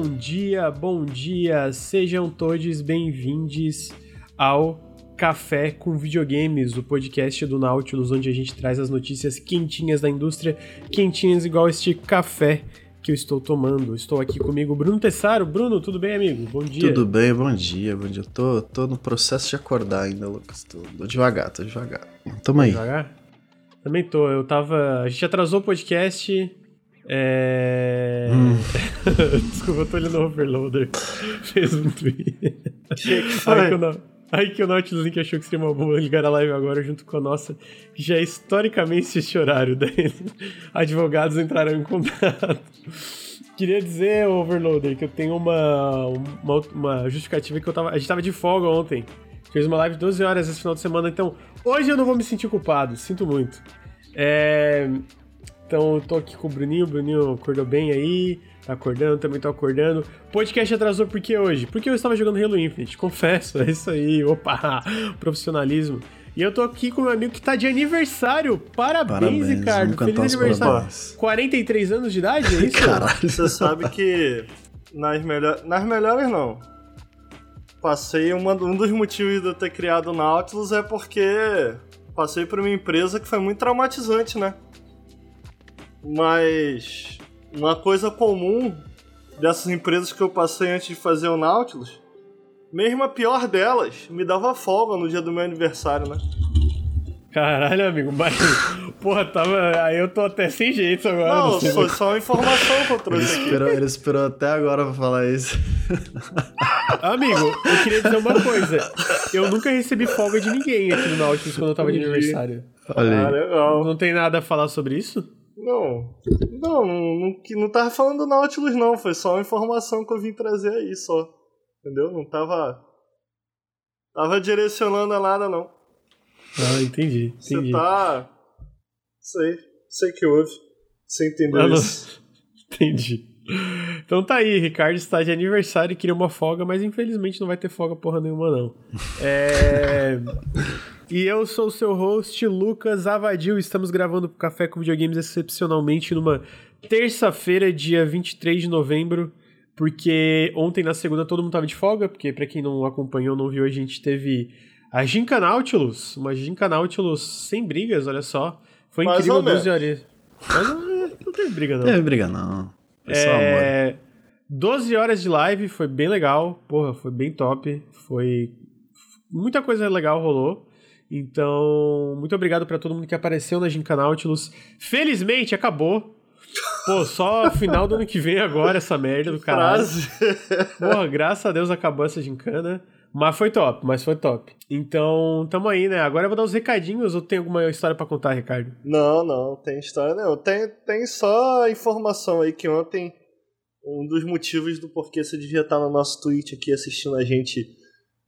bom dia, bom dia, sejam todos bem-vindos ao Café com Videogames, o podcast do Nautilus, onde a gente traz as notícias quentinhas da indústria, quentinhas igual este café que eu estou tomando. Estou aqui comigo, Bruno Tessaro. Bruno, tudo bem, amigo? Bom dia. Tudo bem, bom dia, bom dia. Tô, tô no processo de acordar ainda, Lucas. Tô, tô devagar, tô devagar. Tamo aí. Devagar? Também tô. Eu tava. A gente atrasou o podcast. É. Hum. Desculpa, eu tô olhando o Overloader. Fez um tweet. Aí que, o, Na- aí que o Nautilus Link achou que seria uma boa ligar a live agora junto com a nossa, que já é historicamente este horário. Daí advogados entrarão em contato. Queria dizer, Overloader, que eu tenho uma, uma, uma justificativa que eu tava. A gente tava de folga ontem. Fez uma live de 12 horas esse final de semana, então hoje eu não vou me sentir culpado, sinto muito. É, então eu tô aqui com o Bruninho, o Bruninho acordou bem aí, tá acordando, também tô acordando. Podcast atrasou por que hoje? Porque eu estava jogando Halo Infinite, confesso, é isso aí, opa, profissionalismo. E eu tô aqui com meu amigo que tá de aniversário. Parabéns, Parabéns, Ricardo. Feliz aniversário. parabéns. 43 anos de idade, é isso? Caralho. Você sabe que nas, melhor... nas melhores não. Passei uma... um dos motivos de eu ter criado o Nautilus é porque passei por uma empresa que foi muito traumatizante, né? Mas uma coisa comum dessas empresas que eu passei antes de fazer o Nautilus, mesmo a pior delas, me dava folga no dia do meu aniversário, né? Caralho, amigo, mas. Porra, tava. Aí eu tô até sem jeito agora. Não, não sei foi só uma informação que eu Ele trouxe aqui. esperou, ele esperou até agora pra falar isso. Amigo, eu queria dizer uma coisa. Eu nunca recebi folga de ninguém aqui no Nautilus quando eu tava de aniversário. Olha Ah, aí. legal. Não tem nada a falar sobre isso? Não, não, não, não, não tava falando do Nautilus não, foi só uma informação que eu vim trazer aí só, entendeu? Não tava, tava direcionando a nada não. Ah, entendi. Você entendi. tá, sei, sei que houve, você entendeu Ah, não. isso. Entendi. Então tá aí, Ricardo está de aniversário e queria uma folga, mas infelizmente não vai ter folga porra nenhuma, não. É... e eu sou o seu host, Lucas Avadil. Estamos gravando o Café com Videogames excepcionalmente numa terça-feira, dia 23 de novembro, porque ontem na segunda todo mundo tava de folga, porque pra quem não acompanhou, não viu, a gente teve a Ginka Nautilus, uma Ginka Nautilus sem brigas, olha só. Foi Mais incrível ou menos. 12 horas. Mas não, não teve briga, não. Não teve briga, não. Foi só amor. É, 12 horas de live, foi bem legal. Porra, foi bem top. Foi. Muita coisa legal rolou. Então, muito obrigado pra todo mundo que apareceu na Ginka Nautilus. Felizmente acabou. Pô, só final do ano que vem agora essa merda do caralho. Porra, graças a Deus acabou essa gincana. Mas foi top, mas foi top. Então, tamo aí, né? Agora eu vou dar os recadinhos ou tem alguma história pra contar, Ricardo? Não, não, tem história não, tem, tem só informação aí que ontem, um dos motivos do porquê você devia estar no nosso Twitch aqui assistindo a gente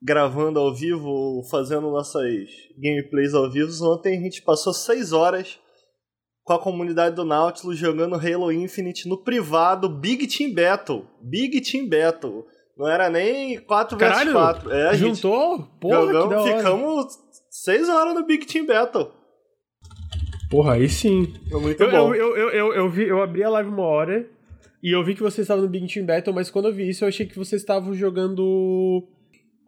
gravando ao vivo, fazendo nossas gameplays ao vivo, ontem a gente passou seis horas com a comunidade do Nautilus jogando Halo Infinite no privado Big Team Battle. Big Team Battle. Não era nem 4 vs Caralho, 4. É, a gente Juntou? Porra, que da jogamos, ficamos seis horas no Big Team Battle. Porra, aí sim. Foi muito Eu, bom. eu, eu, eu, eu, eu vi, eu abri a live uma hora e eu vi que vocês estavam no Big Team Battle, mas quando eu vi isso, eu achei que vocês estavam jogando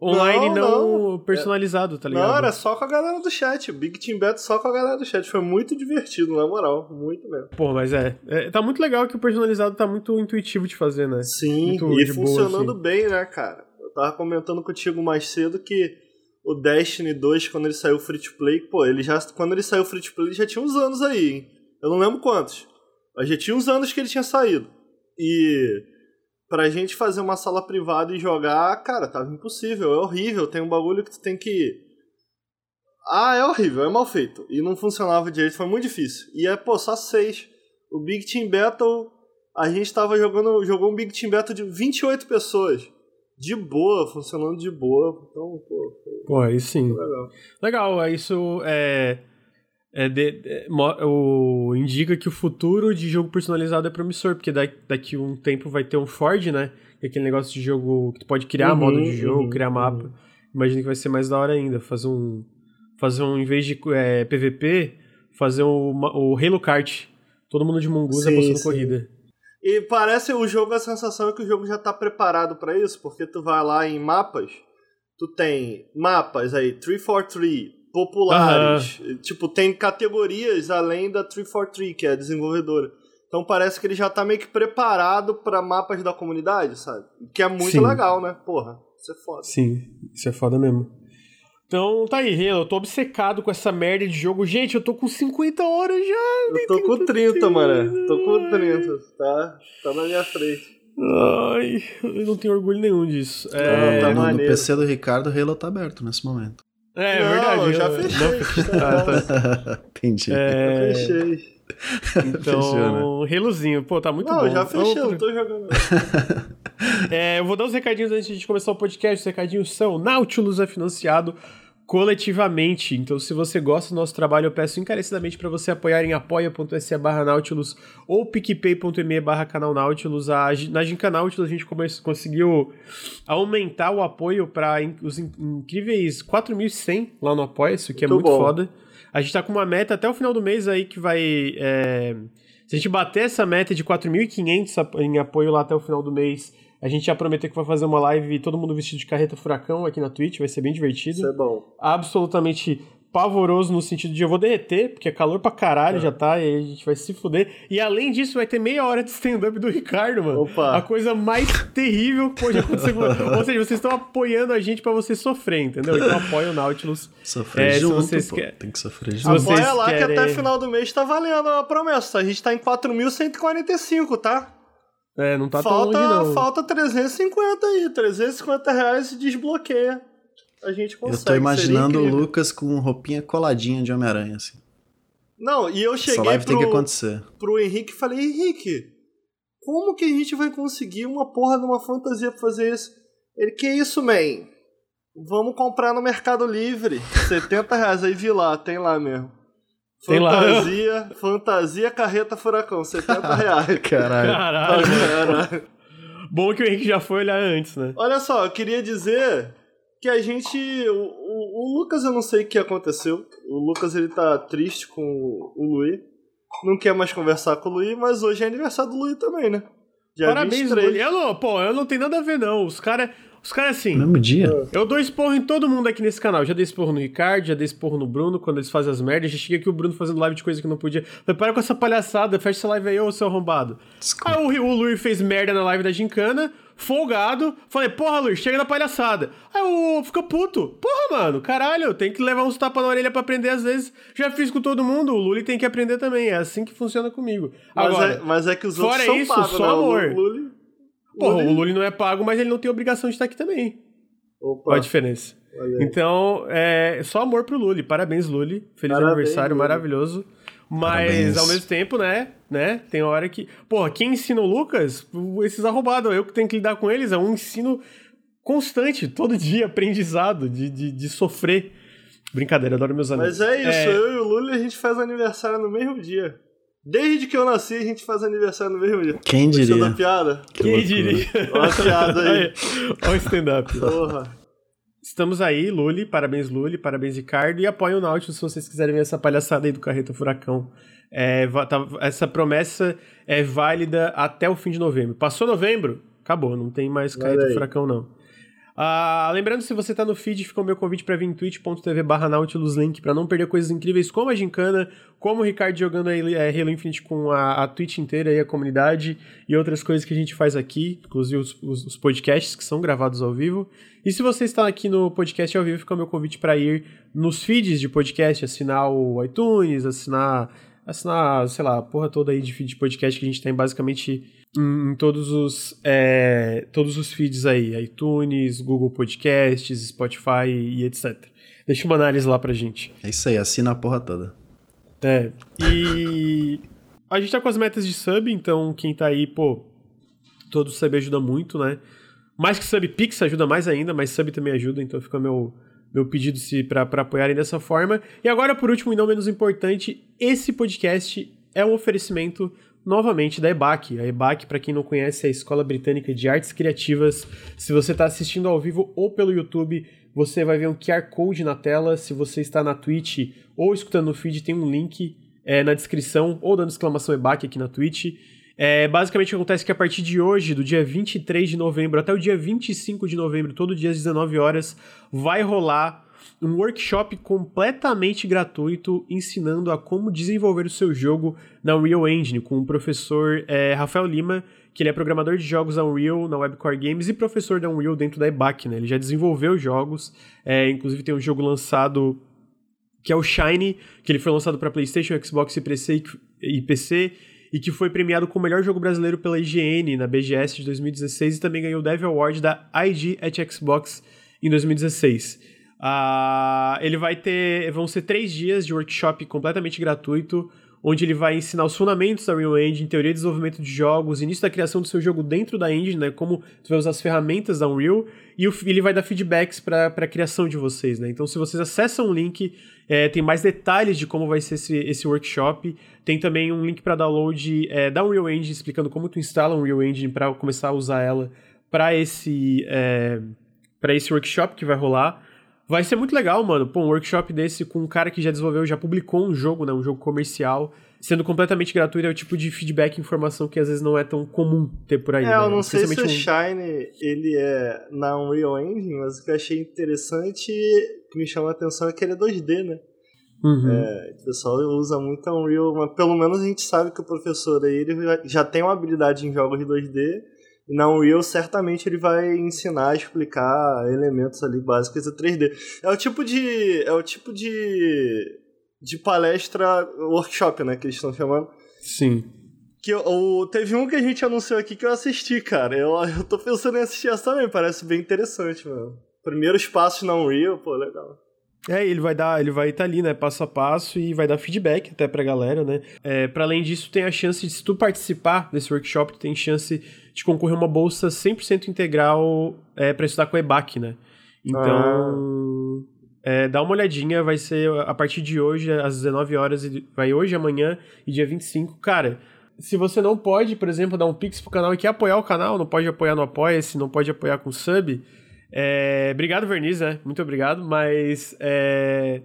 online Não, não, personalizado, tá ligado? Não, era só com a galera do chat. Big Team Battle só com a galera do chat. Foi muito divertido, na moral. Muito mesmo. Pô, mas é, é, Tá muito legal que o personalizado tá muito intuitivo de fazer, né? Sim, Muito e de boa, funcionando assim. bem, né, cara? Eu tava comentando contigo mais cedo que o Destiny 2, quando ele saiu free to play, pô, ele já. Quando ele saiu free to play, ele já tinha uns anos aí, hein? Eu não lembro quantos. Mas já tinha uns anos que ele tinha saído. E pra gente fazer uma sala privada e jogar, cara, tava impossível, é horrível. Tem um bagulho que tu tem que. Ah, é horrível, é mal feito. E não funcionava direito, foi muito difícil. E é, pô, só seis. O Big Team Battle, a gente tava jogando. Jogou um Big Team Battle de 28 pessoas. De boa, funcionando de boa. Então, pô, foi Pô, aí sim. legal. Legal, é isso é. É de- mo- o, indica que o futuro de jogo personalizado é promissor, porque da- daqui um tempo vai ter um Ford, né? É aquele negócio de jogo que tu pode criar Uhum, modo de jogo, uhum, criar mapa. Imagino que vai ser mais da hora ainda. Fazer um. Fazer um, em vez de é, PVP, fazer o, o Halo Kart. Todo mundo de Munguza Sim, postando sim. corrida. E parece o jogo, a sensação é que o jogo já tá preparado para isso, porque tu vai lá em mapas, tu tem mapas aí, 343, populares, tipo, tem categorias além da 343, que é a desenvolvedora. Então parece que ele já tá meio que preparado para mapas da comunidade, sabe? Que é muito Sim. legal, né? Porra, isso é foda. Sim, isso é foda mesmo. Então tá aí, Halo, eu tô obcecado com essa merda de jogo. Gente, eu tô com 50 horas já. Eu tô com 30, mano. Tô com 30, tá? Tá na minha frente. Ai, eu não tenho orgulho nenhum disso. É, tá no, no. PC do Ricardo, o Halo tá aberto nesse momento. É, Não, verdade. eu já não- fechei. Ah, tá. Entendi. É, Fechei. então, Fechou, né? Halozinho, pô, tá muito Não, bom. já fechei, Vamos eu tô jogando. É, eu vou dar os recadinhos antes de a gente começar o podcast. Os recadinhos são: Nautilus é financiado coletivamente. Então, se você gosta do nosso trabalho, eu peço encarecidamente para você apoiar em apoia.se barra Nautilus ou picpay.me barra canal Nautilus. A, na Ginca Nautilus a gente conseguiu aumentar o apoio para os in- incríveis 4.100 lá no Apoia-se, o que é Muito bom. foda. A gente tá com uma meta até o final do mês aí que vai... é, se a gente bater essa meta de 4.500 ap- em apoio lá até o final do mês, a gente já prometeu que vai fazer uma live todo mundo vestido de carreta furacão aqui na Twitch, vai ser bem divertido. Isso é bom. Absolutamente pavoroso no sentido de eu vou derreter, porque é calor pra caralho já tá, e aí a gente vai se fuder. E além disso, vai ter meia hora de stand-up do Ricardo, mano. Opa. A coisa mais terrível que pode acontecer Ou seja, vocês estão apoiando a gente pra você sofrer, entendeu? Então apoia o Nautilus. Sofrer É, se junto, vocês pô. quer- Tem que sofrer junto. vocês Apoia lá que querem- até final do mês tá valendo a promessa. A gente tá em 4.145, tá? É, não tá falta, tão longe, não. falta 350 aí. 350 reais se desbloqueia. A gente consegue. Eu tô imaginando o. Lucas com roupinha coladinha de Homem-Aranha, assim. Não, e eu Essa cheguei live tem que pro, acontecer. pro Henrique e falei, Henrique, como que a gente vai conseguir uma porra de uma fantasia pra fazer isso? Ele, que isso, man? Vamos comprar no Mercado Livre. 70 reais. Aí vi lá, tem lá mesmo. Tem lá. Fantasia, fantasia carreta furacão, 70 reais. Caralho. Caralho. Caralho. Bom que o Henrique já foi olhar antes, né? Olha só, eu queria dizer que a gente. O, o- o Lucas, eu não sei o que aconteceu. O Lucas ele tá triste com o, o Luí. Não quer mais conversar com o Luí, mas hoje é aniversário do Luí também, né? Dia Parabéns, 23. Luli. Eu não, pô, eu não tenho nada a ver, não. Os caras. Os caras assim. Mesmo dia? Eu dou esporro em todo mundo aqui nesse canal. Já dei esporro no Ricardo, já dei esporro no Bruno, quando eles fazem as merdas. Já cheguei aqui o Bruno fazendo live de coisa que não podia. Falei, para com essa palhaçada, fecha essa live aí, ô seu arrombado. Desculpa. Aí o, o Luiz fez merda na live da Gincana, folgado. Falei, porra, Luiz, chega da palhaçada. Aí o fica puto. Porra, mano, caralho, tem que levar uns tapas na orelha pra aprender às vezes. Já fiz com todo mundo, o Luli tem que aprender também. É assim que funciona comigo. Mas, Agora, é, mas é que os fora outros são isso, pagos, só né? O amor. Luli- porra, Luli- o Luli não é pago, mas ele não tem obrigação de estar aqui também. Opa, Qual a diferença? Então, é só amor pro Luli. Parabéns, Luli. Feliz Parabéns, aniversário, Luli. maravilhoso. Mas, Parabéns. ao mesmo tempo, né? né? Tem hora que. Porra, quem ensina o Lucas? Esses arrombados, eu que tenho que lidar com eles. É um ensino constante, todo dia, aprendizado, de, de, de sofrer. Brincadeira, adoro meus amigos. Mas é isso, eu e o Luli a gente faz aniversário no mesmo dia. Desde que eu nasci, a gente faz aniversário no mesmo dia. Quem Gostou diria? da piada? Que Quem loucura. diria? Olha a piada aí. Olha o stand-up. Porra. Estamos aí, Luli, parabéns Luli, parabéns Ricardo, e apoiem o Nautilus se vocês quiserem ver essa palhaçada aí do Carreta Furacão. É, tá- essa promessa é válida até o fim de novembro. Passou novembro? Acabou, não tem mais Carreta. Furacão não. Ah, lembrando, se você tá no feed, fica o meu convite para vir em twitch.tv barra Nautilus Link para não perder coisas incríveis como a Gincana, como o Ricardo jogando aí, é, Halo Infinite com a, a Twitch inteira e a comunidade e outras coisas que a gente faz aqui, inclusive os, os- os podcasts que são gravados ao vivo. E se você está aqui no podcast ao vivo, fica o meu convite para ir nos feeds de podcast, assinar o iTunes, assinar, assinar, sei lá, a porra toda aí de feed de podcast que a gente tem basicamente em, em todos os é, todos os feeds aí, iTunes, Google Podcasts, Spotify e etc. Deixa uma análise lá pra gente. É isso aí, assina a porra toda. É. E a gente tá com as metas de sub, então quem tá aí, pô, todo sub ajuda muito, né? Mais que sub Pix ajuda mais ainda, mas sub também ajuda, então fica meu, meu pedido se pra apoiarem dessa forma. E agora, por último e não menos importante, esse podcast é um oferecimento novamente da EBAC. A EBAC, para quem não conhece, é a Escola Britânica de Artes Criativas. Se você está assistindo ao vivo ou pelo YouTube, você vai ver um QR Code na tela. Se você está na Twitch ou escutando no feed, tem um link é, na descrição ou dando exclamação EBAC aqui na Twitch. É, basicamente acontece que a partir de hoje, do dia 23 de novembro até o dia 25 de novembro, todo dia às 19 horas, vai rolar um workshop completamente gratuito ensinando a como desenvolver o seu jogo na Unreal Engine, com o professor é, Rafael Lima, que ele é programador de jogos da Unreal na Webcore Games e professor da Unreal dentro da EBAC, né? Ele já desenvolveu jogos, é, inclusive tem um jogo lançado que é o Shine, que ele foi lançado para PlayStation, Xbox e PC, e PC e que foi premiado como melhor jogo brasileiro pela IGN na BGS de 2016 e também ganhou o Dev Award da IG at Xbox em 2016. Uh, ele vai ter. Vão ser três dias de workshop completamente gratuito, onde ele vai ensinar os fundamentos da Unreal Engine, teoria de desenvolvimento de jogos, início da criação do seu jogo dentro da engine, né? Como você vai usar as ferramentas da Unreal, e o, ele vai dar feedbacks para a criação de vocês, né? Então, se vocês acessam o link, é, tem mais detalhes de como vai ser esse, esse workshop. Tem também um link para download é, da Unreal Engine, explicando como tu instala a Unreal Engine para começar a usar ela para esse, é, esse workshop que vai rolar. Vai ser muito legal, mano. Pô, um workshop desse com um cara que já desenvolveu, já publicou um jogo, né? Um jogo comercial. Sendo completamente gratuito, é o tipo de feedback e informação que às vezes não é tão comum ter por aí. É, né? eu não sei se o um... Shine ele é na Unreal Engine, mas o que eu achei interessante, que me chama a atenção, é que ele é 2D, né? Uhum. É, o pessoal usa muito a Unreal, mas pelo menos a gente sabe que o professor aí ele já tem uma habilidade em jogos de 2D e na Unreal, certamente, ele vai ensinar, explicar elementos ali básicos de 3D. É o tipo de. É o tipo de. de palestra workshop, né? Que eles estão chamando. Sim. Que o, teve um que a gente anunciou aqui que eu assisti, cara. Eu, eu tô pensando em assistir essa também, parece bem interessante, mano. Primeiros passos na Unreal, pô, legal. É, ele vai dar, ele vai estar tá ali, né, passo a passo e vai dar feedback até pra galera, né? É, para além disso, tem a chance de, se tu participar desse workshop, tu tem chance de concorrer uma bolsa 100% integral é, para estudar com a EBAC, né? Então, ah. é, dá uma olhadinha, vai ser a partir de hoje, às 19 horas, vai hoje, amanhã e dia 25. Cara, se você não pode, por exemplo, dar um pix pro canal e quer apoiar o canal, não pode apoiar no Apoia-se, não pode apoiar com sub é, obrigado, Verniz, né? Muito obrigado, mas é,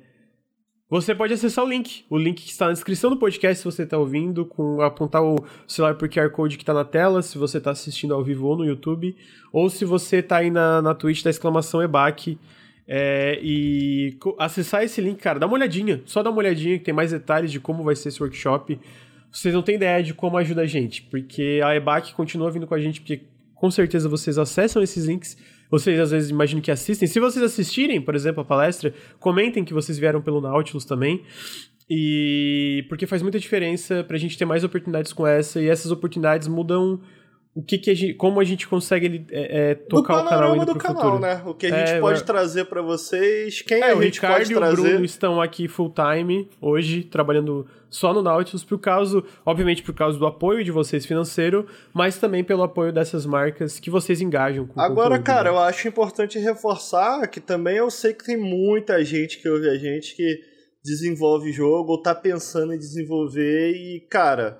você pode acessar o link. O link que está na descrição do podcast, se você está ouvindo, com apontar o celular por QR Code que está na tela, se você está assistindo ao vivo ou no YouTube, ou se você está aí na, na Twitch da exclamação EBAC. É, e acessar esse link, cara, dá uma olhadinha, só dá uma olhadinha que tem mais detalhes de como vai ser esse workshop. Vocês não têm ideia de como ajuda a gente, porque a EBAC continua vindo com a gente, porque com certeza vocês acessam esses links vocês às vezes imagino que assistem. Se vocês assistirem, por exemplo, a palestra, comentem que vocês vieram pelo Nautilus também. E porque faz muita diferença pra gente ter mais oportunidades com essa, e essas oportunidades mudam o que, que a gente, como a gente consegue é, é, tocar o canal indo do pro canal, futuro. né? O que a gente é, pode é... trazer para vocês, quem é, a gente o Ricardo pode trazer. e o Bruno estão aqui full time hoje trabalhando só no Nautilus por causa, obviamente por causa do apoio de vocês financeiro, mas também pelo apoio dessas marcas que vocês engajam com Agora, conteúdo, cara, né? eu acho importante reforçar que também eu sei que tem muita gente que ouve a gente que desenvolve jogo ou tá pensando em desenvolver e, cara,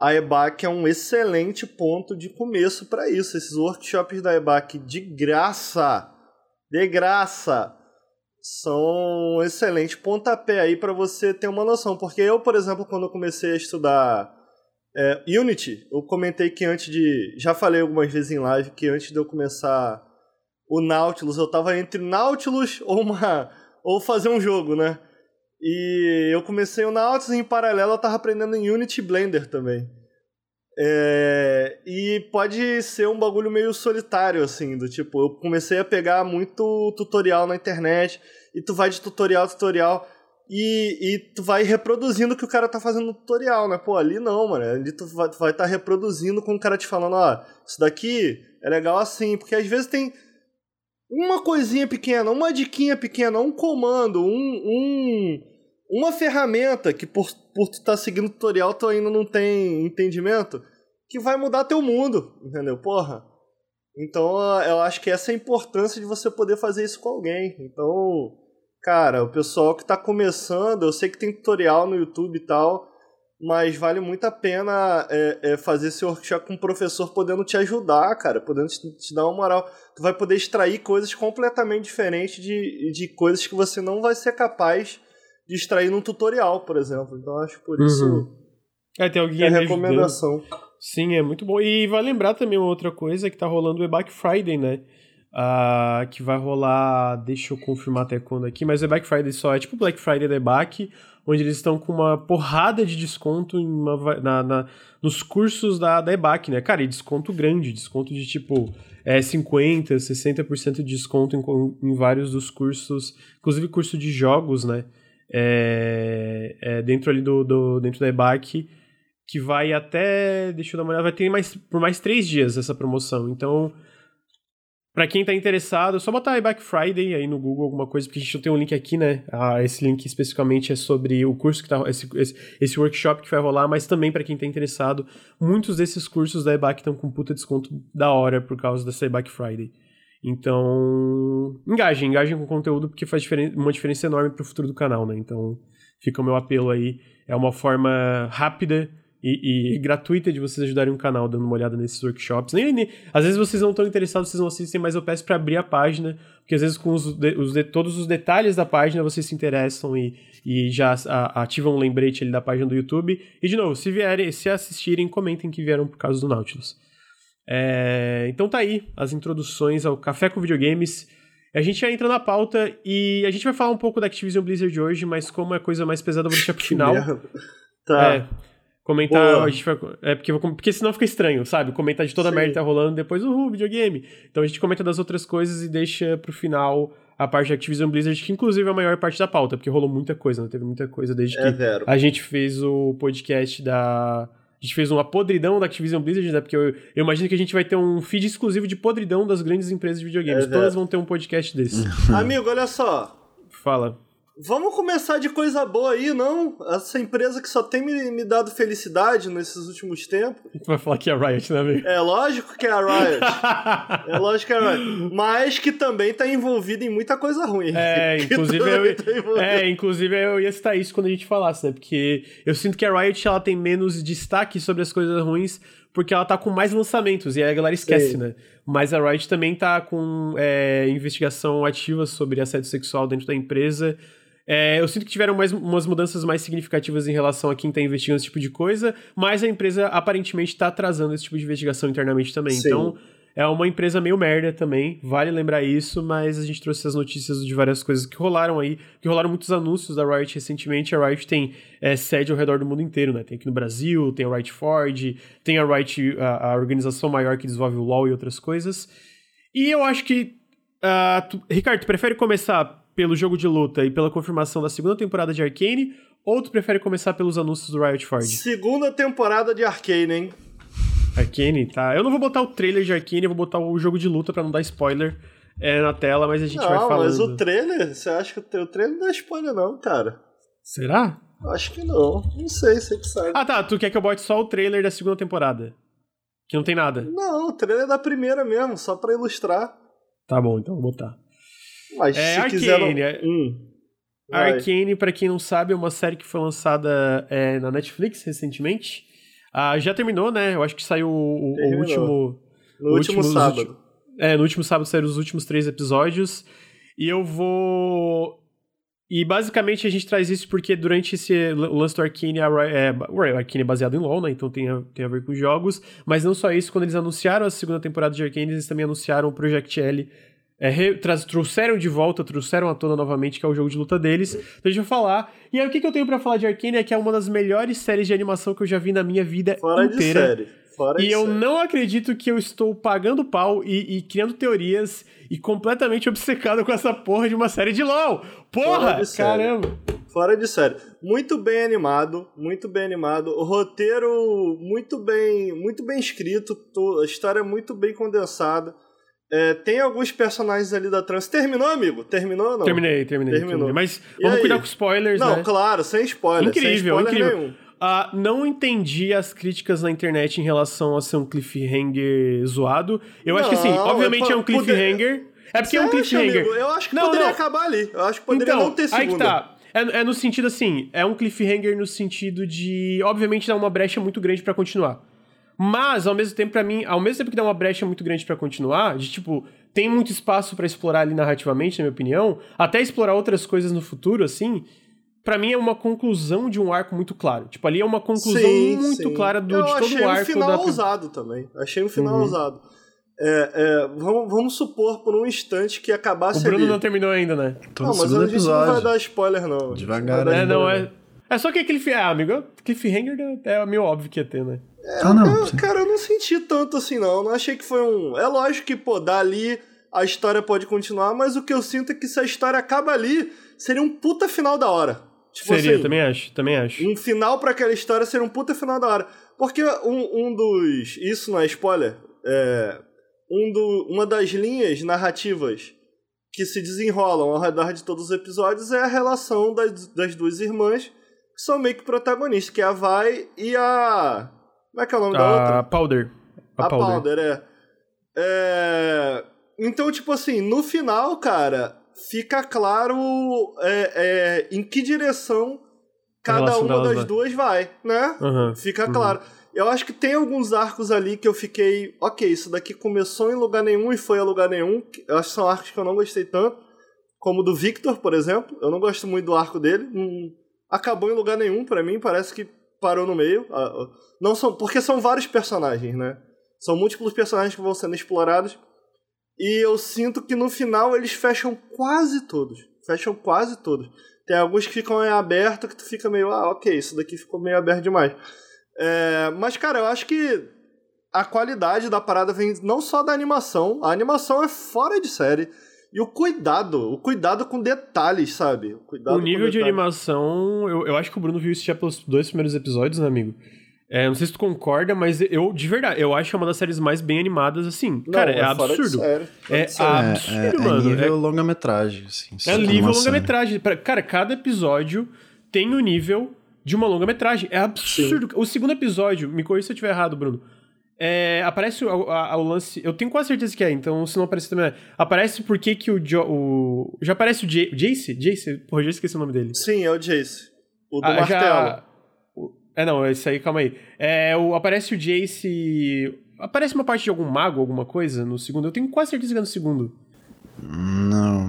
a EBAC é um excelente ponto de começo para isso. Esses workshops da EBAC de graça, de graça, são um excelente pontapé aí para você ter uma noção. Porque eu, por exemplo, quando eu comecei a estudar é, Unity, eu comentei que antes de. Já falei algumas vezes em live que antes de eu começar o Nautilus, eu tava entre Nautilus ou uma. ou fazer um jogo, né? E eu comecei o Nautilus e em paralelo eu tava aprendendo em Unity Blender também. É, e pode ser um bagulho meio solitário, assim, do tipo, eu comecei a pegar muito tutorial na internet, e tu vai de tutorial a tutorial, e, e tu vai reproduzindo o que o cara tá fazendo no tutorial, né? Pô, ali não, mano. Ali tu vai estar tá reproduzindo com o cara te falando, ó, isso daqui é legal assim, porque às vezes tem uma coisinha pequena, uma diquinha pequena, um comando, um, um uma ferramenta que por, por tu estar tá seguindo o tutorial tu ainda não tem entendimento, que vai mudar teu mundo, entendeu? Porra. Então eu acho que essa é a importância de você poder fazer isso com alguém. Então, cara, o pessoal que está começando, eu sei que tem tutorial no YouTube e tal, mas vale muito a pena é, é fazer esse workshop com um professor podendo te ajudar, cara, podendo te, te, dar uma moral. Tu vai poder extrair coisas completamente diferentes de, de coisas que você não vai ser capaz de extrair num tutorial, por exemplo. Então acho por isso uhum. é, tem alguém a recomendação. Sim, é muito bom. E vai lembrar também uma outra coisa que tá rolando o Black Friday, né? Uh, que vai rolar, deixa eu confirmar até quando aqui, mas o Black Friday só é tipo Black Friday da EBAC, onde eles estão com uma porrada de desconto uma, na, na, nos cursos da, da EBAC, né? Cara, e desconto grande, desconto de tipo é, 50%, 60% de desconto em, em, vários dos cursos, inclusive curso de jogos, né? É, é dentro ali do, do, dentro da EBAC, que vai até, deixa eu dar uma olhada, vai ter mais, por mais três dias essa promoção, então Pra quem tá interessado, é só botar aí Black Friday aí no Google, alguma coisa, porque a gente não tem um link aqui, né? Ah, esse link especificamente é sobre o curso que tá. Esse, esse, esse workshop que vai rolar, mas também para quem tá interessado, muitos desses cursos da EBAC estão com puta desconto da hora por causa dessa Black Friday. Então, engajem, engajem com o conteúdo, porque faz diferen uma diferença enorme pro futuro do canal, né? Então, fica o meu apelo aí. É uma forma rápida e, e, gratuita de vocês ajudarem o canal dando uma olhada nesses workshops. Nem, nem, às vezes vocês não estão interessados, vocês não assistem, mas eu peço para abrir a página, porque às vezes com os, os de, todos os detalhes da página vocês se interessam e, e já a, ativam um lembrete ali da página do YouTube. E de novo, se vierem, se assistirem, comentem que vieram por causa do Nautilus. É, então tá aí as introduções ao Café com Videogames. A gente já entra na pauta e a gente vai falar um pouco da Activision Blizzard hoje, mas como é coisa mais pesada, eu vou deixar pro final. Tá. É, Comentar. A gente vai, é porque, porque senão fica estranho, sabe? Comentar de toda Sim. a merda que tá rolando, depois, uhul, videogame. Então a gente comenta das outras coisas e deixa pro final a parte da Activision Blizzard, que inclusive é a maior parte da pauta, porque rolou muita coisa, né? Teve muita coisa desde é que zero. a gente fez o podcast da. A gente fez uma podridão da Activision Blizzard, né? Porque eu, eu, imagino que a gente vai ter um feed exclusivo de podridão das grandes empresas de videogames. É Todas vão ter um podcast desse. Amigo, olha só. Fala. Vamos começar de coisa boa aí, não? Essa empresa que só tem me, me dado felicidade nesses últimos tempos. Vai falar que é a Riot, né, amigo? É lógico que é a Riot. é lógico que é a Riot. Mas que também tá envolvida em muita coisa ruim. É, inclusive eu, tá é, inclusive eu ia citar isso quando a gente falasse, né? Porque eu sinto que a Riot ela tem menos destaque sobre as coisas ruins porque ela tá com mais lançamentos, e aí a galera esquece, Sim. né? Mas a Riot também tá com é, investigação ativa sobre assédio sexual dentro da empresa. É, eu sinto que tiveram mais, umas mudanças mais significativas em relação a quem está investigando esse tipo de coisa, mas a empresa aparentemente está atrasando esse tipo de investigação internamente também. Sim. Então, é uma empresa meio merda também, vale lembrar isso, mas a gente trouxe as notícias de várias coisas que rolaram aí, que rolaram muitos anúncios da Riot recentemente. A Riot tem é, sede ao redor do mundo inteiro, né? Tem aqui no Brasil, tem a Riot Ford, tem a Riot, a, a organização maior que desenvolve o LoL e outras coisas. E eu acho que. Uh, tu, Ricardo, tu prefere começar pelo jogo de luta e pela confirmação da segunda temporada de Arcane, ou tu prefere começar pelos anúncios do Riot Forge? Segunda temporada de Arcane, hein? Arcane, tá. Eu não vou botar o trailer de Arcane, eu vou botar o jogo de luta para não dar spoiler é, na tela, mas a gente não, vai falando. mas o trailer, você acha que o trailer não dá spoiler não, cara? Será? Acho que não. Não sei, você que sabe. Ah, tá. Tu quer que eu bote só o trailer da segunda temporada? Que não tem nada. Não, o trailer é da primeira mesmo, só para ilustrar. Tá bom, então vou botar. Mas é, se Arcane, quiser... É... Hum, Arcane, pra quem não sabe, é uma série que foi lançada é, na Netflix recentemente. Ah, já terminou, né? Eu acho que saiu o, o último... No o último, último sábado. é, no último sábado saíram os últimos três episódios. E eu vou... E basicamente a gente traz isso porque durante esse lance do Arcane, a, é, o Arcane é baseado em LoL, né? Então tem a, tem a ver com jogos. Mas não só isso, quando eles anunciaram a segunda temporada de Arcane, eles também anunciaram o Project L, é, re, trouxeram de volta, trouxeram à tona novamente, que é o jogo de luta deles. Então a gente vai falar. E aí o que, que eu tenho para falar de Arkane é que é uma das melhores séries de animação que eu já vi na minha vida Fora inteira. De série. Fora e de eu série. não acredito que eu estou pagando pau e, e, criando teorias e completamente obcecado com essa porra de uma série de LOL. Porra! Caramba! Fora de série. Muito bem animado, muito bem animado. O roteiro muito bem, muito bem escrito, a história é muito bem condensada. É, tem alguns personagens ali da trans. Terminou, amigo? Terminou ou não? Terminei, terminei. Terminou. Terminei. Mas e vamos aí? cuidar com spoilers, não, né? claro, sem spoiler. Incrível, sem spoiler incrível. Nenhum. Uh, não entendi as críticas na internet em relação a ser um cliffhanger zoado. Eu não, acho que assim, obviamente é, é um cliffhanger. Poder... É porque Você é um cliffhanger. Acha, eu acho que não, poderia não. acabar ali. Eu acho que poderia então, não ter segunda. Aí que tá. É, é no sentido assim, é um cliffhanger no sentido de, obviamente, dar uma brecha muito grande para continuar. Mas, ao mesmo tempo, para mim, ao mesmo tempo que dá uma brecha muito grande para continuar, de tipo, tem muito espaço para explorar ali narrativamente, na minha opinião, até explorar outras coisas no futuro, assim. Pra mim é uma conclusão de um arco muito claro. Tipo, ali é uma conclusão Sim, muito sim. clara do, Eu de todo achei o um arco final da. ousado também. Achei um final Uhum. ousado. É, é, vamos, vamos supor por um instante que O acabasse Bruno ali. não terminou ainda, né? Tô não, mas a gente não vai dar spoiler, não. Devagar, Vai dar É, não, é. É só que aquele. fi- Ah, amigo, cliffhanger é meio óbvio que ia ter, né? Ah, não. Eu, cara, eu não senti tanto assim, não. Eu não achei que foi um. É lógico que, pô, dali a história pode continuar, mas o que eu sinto é que se a história acaba ali, seria um puta final da hora. Tipo Seria, assim, também acho, também acho. Um final pra aquela história seria um puta final da hora. Porque um, um dos. Isso não é spoiler. É. Um do, uma das linhas narrativas que se desenrolam ao redor de todos os episódios é a relação das, das duas irmãs, são meio que protagonistas, que é a Vai e a. Como é que é o nome da outra? A Powder. A, A Powder. Powder, é. É, Então, tipo assim, no final, cara, fica claro é, é, em que direção cada uma das vai. duas vai, né? Aham. Fica claro. Eu acho que tem alguns arcos ali que eu fiquei, ok, isso daqui começou em lugar nenhum e foi a lugar nenhum. Eu acho que são arcos que eu não gostei tanto, como o do Victor, por exemplo. Eu não gosto muito do arco dele. Acabou em lugar nenhum pra mim, parece que parou no meio. Ah, ah, Não são, porque são vários personagens, né? São múltiplos personagens que vão sendo explorados. E eu sinto que no final eles fecham quase todos. Fecham quase todos. Tem alguns que ficam em aberto que tu fica meio, ah, ok, isso daqui ficou meio aberto demais. É, mas, cara, eu acho que a qualidade da parada vem não só da animação, a animação é fora de série. E o cuidado, o cuidado com detalhes, sabe? O, cuidado O com nível de animação, eu, eu acho que o Bruno viu isso já pelos dois primeiros episódios, né, amigo? É, não sei se tu concorda, mas eu, de verdade, eu acho que é uma das séries mais bem animadas, assim. Não, Cara, é, de absurdo. É. É, absurdo, é, é mano. nível longa-metragem, assim. É nível longa-metragem. Cara, cada episódio tem o nível de uma longa-metragem. É absurdo. O segundo episódio, me corrija se eu estiver errado, Bruno. É, aparece o, a- o lance. Eu tenho quase certeza que é, então se não aparecer também é. Aparece porque que o, jo, o. Já aparece o J- Jace? Jace? Porra, eu já esqueci o nome dele. Sim, é o Jace. O do Ah, martelo. já- o- É, não, esse aí, calma aí. É, o, aparece o Jace. Aparece uma parte de algum mago, alguma coisa no segundo. Eu tenho quase certeza que é no segundo. Não.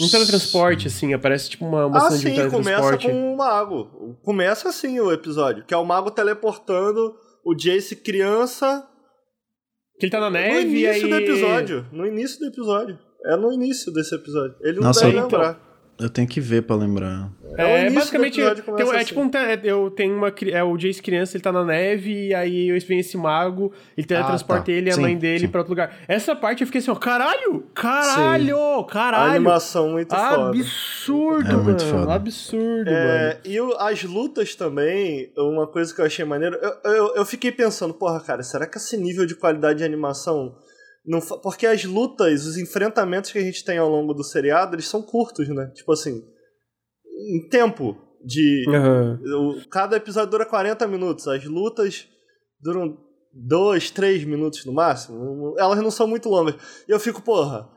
Um teletransporte, assim, aparece tipo uma, uma Ah, cena de um sim, começa teletransporte. com um mago. Começa assim o episódio, que é o mago teleportando o Jace criança Que ele tá na no neve e início aí... do episódio. No início do episódio. É no início desse episódio. Ele não Nossa, deve eu- lembrar. Eu tenho que ver pra lembrar. É, É, basicamente, tem, é assim. tipo um. Eu tenho uma. É o Jace criança, ele tá na neve, e aí eu vem esse mago, ele teletransporta tá. ele e a Sim, mãe dele sim. pra outro lugar. Essa parte eu fiquei assim, ó, caralho! Caralho! A Caralho! animação muito foda. Absurdo, É muito mano. foda. Absurdo, mano. É, e o- as lutas também, uma coisa que eu achei maneiro, eu, eu, eu fiquei pensando, porra, cara, será que esse nível de qualidade de animação. Não Porque as lutas, os enfrentamentos que a gente tem ao longo do seriado, eles são curtos, né? Tipo assim, em tempo de. Aham. o- Cada episódio dura 40 minutos, as lutas duram 2, 3 minutos no máximo. Elas não são muito longas. E eu fico, porra,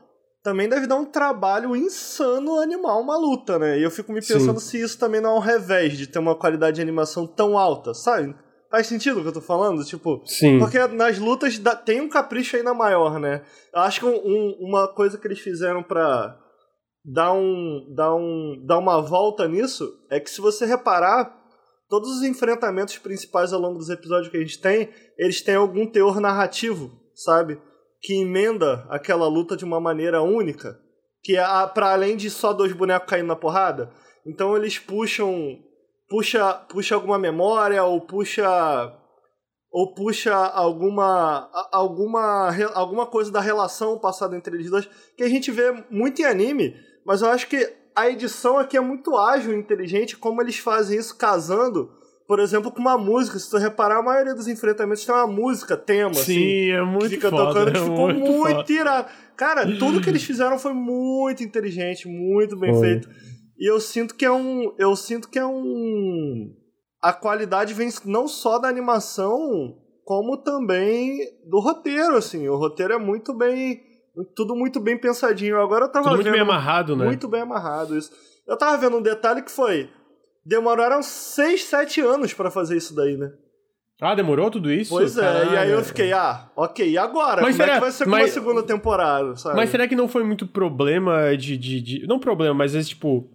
também deve dar um trabalho insano animar uma luta, né? E eu fico me Sim. pensando se isso também não é um revés de ter uma qualidade de animação tão alta, sabe? Faz sentido o que eu tô falando? Tipo, Sim. porque nas lutas dá- tem um capricho ainda maior, né? Eu acho que um- um- uma coisa que eles fizeram pra dar, um, dar, um, dar uma volta nisso é que se você reparar, todos os enfrentamentos principais ao longo dos episódios que a gente tem, eles têm algum teor narrativo, sabe? Que emenda aquela luta de uma maneira única. Que é a- pra além de só dois bonecos caindo na porrada. Então eles puxam. Puxa, puxa alguma memória ou puxa ou puxa alguma alguma alguma coisa da relação passada entre eles dois que a gente vê muito em anime, mas eu acho que a edição aqui é muito ágil e inteligente como eles fazem isso casando, por exemplo, com uma música. Se tu reparar, a maioria dos enfrentamentos tem uma música, tema, assim Sim, é muito que fica foda. tocando, que é ficou muito, muito, irado. Cara, tudo que eles fizeram foi muito inteligente, muito bem Foi. feito. E eu sinto que é um. Eu sinto que é um. A qualidade vem não só da animação, como também do roteiro, assim. O roteiro é muito bem. Tudo muito bem pensadinho. Agora eu tava Tudo muito vendo. bem amarrado, né? Muito bem amarrado isso. Eu tava vendo um detalhe que foi. Demoraram 6, 7 anos pra fazer isso daí, né? Ah, demorou tudo isso? Pois é, e aí Caralho. eu fiquei, ah, ok, e agora? Mas Como é será- que vai ser com mas- uma segunda temporada, sabe? Mas será que não foi muito problema de, de, de- Não problema, mas vezes, tipo.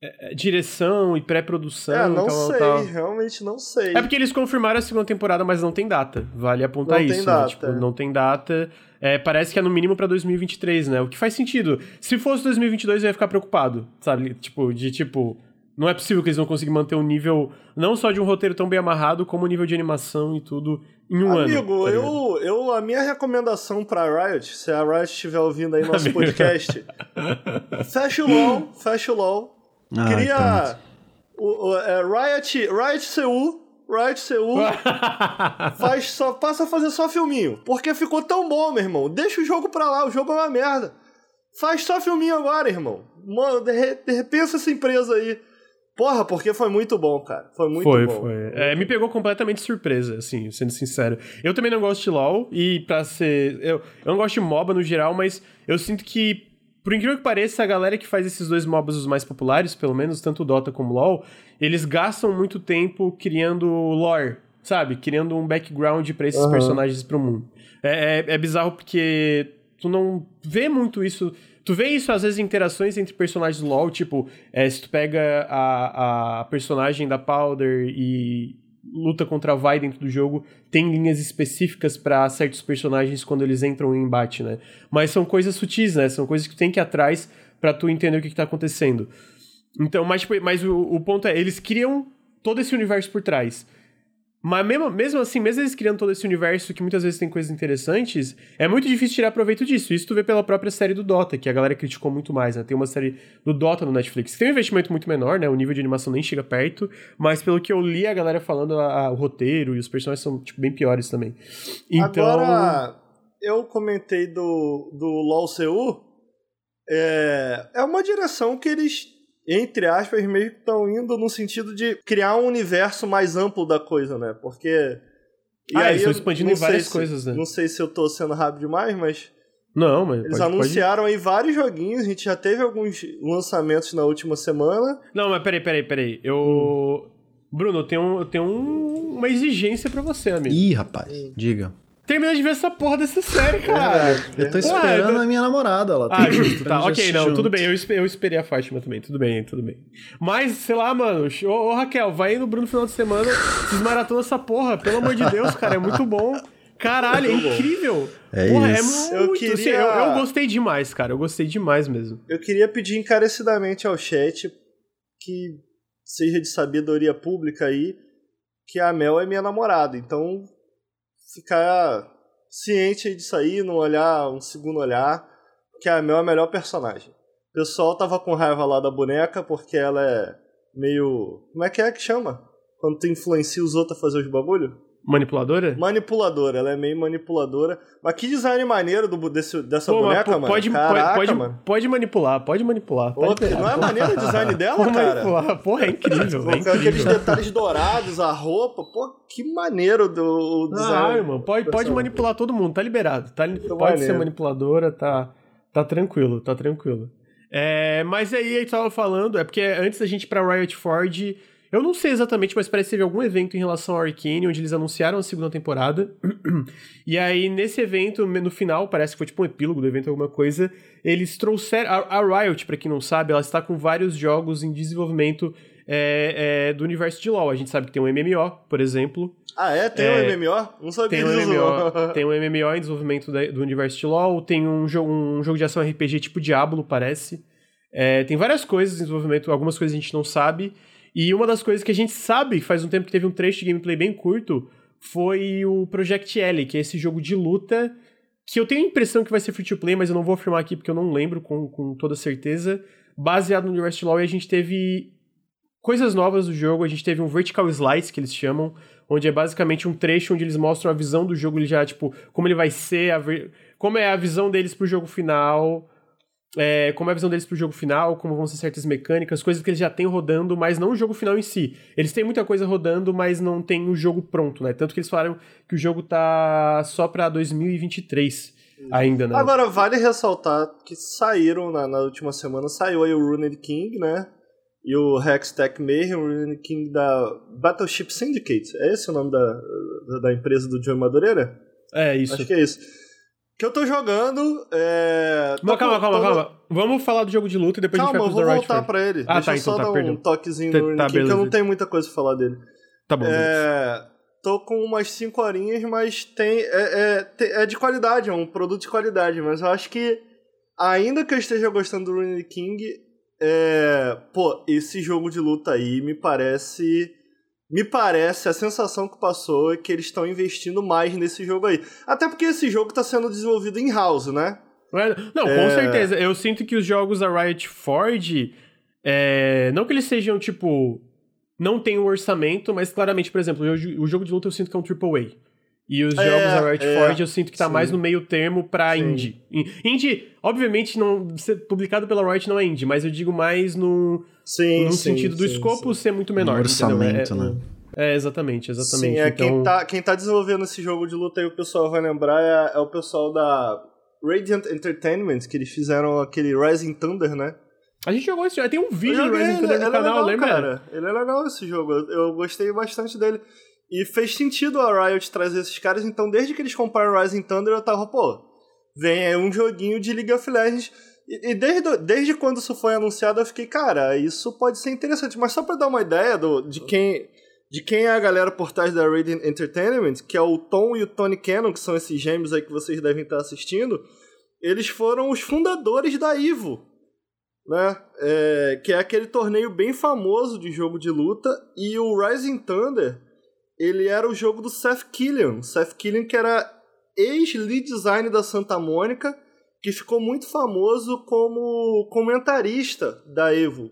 É, é, direção e pré-produção. É, não tal, sei, tal. realmente não sei. É porque eles confirmaram a segunda temporada, mas não tem data. Vale apontar Não isso. tem né? data, Tipo, não tem data. É, parece que é no mínimo pra 2023, né? O que faz sentido. Se fosse 2022, eu ia ficar preocupado, sabe? Tipo, de tipo. Não é possível que eles vão conseguir manter um nível, não só de um roteiro tão bem amarrado, como o nível de animação e tudo em um ano. Amigo, tá ligado? eu, eu, a minha recomendação pra Riot, se a Riot estiver ouvindo aí nosso Amigo. podcast, fecha o LOL, fecha o LOL. Ah, Cria o, o- é, Riot, Riot Seul, Riot Seul, faz só, passa a fazer só filminho. Porque ficou tão bom, meu irmão. Deixa o jogo pra lá, o jogo é uma merda. Faz só filminho agora, irmão. Mano, de, re- de, repensa essa empresa aí. Porra, porque foi muito bom, cara. Foi muito foi, bom. foi. É, me pegou completamente surpresa, assim, sendo sincero. Eu também não gosto de LoL, e pra ser. Eu, eu não gosto de MOBA no geral, mas eu sinto que, por incrível que pareça, a galera que faz esses dois MOBAs os mais populares, pelo menos, tanto o Dota como o LoL, eles gastam muito tempo criando lore, sabe? Criando um background pra esses Aham. personagens pro mundo. É, é, é bizarro porque tu não vê muito isso. Tu vê isso às vezes em interações entre personagens do LoL, tipo, é, se tu pega a, a personagem da Powder e luta contra a Vi dentro do jogo, tem linhas específicas pra certos personagens quando eles entram em embate, né? Mas são coisas sutis, né? São coisas que tem que ir atrás pra tu entender o que, que tá acontecendo. Então, mas, tipo, mas o, o ponto é, eles criam todo esse universo por trás. Mas mesmo, mesmo assim, mesmo eles criando todo esse universo que muitas vezes tem coisas interessantes, é muito difícil tirar proveito disso. Isso tu vê pela própria série do Dota, que a galera criticou muito mais, né? Tem uma série do Dota no Netflix, que tem um investimento muito menor, né? O nível de animação nem chega perto, mas pelo que eu li a galera falando, a- a- o roteiro e os personagens são, tipo, bem piores também. Então... Agora, eu comentei do, do LoL CU, é, é uma direção que eles, entre aspas, meio que estão indo no sentido de criar um universo mais amplo da coisa, né? Porque... e Ah, aí eles estão eu expandindo em várias se- coisas, né? Não sei se eu tô sendo rápido demais, mas Não, mas eles pode- pode- anunciaram aí vários joguinhos, a gente já teve alguns lançamentos na última semana. Não, mas peraí, peraí, peraí. Eu... Hum. Bruno, eu tenho, um- eu tenho um- uma exigência pra você, amigo. Ih, rapaz, diga. Termina de ver essa porra dessa série, cara. Eu tô esperando eu- a minha namorada, ela Ah, tá justo, pra tá. Ok, não, junto. tudo bem. Eu, eu esperei a Fátima também. Tudo bem, tudo bem. Mas, sei lá, mano. Ô, ô, Raquel, vai aí no Bruno no final de semana. Vocês maratona essa porra. Pelo amor de Deus, cara. É muito bom. Caralho, é incrível. É Porra, isso. é Eu muito. assim, queria- eu, eu gostei demais, cara. Eu gostei demais mesmo. Eu queria pedir encarecidamente ao chat que seja de sabedoria pública aí que a Mel é minha namorada. Então, ficar ciente disso aí, não olhar um segundo olhar, que a Mel é a melhor personagem. O pessoal tava com raiva lá da boneca porque ela é meio. Como é que é que chama? Quando tu influencia os outros a fazer os bagulho? Manipuladora? Manipuladora, ela é meio manipuladora. Mas que design maneiro do, desse, dessa Pô, boneca, mano. pode, Caraca, pode, mano. pode manipular, pode manipular. Não é maneiro o design dela, Pode cara? manipular. Porra, é incrível. Pô, é com aqueles incrível. detalhes dourados, a roupa, pô, que maneiro do o Ah, design. irmão, pode, pode Pessoal. manipular todo mundo, tá liberado. Tá, pode maneiro. ser manipuladora, tá, tá tranquilo, tá tranquilo. É, mas aí a gente tava falando, é porque antes da gente ir pra Riot Forge, eu não sei exatamente, mas parece que teve algum evento em relação ao Arcane, onde eles anunciaram a segunda temporada. e aí, nesse evento, no final, parece que foi tipo um epílogo do evento, alguma coisa, eles trouxeram. A, a Riot, pra quem não sabe, ela está com vários jogos em desenvolvimento é, é, do universo de LoL. A gente sabe que tem um MMO, por exemplo. Ah, é? Tem É, um MMO? Não sabia Tem um, disso. MMO, tem um MMO em desenvolvimento da- do universo de LoL, tem um, jo um jogo de ação RPG tipo Diablo, parece. É, tem várias coisas em desenvolvimento, algumas coisas a gente não sabe. E uma das coisas que a gente sabe, faz um tempo que teve um trecho de gameplay bem curto, foi o Project L, que é esse jogo de luta que eu tenho a impressão que vai ser free to play, mas eu não vou afirmar aqui porque eu não lembro com, com toda certeza. Baseado no universo LoL, e a gente teve coisas novas do jogo. A gente teve um vertical slice, que eles chamam, onde é basicamente um trecho onde eles mostram a visão do jogo, ele já, tipo, como ele vai ser, ver- como é a visão deles pro jogo final, é, como é a visão deles pro jogo final, como vão ser certas mecânicas, coisas que eles já têm rodando, mas não o jogo final em si. Eles têm muita coisa rodando, mas não tem o jogo pronto, né? Tanto que eles falaram que o jogo tá só pra 2023 ainda, né? Agora, vale ressaltar que saíram na, na última semana, saiu aí o Runed King, né? E o Hextech Mayhem, o Runed King da Battleship Syndicate. É esse o nome da, da, empresa do Joey Madureira? é isso. Acho que é isso. Que eu tô jogando. É... Tô calma, calma, tô- calma. Vamos falar do jogo de luta e depois Calma, a eu gente vai vou pros The Right voltar pra ele. Ah, Deixa tá, eu então só tá, dar um perdão. toquezinho Tá- no tá, King, que eu não tenho muita coisa pra falar dele. Tá bom. É, tô com umas 5 horinhas, mas tem é, é, é de qualidade, é um produto de qualidade. Mas eu acho que, ainda que eu esteja gostando do Running King, é, pô, esse jogo de luta aí me parece. Me parece, a sensação que passou é que eles estão investindo mais nesse jogo aí. Até porque esse jogo tá sendo desenvolvido em house, né? É, Não, com É. certeza. Eu sinto que os jogos da Riot Forge, é, não que eles sejam, tipo, não tem um orçamento, mas claramente, por exemplo, o, o jogo de luta eu sinto que é um AAA. E os É, jogos da Riot é, Forge eu sinto que tá sim. mais no meio termo pra Sim. indie. In- Indie, obviamente, não publicado pela Riot não é indie, mas eu digo mais no, Sim, no sim, sentido do sim, escopo sim. ser muito menor. Um orçamento, é, né? É, exatamente, exatamente. Sim, é então, quem, tá, quem tá desenvolvendo esse jogo de luta aí, o pessoal vai lembrar, é, é o pessoal da Radiant Entertainment, que eles fizeram aquele Rising Thunder, né? A gente jogou esse jogo, tem um Eu vídeo do joguei, Resident ele, no ele é canal, legal, lembra? cara. Ele é legal esse jogo, eu, eu gostei bastante dele. E fez sentido a Riot trazer esses caras, então desde que eles compraram Rising Thunder, eu tava, pô, vem aí um joguinho de League of Legends. E, desde, desde quando isso foi anunciado, eu fiquei, cara, isso pode ser interessante. Mas só pra dar uma ideia do, de quem de quem é a galera por trás da Radiant Entertainment, que é o Tom e o Tony Cannon, que são esses gêmeos aí que vocês devem estar assistindo, eles foram os fundadores da Ivo, né? É, que é aquele torneio bem famoso de jogo de luta, e o Rising Thunder, ele era o jogo do Seth Killian. Seth Killian que era ex-lead design da Santa Mônica, que ficou muito famoso como comentarista da Evo,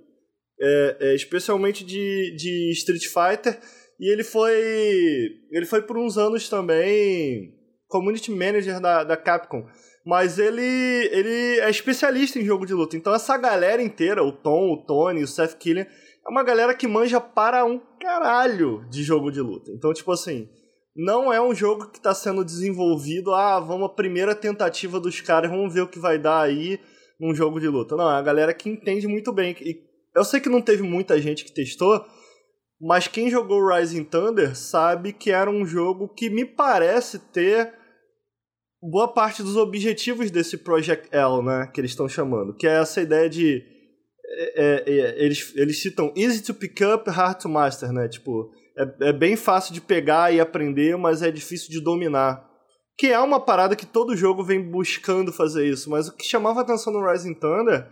é, é, especialmente de, de Street Fighter, e ele foi ele foi por uns anos também community manager da, da Capcom. Mas ele, ele é especialista em jogo de luta. Então essa galera inteira, o Tom, o Tony, o Seth Killian, é uma galera que manja para um caralho de jogo de luta. Então, tipo assim, não é um jogo que está sendo desenvolvido, ah, vamos a primeira tentativa dos caras, vamos ver o que vai dar aí num jogo de luta. Não, é a galera que entende muito bem. E eu sei que não teve muita gente que testou, mas quem jogou Rising Thunder sabe que era um jogo que me parece ter boa parte dos objetivos desse Project L, né, que eles estão chamando, que é essa ideia de é, é, é, eles, eles citam easy to pick up, hard to master, né? Tipo, é, é bem fácil de pegar e aprender, mas é difícil de dominar. Que é uma parada que todo jogo vem buscando fazer isso, mas o que chamava atenção no Rising Thunder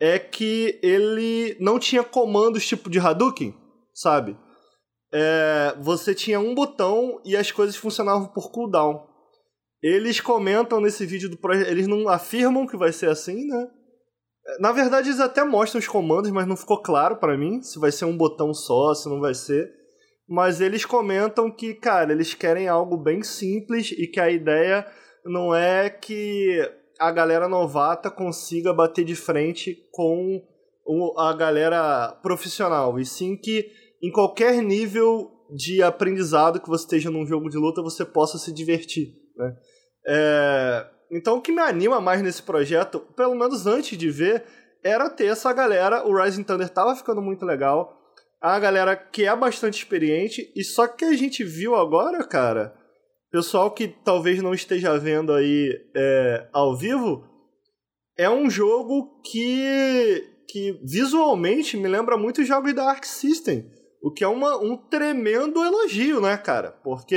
é que ele não tinha comandos tipo de Hadouken, sabe? É, você tinha um botão e as coisas funcionavam por cooldown. Eles comentam nesse vídeo do projeto, eles não afirmam que vai ser assim, né? Na verdade, eles até mostram os comandos, mas não ficou claro pra mim se vai ser um botão só, se não vai ser. Mas eles comentam que, cara, eles querem algo bem simples e que a ideia não é que a galera novata consiga bater de frente com a galera profissional, e sim que em qualquer nível de aprendizado que você esteja num jogo de luta você possa se divertir, né? É, Então o que me anima mais nesse projeto, pelo menos antes de ver, era ter essa galera. O Rising Thunder tava ficando muito legal. A galera que é bastante experiente. E só que a gente viu agora, cara, pessoal que talvez não esteja vendo aí é, ao vivo, é um jogo que, que visualmente me lembra muito os jogos da Arc System. O que é uma, um tremendo elogio, né, cara? Porque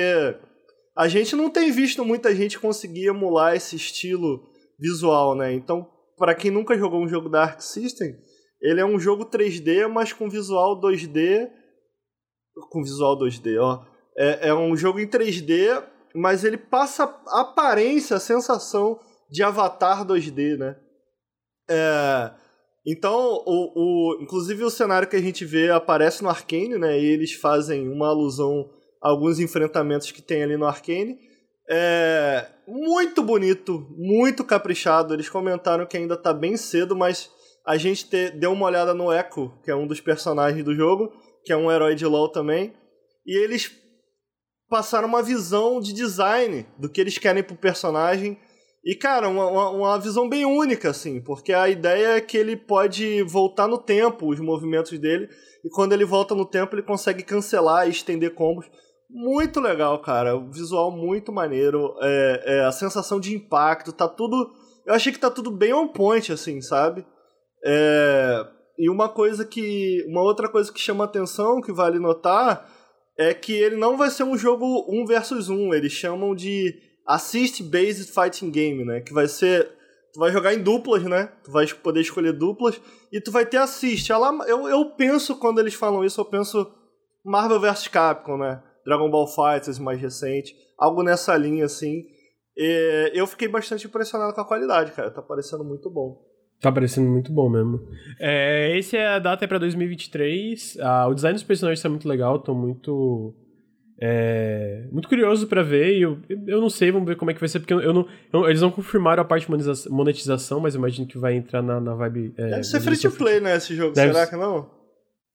a gente não tem visto muita gente conseguir emular esse estilo visual, né? Então, para quem nunca jogou um jogo da Arc System, ele é um jogo 3D, mas com visual 2D. Com visual 2D, ó. É, é um jogo em 3D, mas ele passa a aparência, a sensação de Avatar 2D, né? É, então, o, o, inclusive o cenário que a gente vê aparece no Arcane, né? E eles fazem uma alusão a alguns enfrentamentos que tem ali no Arcane. É muito bonito, muito caprichado. Eles comentaram que ainda tá bem cedo, mas a gente te, deu uma olhada no Echo, que é um dos personagens do jogo, que é um herói de LoL também. E eles passaram uma visão de design do que eles querem pro personagem. E, cara, uma, uma, visão bem única, assim, porque a ideia é que ele pode voltar no tempo, os movimentos dele, e quando ele volta no tempo, ele consegue cancelar e estender combos. muito legal, cara. O visual muito maneiro. É, é, a sensação de impacto, tá tudo. Eu achei que tá tudo bem on point, assim, sabe? É, e uma coisa que. Uma outra coisa que chama atenção, que vale notar, é que ele não vai ser um jogo um versus um. Eles chamam de Assist Based Fighting Game, né? Que vai ser. Tu vai jogar em duplas, né? Tu vai poder escolher duplas e tu vai ter assist. Eu, eu penso, quando eles falam isso, eu penso Marvel vs Capcom, né? Dragon Ball Fighters mais recente. Algo nessa linha, assim. E eu fiquei bastante impressionado com a qualidade, cara. Tá parecendo muito bom. Tá parecendo muito bom mesmo. É, esse é a data é pra 2023. Ah, o design dos personagens tá muito legal, tô muito. É, muito curioso para ver. E eu, eu não sei, vamos ver como é que vai ser, porque eu não, eu, eles não confirmaram a parte de monetização, mas eu imagino que vai entrar na, na vibe. É, Deve ser free to play, né? Esse jogo, Deve será que não?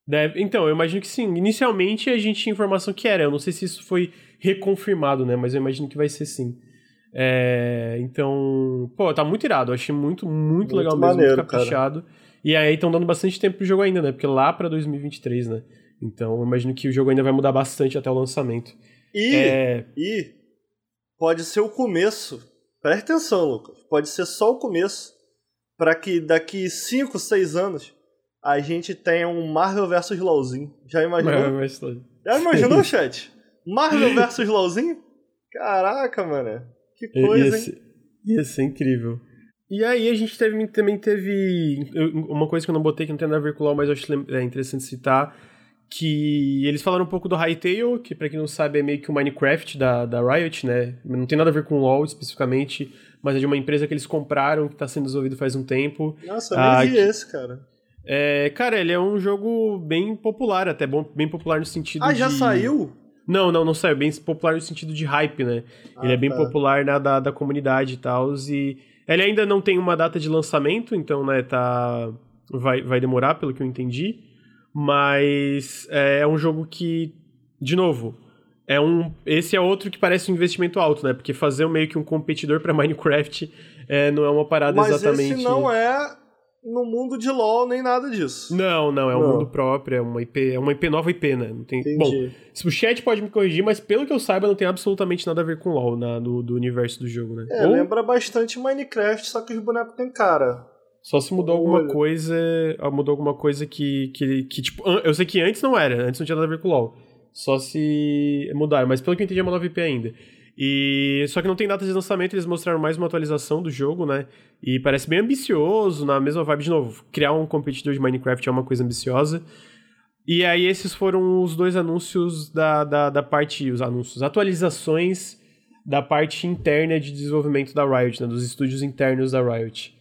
Deve, então, eu imagino que sim. Inicialmente a gente tinha informação que era. Eu não sei se isso foi reconfirmado, né? Mas eu imagino que vai ser sim. É, então, pô, tá muito irado. Eu achei muito, muito, muito legal maneiro, mesmo, caprichado. Cara. E aí estão dando bastante tempo pro jogo ainda, né? Porque lá pra 2023, né? Então, eu imagino que o jogo ainda vai mudar bastante até o lançamento. E, é... e pode ser o começo. Presta atenção, Lucas. Pode ser só o começo para que daqui 5, 6 anos a gente tenha um Marvel vs LoLzinho. Já imaginou? Já imaginou, chat? Marvel vs LoLzinho? Caraca, mano. Que coisa, ia ser, hein? Ia ser incrível. E aí a gente teve, também teve uma coisa que eu não botei que não tem nada a ver com o LoL, mas eu acho é interessante citar, que eles falaram um pouco do Hytale, que para quem não sabe é meio que o Minecraft da, da Riot, né? Não tem nada a ver com o LoL especificamente, mas é de uma empresa que eles compraram, que tá sendo desenvolvido faz um tempo. Nossa, eu ah, nem vi esse, cara. É, cara, ele é um jogo bem popular, até bom, bem popular no sentido ah, de... já saiu? Não, não, não saiu. Bem popular no sentido de hype, né? Ah, ele é bem tá. popular na da, da comunidade e tal. E ele ainda não tem uma data de lançamento, então, né, tá. Vai, vai demorar, pelo que eu entendi. Mas é, é um jogo que, de novo, é um. Esse é outro que parece um investimento alto, né? Porque fazer meio que um competidor para Minecraft é, não é uma parada Mas exatamente. Esse não é no mundo de LoL nem nada disso. Não, não, é um mundo próprio, é uma IP, é uma IP nova IP, né? Não tem. Entendi. Bom, o chat pode me corrigir, mas pelo que eu saiba, não tem absolutamente nada a ver com LoL na, do, do universo do jogo, né? É, Ou... lembra bastante Minecraft, só que os bonecos têm cara. Só se mudou alguma coisa. Ah, mudou alguma coisa que, que, que, tipo, eu sei que antes não era, antes não tinha nada a ver com LoL. Só se mudar, mas pelo que eu entendi é uma nova IP ainda. E só que não tem data de lançamento, eles mostraram mais uma atualização do jogo, né? E parece bem ambicioso, na mesma vibe de novo. Criar um competidor de Minecraft é uma coisa ambiciosa. E aí esses foram os dois anúncios da, da, da parte, os anúncios, atualizações da parte interna de desenvolvimento da Riot, né? Dos estúdios internos da Riot.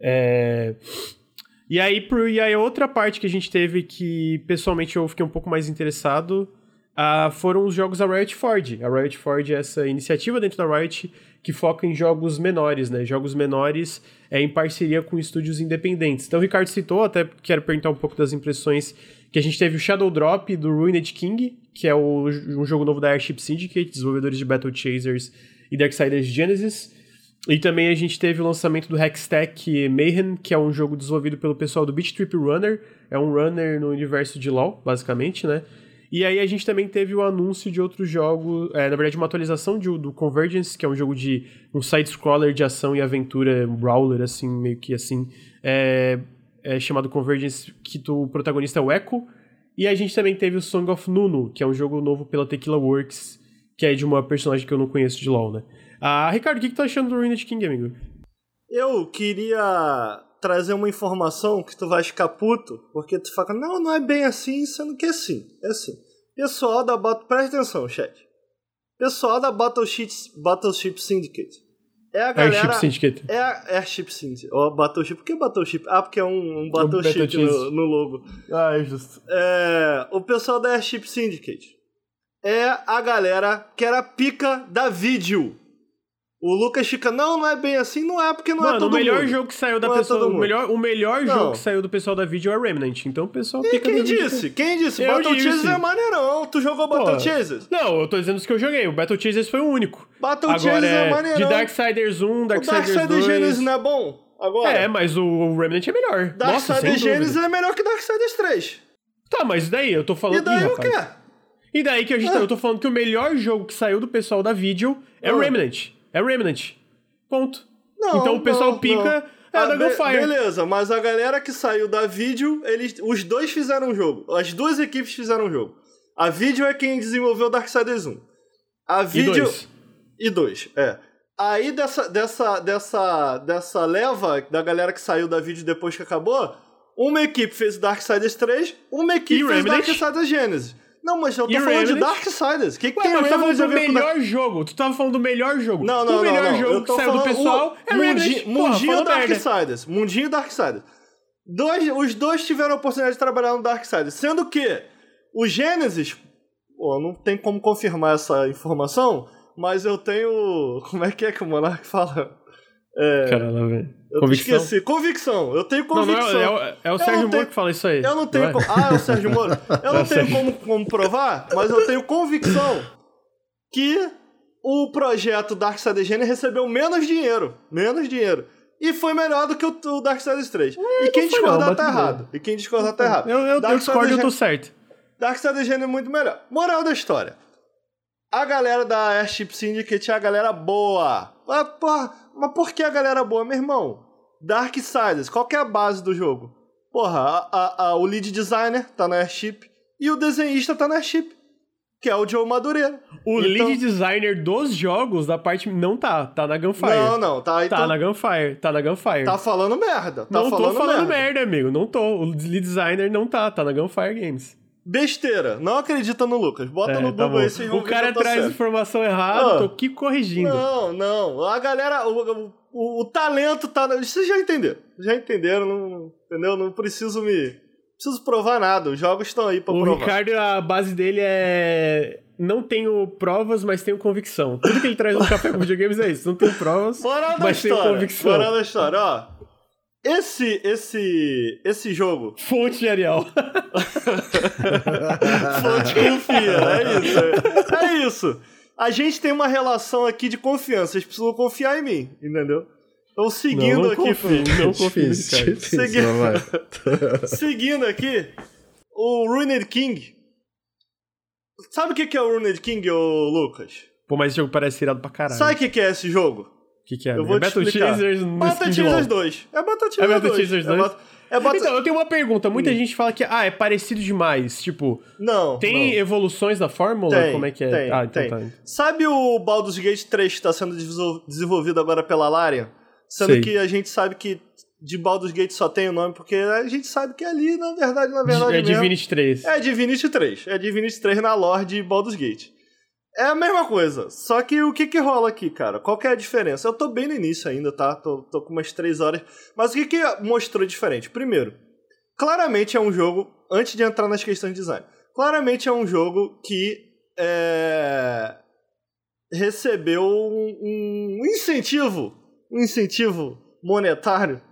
É... E aí, pro, e aí outra parte que a gente teve que pessoalmente eu fiquei um pouco mais interessado uh, foram os jogos da Riot Forge. A Riot Forge é essa iniciativa dentro da Riot que foca em jogos menores, né? Jogos menores é em parceria com estúdios independentes. Então o Ricardo citou, até quero perguntar um pouco das impressões, que a gente teve o Shadow Drop do Ruined King, que é o, um jogo novo da Airship Syndicate, desenvolvedores de Battle Chasers e Darksiders Genesis. E também a gente teve o lançamento do Hextech Mayhem, que é um jogo desenvolvido pelo pessoal do Beat Trip Runner. É um runner no universo de LoL, basicamente, né? E aí a gente também teve o anúncio de outros jogos, é, na verdade uma atualização de, do Convergence, que é um jogo de um side-scroller de ação e aventura, um brawler, assim, meio que assim, é, é chamado Convergence, que o protagonista é o Echo. E a gente também teve o Song of Nunu, que é um jogo novo pela Tequila Works, que é de uma personagem que eu não conheço de LoL, né? Ah, Ricardo, o que, que tu tá achando do Ruined King, amigo? Eu queria trazer uma informação que tu vai ficar puto, porque tu fala, não, não é bem assim, sendo que é assim, é assim. Pessoal da Battle... Presta atenção, chat. Pessoal da Battleship, Battleship Syndicate. É a galera... Airship Syndicate. É a Airship Syndicate. Ó, oh, Battleship. Por que Battleship? Ah, porque é um, um Battleship um no, no, logo. Ah, é justo. É, o pessoal da Airship Syndicate. É a galera que era pica da vídeo. O Lucas fica, não, não é bem assim, não é porque não é Mano, é todo o melhor mundo. jogo que saiu da não é pessoa, é o melhor, o melhor jogo que saiu do pessoal da vídeo é Remnant, então o pessoal e fica quem disse? Quem disse? Eu Battle disse. Chasers é maneirão. Tu jogou Pô, Battle Chasers? Não, eu tô dizendo os que eu joguei. O Battle Chasers foi o único. Battle Agora, Chasers é, é maneirão. De Darksiders 1, Darksiders 2... O Darksiders Genesis não é bom? Agora. É, mas o Remnant é melhor. Darksiders Genesis é melhor que Darksiders 3. Tá, mas daí eu tô falando... E daí o quê? E daí que a gente tá, eu tô falando que o melhor jogo que saiu do pessoal da vídeo é o Ah. Remnant. É Remnant. Ponto. Não, então o pessoal não, pica é Ah, da be-. Beleza, mas a galera que saiu da vídeo, eles, os dois fizeram um jogo. As duas equipes fizeram um jogo. A vídeo é quem desenvolveu Darksiders 1. A E vídeo. dois. E dois, é. Aí dessa, dessa, dessa, dessa leva da galera que saiu da vídeo depois que acabou, uma equipe fez o Darksiders 3, uma equipe E fez? Darksiders Genesis. Não, mas eu tô E falando de Remnant? Darksiders. O que, que Ué, tem mas tu tá falando Remnant do com melhor jogo. Tu tava falando do melhor jogo. Não, não, o melhor não, não. jogo que saiu do pessoal o é Remnant. Mundi- Porra, Mundinho. Darksiders. Mundinho Darksiders. Dois, os dois tiveram a oportunidade de trabalhar no Darksiders. Sendo que o Genesis... Pô, não tem como confirmar essa informação, mas eu tenho... Como é que é que o Monark fala? Caramba, velho. Convicção? esqueci. Convicção. Eu tenho Não, não, convicção. é, é, o- é o Eu Sérgio não Moro tenho- que fala isso aí. Eu não tenho. é? co- Ah, é o Sérgio Moro? Eu É não o tenho como, como provar, mas eu tenho convicção que o projeto Darksiders Gene recebeu menos dinheiro. Menos dinheiro. E foi melhor do que o, o Darksiders 3. e quem não discordar não, tá errado. E quem discordar tá errado. Eu, eu, eu discordo e eu tô certo. Darksiders Gene é muito melhor. Moral da história. A galera da Airship Syndicate é a galera boa. Ah, porra, mas por que a galera boa, meu irmão? Darksiders, qual que é a base do jogo? Porra, a- a- a- o lead designer tá na Airship e o desenhista tá na Airship, que é o Joe Madureira. O Então- lead designer dos jogos da parte. Não tá. Tá na Gunfire. Não, não, tá, Tá então, na Gunfire. Tá na Gunfire. tá falando merda. Tá não falando, tô falando merda. merda. amigo. Não tô. O lead designer não tá. Tá na Gunfire Games. Besteira, não acredita no Lucas. Bota É, no tá Google bom. aí, vocês vão O cara tô traz certo. informação errada, Ah. tô aqui corrigindo. Não, não. A galera. O, o, o talento tá. Vocês já entenderam. Já entenderam, não, entendeu? Não preciso me. Preciso provar nada. Os jogos estão aí pra o provar. Ricardo, a base dele é. Não tenho provas, mas tenho convicção. Tudo que ele traz no Café com Videogames é isso. Não tenho provas, Moral da mas tenho história. convicção. Moral da história, ó. Esse, esse, esse jogo. Fonte de Arial. Fonte confia, é isso. É, é isso. A gente tem uma relação aqui de confiança. Vocês precisam confiar em mim, entendeu? Então, seguindo Não, não aqui, confio, filho. não confio Difícil, cara. difícil, Segui- mas vai. Seguindo aqui, o Ruined King. Sabe o que que é o Ruined King, ô Lucas? Pô, mas esse jogo parece irado pra caralho. Sabe o que que é esse jogo? O que, que é? Eu vou é Battle. Chasers no Battle. Chasers 2. É Battle Chasers É Battle 2. Chasers É 2? Bat- É Battle... Então, eu tenho uma pergunta. Muita Hum. gente fala que, ah, é parecido demais. Tipo, Não, tem não. evoluções da fórmula? Tem, Como é que é? tem, ah, então tem. tá. Sabe o Baldur's Gate 3 que está sendo desenvol- desenvolvido agora pela Larian? Sendo Sei. que a gente sabe que de Baldur's Gate só tem o nome, porque a gente sabe que ali, na verdade, na verdade é mesmo, Divinity 3. É Divinity 3. É Divinity 3 na lore de Baldur's Gate. É a mesma coisa. Só que o que que rola aqui, cara? Qual que é a diferença? Eu tô bem no início ainda, tá? Tô, tô com umas 3 horas. Mas o que que mostrou diferente? Primeiro, claramente é um jogo, antes de entrar nas questões de design, claramente é um jogo que é, recebeu um, um incentivo, um incentivo monetário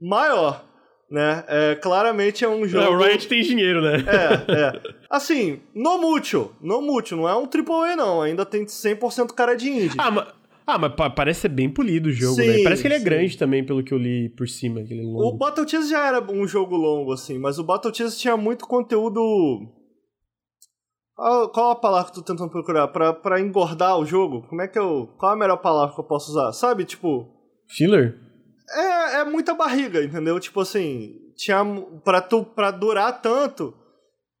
maior, né? É, claramente é um jogo... o Riot tem dinheiro, né? É, é. Assim, no mútil. No mútil, não é um AAA não. Ainda tem 100% cara de indie. Ah, mas, ah, mas pa- parece ser bem polido o jogo, Sim, né? Parece que ele é sim. grande também, pelo que eu li por cima. Aquele O longo. Battle Chase já era um jogo longo, assim, mas o Battle Chase tinha muito conteúdo. Qual, qual a palavra que eu tô tentando procurar? Pra, pra engordar o jogo? Como é que eu. Qual a melhor palavra que eu posso usar? Sabe, tipo. Filler? É, é muita barriga, entendeu? Tipo assim, tinha. Pra, tu, pra durar tanto.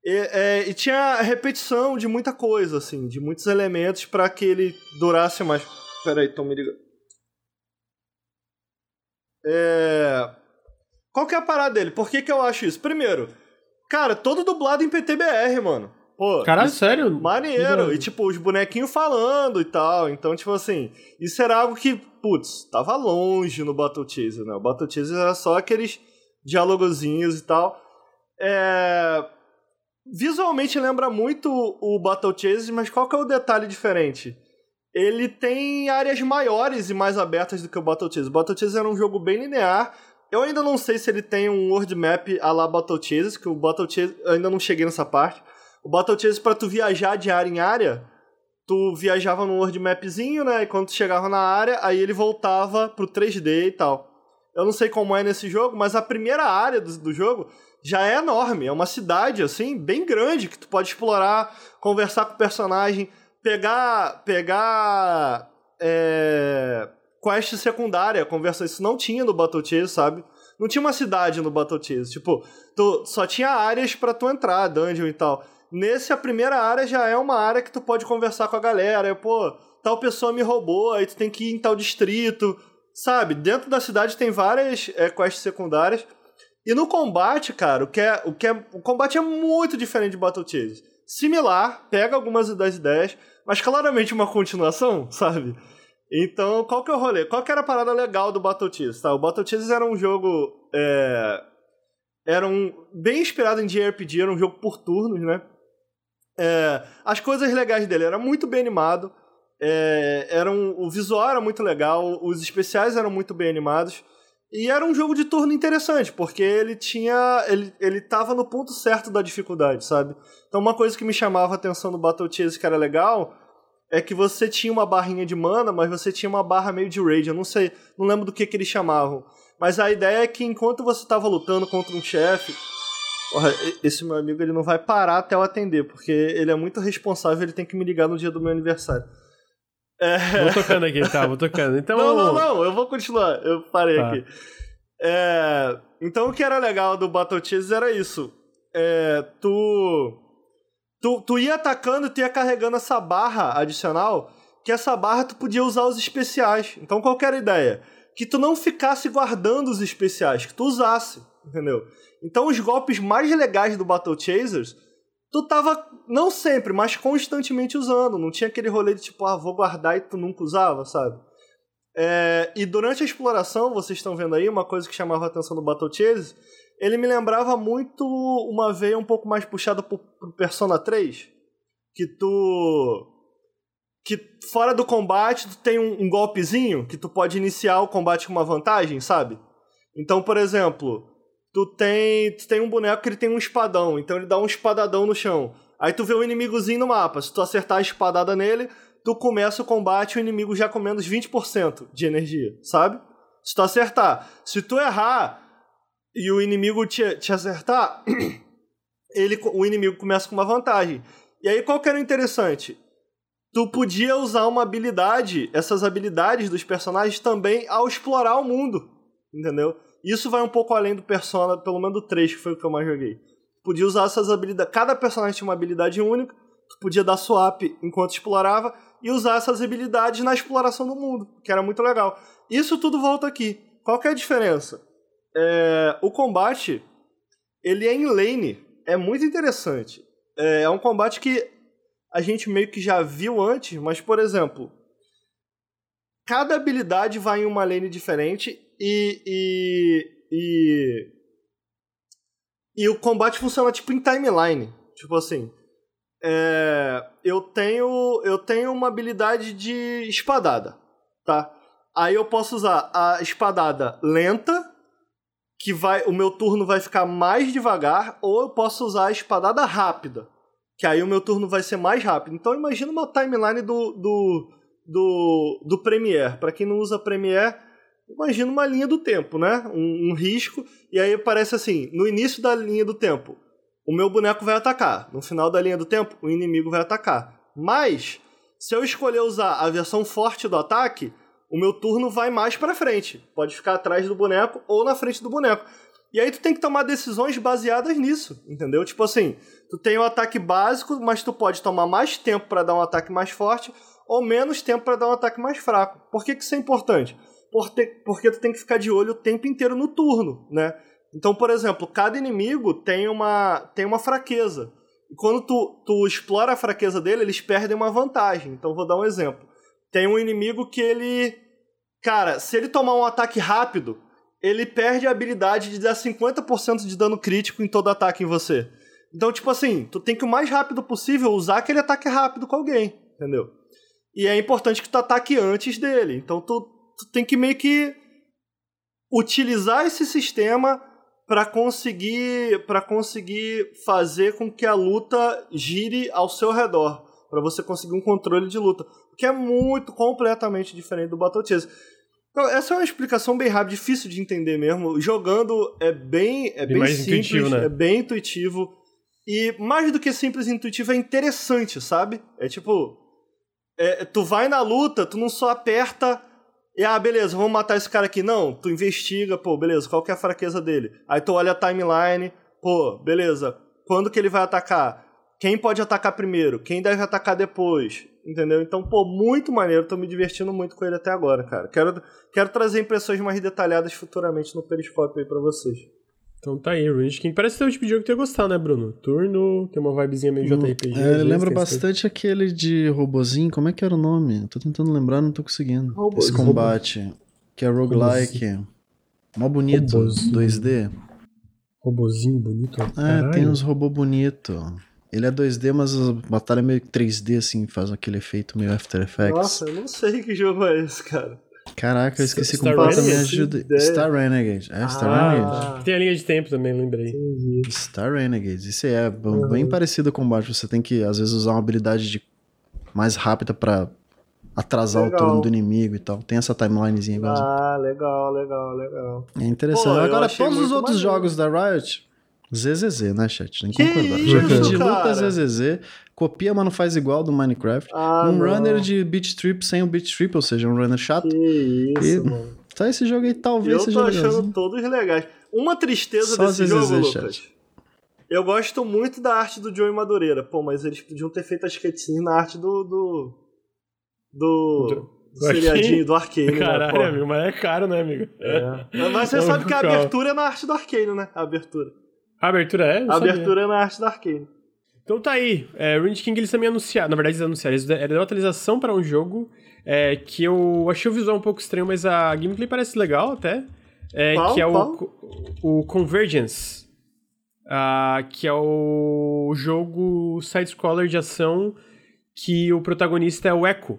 E, é, e tinha repetição de muita coisa, assim, de muitos elementos pra que ele durasse mais. Peraí, então me liga. É. Qual que é a parada dele? Por que, que eu acho isso? Primeiro, cara, todo dublado em PTBR, mano. Pô, Caralho, isso- sério? Maneiro. E tipo, os bonequinhos falando e tal. Então, tipo assim, isso era algo que, putz, tava longe no Battle Chaser, né? O Battle Chaser era só aqueles dialogozinhos e tal. É... Visualmente lembra muito o Battle Chaser, mas qual que é o detalhe diferente? Ele tem áreas maiores e mais abertas do que o Battle Chaser. O Battle Chaser era um jogo bem linear. Eu ainda não sei se ele tem um world map a la Battle Chaser, que o Battle Chaser... Eu ainda não cheguei nessa parte. O Battle Chase, pra tu viajar de área em área, tu viajava num world mapzinho, né? E quando tu chegava na área, aí ele voltava pro 3D e tal. Eu não sei como é nesse jogo, mas a primeira área do, do jogo já é enorme. É uma cidade, assim, bem grande, que tu pode explorar, conversar com o personagem, pegar. pegar. É, quest secundária, conversa. Isso não tinha no Battle Chase, sabe? Não tinha uma cidade no Battle Chase. Tipo, tu só tinha áreas para tu entrar, dungeon e tal. Nesse, a primeira área já é uma área que tu pode conversar com a galera. É, pô, tal pessoa me roubou, aí tu tem que ir em tal distrito. Sabe? Dentro da cidade tem várias é, quests secundárias. E no combate, cara, o que é, o que é, o combate é muito diferente de Battle Chase. Similar, pega algumas das ideias, mas claramente uma continuação, sabe? Então, qual que é o rolê? Qual que era a parada legal do Battle Chase? Tá? O Battle Chase era um jogo. É... Era um. bem inspirado em JRPG, era um jogo por turnos, né? É... As coisas legais dele era muito bem animado. É... Era um... O visual era muito legal, os especiais eram muito bem animados. E era um jogo de turno interessante, porque ele tinha. Ele, ele tava no ponto certo da dificuldade, sabe? Então, uma coisa que me chamava a atenção no Battle Chase que era legal é que você tinha uma barrinha de mana, mas você tinha uma barra meio de rage. Eu não sei, não lembro do que, que eles chamavam. Mas a ideia é que enquanto você estava lutando contra um chefe. Esse meu amigo ele não vai parar até eu atender, porque ele é muito responsável, ele tem que me ligar no dia do meu aniversário. É... Vou tocando aqui, tá, vou tocando. Então... Não, não, não, eu vou continuar. Eu parei tá. aqui. É... Então o que era legal do Battle Chase era isso. É... Tu... tu. Tu ia atacando e tu ia carregando essa barra adicional, que essa barra tu podia usar os especiais. Então qual era a ideia? Que tu não ficasse guardando os especiais, que tu usasse, entendeu? Então os golpes mais legais do Battle Chasers tu tava, não sempre, mas constantemente usando. Não tinha aquele rolê de tipo, ah, vou guardar e tu nunca usava, sabe? É, e durante a exploração, vocês estão vendo aí, uma coisa que chamava a atenção do Battle Chase, ele me lembrava muito uma veia um pouco mais puxada pro, pro Persona 3, que tu que fora do combate tu tem um, um, golpezinho que tu pode iniciar o combate com uma vantagem, sabe? Então, por exemplo, tu tem, tu tem um boneco que ele tem um espadão, então ele dá um espadadão no chão. Aí tu vê um inimigozinho no mapa, se tu acertar a espadada nele, tu começa o combate e o inimigo já com menos 20% de energia, sabe? Se tu acertar. Se tu errar e o inimigo te, te acertar, ele, o inimigo começa com uma vantagem. E aí qual que era o interessante? Tu podia usar uma habilidade, essas habilidades dos personagens também ao explorar o mundo, entendeu? Isso vai um pouco além do Persona, pelo menos do 3, que foi o que eu mais joguei. Podia usar essas habilidades. Cada personagem tinha uma habilidade única, tu podia dar swap enquanto explorava e usar essas habilidades na exploração do mundo, que era muito legal. Isso tudo volta aqui. Qual que é a diferença? É, o combate, ele é em lane, é muito interessante. É, é um combate que a gente meio que já viu antes, mas, por exemplo, cada habilidade vai em uma lane diferente e, e, e, e o combate funciona tipo em timeline. Tipo assim, é, eu tenho eu tenho uma habilidade de espadada, tá? Aí eu posso usar a espadada lenta, que vai o meu turno vai ficar mais devagar, ou eu posso usar a espadada rápida, que aí o meu turno vai ser mais rápido. Então imagina uma timeline do do do, do Premiere. Para quem não usa Premiere, imagina uma linha do tempo, né? Um, um, risco, e aí parece assim: no início da linha do tempo, o meu boneco vai atacar. No final da linha do tempo, o inimigo vai atacar. Mas, se eu escolher usar a versão forte do ataque, o meu turno vai mais para frente. Pode ficar atrás do boneco ou na frente do boneco. E aí tu tem que tomar decisões baseadas nisso, entendeu? Tipo assim, tu tem o um ataque básico, mas tu pode tomar mais tempo para dar um ataque mais forte ou menos tempo para dar um ataque mais fraco. Por que, que isso é importante? Porque, porque tu tem que ficar de olho o tempo inteiro no turno, né? Então, por exemplo, cada inimigo tem uma, tem uma fraqueza. E quando tu, tu explora a fraqueza dele, eles perdem uma vantagem. Então, vou dar um exemplo. Tem um inimigo que ele. Cara, se ele tomar um ataque rápido, ele perde a habilidade de dar 50% de dano crítico em todo ataque em você. Então, tipo assim, tu tem que o mais rápido possível usar aquele ataque rápido com alguém, entendeu? E é importante que tu ataque antes dele. Então tu, tu tem que meio que utilizar esse sistema para conseguir para conseguir fazer com que a luta gire ao seu redor, para você conseguir um controle de luta, que é muito completamente diferente do Battle Chase. Então, essa é uma explicação bem rápida, difícil de entender mesmo. Jogando é bem, é bem, mais simples, intuitivo, né? é bem intuitivo. E mais do que simples e intuitivo, é interessante, sabe? É tipo. É, tu vai na luta, tu não só aperta e, ah, beleza, vamos matar esse cara aqui. Não, tu investiga, pô, beleza, qual que é a fraqueza dele? Aí tu olha a timeline, pô, beleza, quando que ele vai atacar? Quem pode atacar primeiro? Quem deve atacar depois? Entendeu? Então, pô, muito maneiro, tô me divertindo muito com ele até agora, cara. Quero, quero trazer impressões mais detalhadas futuramente no Periscope aí pra vocês. Então tá aí, King. Parece ter o tipo de jogo que tu ia gostar, né, Bruno? Turno, tem uma vibezinha meio JRPG. às É, vezes, lembra bastante aquele de robozinho. Como é que era o nome? Tô tentando lembrar, não tô conseguindo. Robo- Esse combate. Que é roguelike. Mó bonito. Robozinho. 2D. Robozinho bonito. É, caralho. tem uns robôs bonitos. Ele é 2D, mas a batalha é meio 3D, assim, faz aquele efeito meio After Effects. Nossa, eu não sei que jogo é esse, cara. Caraca, eu esqueci Star completamente. Me Renegade? ajuda. Ideia. Star Renegade. É, Star Ah. Renegade. Tem a linha de tempo também, lembrei. Star Renegade. Isso aí é b- bem parecido com o combate. Você tem que, às vezes, usar uma habilidade de mais rápida pra atrasar Legal. o turno do inimigo e tal. Tem essa timelinezinha igual. Ah, legal, legal, legal. É interessante. Pô, Agora, todos os outros maneiro. jogos da Riot, ZZZ, né, chat? Tem que concordar. isso, Jogo de luta? ZZZ, copia, mas não faz igual do Minecraft. Ah, um não. runner de beat trip sem o beat trip, ou seja, um runner chato. Que isso, E- mano. Tá, esse jogo aí talvez Eu seja tô achando legalzinho. todos legais. Uma tristeza Só desse jogo, chat. Lucas. Eu gosto muito da arte do Joey Madureira. Pô, mas eles podiam ter feito as cutscenes na arte do. do. do. Do- do seriadinho do Arcane, né? Caralho, pô? amigo, mas é caro, né, amigo? É. Mas você É sabe que a abertura é na arte do Arcane, né? A abertura. A abertura é? Não A sabia. abertura é na arte do Arcane. Então tá aí. É, Ruined King eles também anunciaram. Na verdade, eles anunciaram. Eles deram atualização para um jogo é, que eu achei o visual um pouco estranho, mas a gameplay parece legal até. É, Qual? que é Qual? o, o Convergence. ah, que é o jogo side-scroller de ação que o protagonista é o Echo.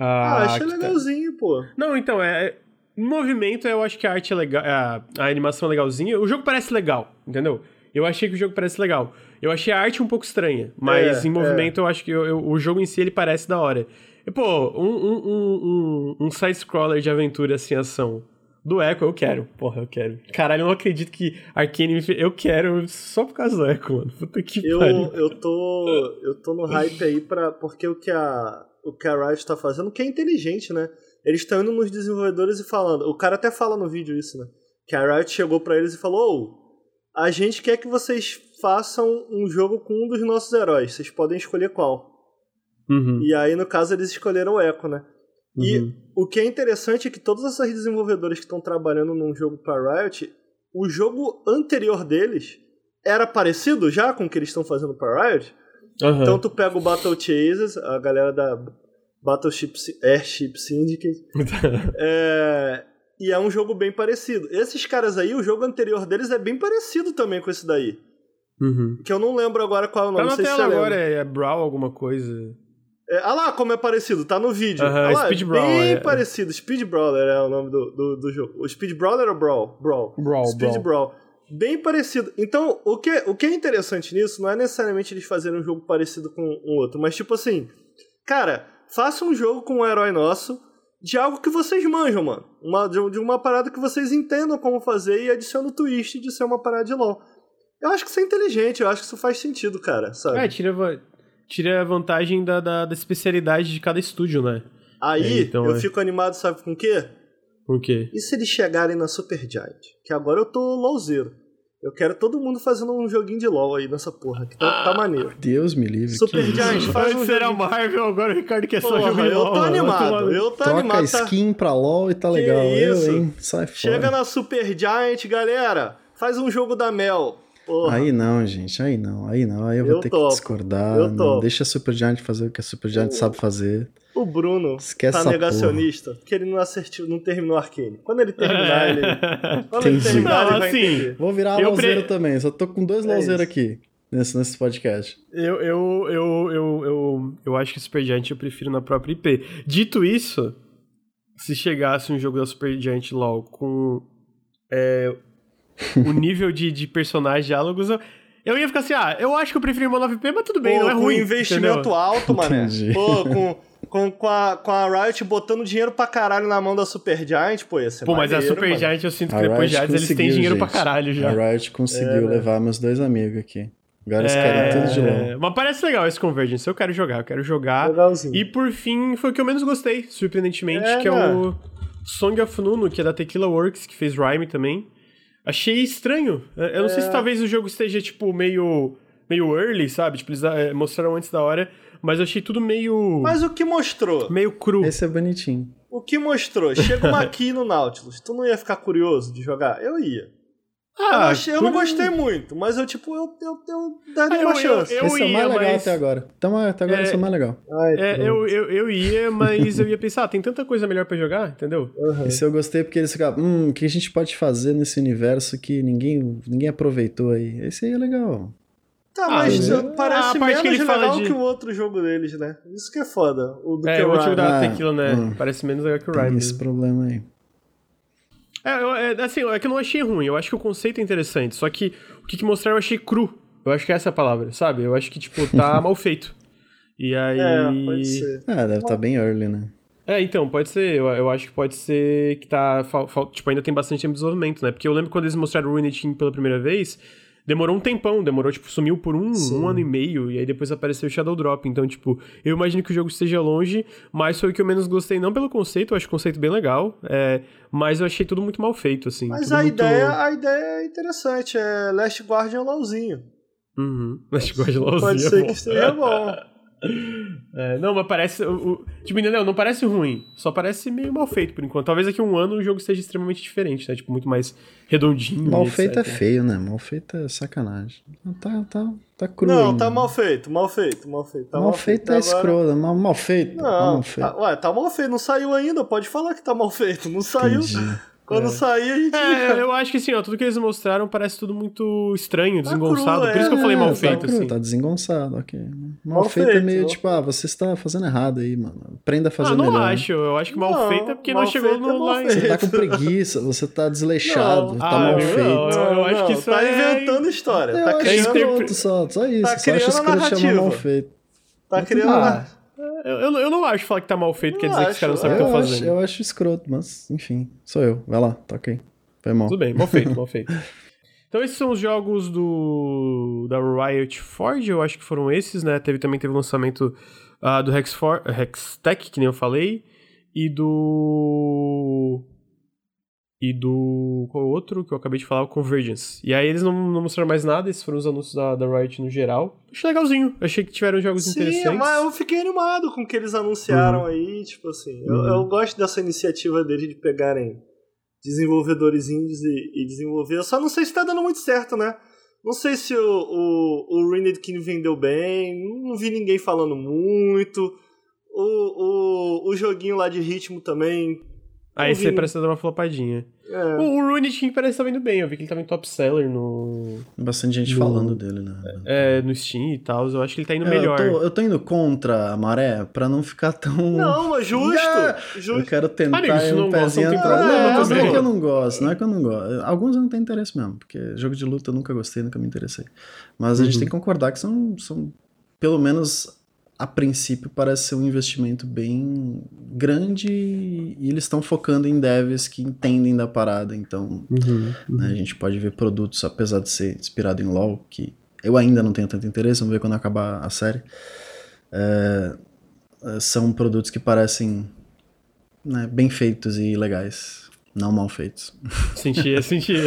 Ah, achei tá- legalzinho, pô. Não, então, é. Movimento, eu acho que a arte é legal. A, a animação é legalzinha. O jogo parece legal, entendeu? Eu achei que o jogo parece legal. Eu achei a arte um pouco estranha, mas É, em movimento eu acho que eu- eu- o jogo em si ele parece da hora. E, pô, um, um, um, um, side-scroller de aventura assim, ação. Do Echo, eu quero. Porra, eu quero. Caralho, eu não acredito que Arkane me fez. Eu quero só por causa do Echo, mano. Puta que Eu, pariu. eu tô. Eu tô no hype aí pra. Porque o que a. O que a Riot tá fazendo, que é inteligente, né? Eles estão indo nos desenvolvedores e falando. O cara até fala no vídeo isso, né? Que a Riot chegou pra eles e falou: "Ô, a gente quer que vocês façam um jogo com um dos nossos heróis. Vocês podem escolher qual. Uhum, E aí, no caso, eles escolheram o Echo, né? E uhum. o que é interessante é que todas essas desenvolvedoras que estão trabalhando num jogo pra Riot, o jogo anterior deles era parecido já com o que eles estão fazendo pra Riot. Aham. Então tu pega o Battle Chasers, a galera da Battleship Airship Syndicate, é, e é um jogo bem parecido. Esses caras aí, o jogo anterior deles é bem parecido também com esse daí. Uhum. Que eu não lembro agora qual é o Tá nome, na sei se tela você agora, é, é Brawl alguma coisa. É, ah lá como é parecido, tá no vídeo. Aham, ah lá, Speed é Brawler, bem é. parecido. Speed Brawler é o nome do, do, do jogo. O Speed Brawler ou Brawl? Brawl. Brawl, Speed Brawl. Brawl. Bem parecido. Então, o que, o que é interessante nisso não é necessariamente eles fazerem um jogo parecido com um outro, mas tipo assim, cara, faça um jogo com um herói nosso de algo que vocês manjam, mano. Uma, de, de uma parada que vocês entendam como fazer e adiciona o twist de ser uma parada de LoL. Eu acho que isso é inteligente, eu acho que isso faz sentido, cara, sabe? É, tira, tira a vantagem da, da, da especialidade de cada estúdio, né? Aí, É, então eu é. fico animado, sabe com o quê? Por quê? E se eles chegarem na Supergiant? Que agora eu tô LOLzeiro. Eu quero todo mundo fazendo um joguinho de LOL aí nessa porra, que tá, tá maneiro. Deus me livre. Supergiant, faz um era joguinho. Marvel, agora o Ricardo quer só Porra, jogar eu LOL, tô mano. animado, eu tô Troca animado. tá? skin pra LOL e tá legal. Eu, isso? hein? Sai fora. Chega na Supergiant, galera. Faz um jogo da Mel. Porra. Aí não, gente, aí não, aí não. Aí eu vou Eu ter topo, que discordar. eu não, topo. deixa a Supergiant fazer o que a Supergiant sabe fazer. O Bruno Esquece tá negacionista, porque ele não acertou, não terminou Arcane. Quando ele terminar, É. ele. Quando ele terminar, Não, ele vai assim, entender. Vou virar Eu LOLzeiro pre- também, só tô com dois É aqui nesse, nesse podcast. Eu, eu, eu, eu, eu, eu acho que Supergiant eu prefiro na própria IP. Dito isso, se chegasse um jogo da Supergiant LoL com é, o nível de, de personagens, diálogos, eu, eu ia ficar assim, ah, eu acho que eu prefiro uma 9P, mas tudo bem, Pô, não é com ruim. investimento entendeu? alto, mané. Entendi. Pô, com, com, com, a, com a Riot botando dinheiro pra caralho na mão da Supergiant, pô, ia ser Pô, mas a maneiro, Supergiant mano. eu sinto que A depois de Riot Hades eles têm dinheiro gente. pra caralho já. A Riot conseguiu levar meus dois amigos aqui. Agora eles querem tudo de É, LoL. Mas parece legal esse Convergence. Eu quero jogar, eu quero jogar. Legalzinho. E por fim, foi o que eu menos gostei, surpreendentemente, É, que é né? o Song of Nuno, que é da Tequila Works, que fez Rhyme também. Achei estranho. Eu não É. sei se talvez o jogo esteja, tipo, meio, meio early, sabe? Tipo, eles eh, mostraram antes da hora, mas eu achei tudo meio. Mas o que mostrou? meio cru. Esse é bonitinho. O que mostrou? Chega uma aqui no Nautilus. Tu não ia ficar curioso de jogar? Eu ia. Eu, não, achei- eu não gostei muito, mas eu, tipo, eu, eu, eu daria Ah, eu- uma eu- chance. eu- esse é o mais ia, legal mas- até agora. Então, até agora É, esse é o mais legal. Ai, É, eu, eu, eu ia, mas eu ia pensar, ah, tem tanta coisa melhor pra jogar, entendeu? Aham. Esse eu gostei porque eles ficavam, hum, o que a gente pode fazer nesse universo que ninguém, ninguém aproveitou aí? Esse aí é legal. Tá, Ah, mas uh, parece a parte que menos fala legal de- que o outro jogo deles, né? Isso que é foda. O do É, que o antigo da Ah, Tequila, né? hum. Parece menos legal que o Tem Rhyme. esse mesmo. problema aí. É, eu- é, assim, é que eu não achei ruim, eu acho que o conceito é interessante, só que o que, que mostraram eu achei cru. Eu acho que essa é a palavra, sabe? Eu acho que, tipo, tá mal feito. E aí. É, pode ser. Ah, deve estar bem early, né? É, então, pode ser. Eu, eu acho que pode ser que tá. fal- fal- tipo, ainda tem bastante tempo de desenvolvimento, né? Porque eu lembro quando eles mostraram o Ruined Team pela primeira vez, demorou um tempão, demorou, tipo, sumiu por um, um ano e meio, e aí depois apareceu o Shadow Drop. Então, tipo, eu imagino que o jogo esteja longe, mas foi o que eu menos gostei, não pelo conceito, eu acho o conceito bem legal, é, mas eu achei tudo muito mal feito, assim. Mas a, muito... ideia, a ideia é interessante. É Last Guardian LOLzinho. Uhum. Gosto de LOLzinho, Pode é ser que esteja bom. É, não, mas parece. O, o- tipo, entendeu? Não parece ruim. Só parece meio mal feito por enquanto. Talvez daqui a um ano o jogo seja extremamente diferente, né? Tipo, muito mais redondinho. Mal feito é feio, né? Mal feito é sacanagem. Tá, tá, tá cru Não, ainda. tá mal feito, mal feito, mal feito. Tá mal, feito é agora. escroto. Mal, mal feito. Não, mal feito. tá- ué, tá mal feito, não saiu ainda, pode falar que tá mal feito. Não saiu. Entendi. Quando sair, a gente. É, eu acho que assim, ó, tudo que eles mostraram parece tudo muito estranho, Tá desengonçado. cru, Por isso que eu é, falei mal tá feito, cru, assim. Tá desengonçado, ok. Mal, Mal feito, é feito, meio mal tipo, ah, você está fazendo errado aí, mano. Aprenda a fazer Ah, não melhor. acho. Eu acho que mal Não, feito é porque não chegou é no mal line. Você tá com preguiça, você tá desleixado, Não. tá Ah, mal feito. não, eu- eu acho que isso tá é- inventando história. Eu tá acho criando, só, só isso. tá só acho criando a escroto chamar narrativa. mal feito. tá criando eu, eu, não- eu não acho falar que tá mal feito, quer dizer que os acho, caras não sabem o que estão acho, fazendo. eu acho escroto, mas enfim, sou eu. Vai lá, tá ok. Foi mal. Tudo bem, mal feito, mal feito. Então esses são os jogos do da Riot Forge, eu acho que foram esses, né? Teve também teve o lançamento ah, do Hex For, Hextech, que nem eu falei, e do e do qual outro que eu acabei de falar, o Convergence. E aí eles não, não mostraram mais nada, esses foram os anúncios da, da Riot no geral. Achei legalzinho, achei que tiveram jogos Sim, interessantes. mas eu fiquei animado com o que eles anunciaram aí, tipo assim. eu- Uhum. Eu, gosto dessa iniciativa deles de pegarem desenvolvedores indies e, e desenvolver. Eu só não sei se tá dando muito certo, né? Não sei se o, o, o King vendeu bem, não vi ninguém falando muito. O, o, o joguinho lá de ritmo também. Aí não você parece dar uma flopadinha. É. O, o Rune King parece estar indo bem, eu vi que ele tava em top seller no, Bastante gente No- falando dele, né? é, no Steam e tal. Eu acho que ele tá indo É, melhor. Eu tô, eu tô indo contra a maré pra não ficar tão. Não, mas justo. Yeah! justo. Eu quero tentar Amigo, ir não um pezinho não atrás. Não, mas não é também. que eu não gosto, não é que eu não gosto. Alguns eu não tenho interesse mesmo, porque jogo de luta eu nunca gostei, nunca me interessei. Mas a gente Uhum. tem que concordar que são, são, pelo menos a princípio, parece ser um investimento bem grande e eles estão focando em devs que entendem da parada, então Uhum, né, a gente pode ver produtos, apesar de ser inspirado em LoL, que eu ainda não tenho tanto interesse, vamos ver quando acabar a série. É, são produtos que parecem né, bem feitos e legais, não mal feitos. Sentia, sentia.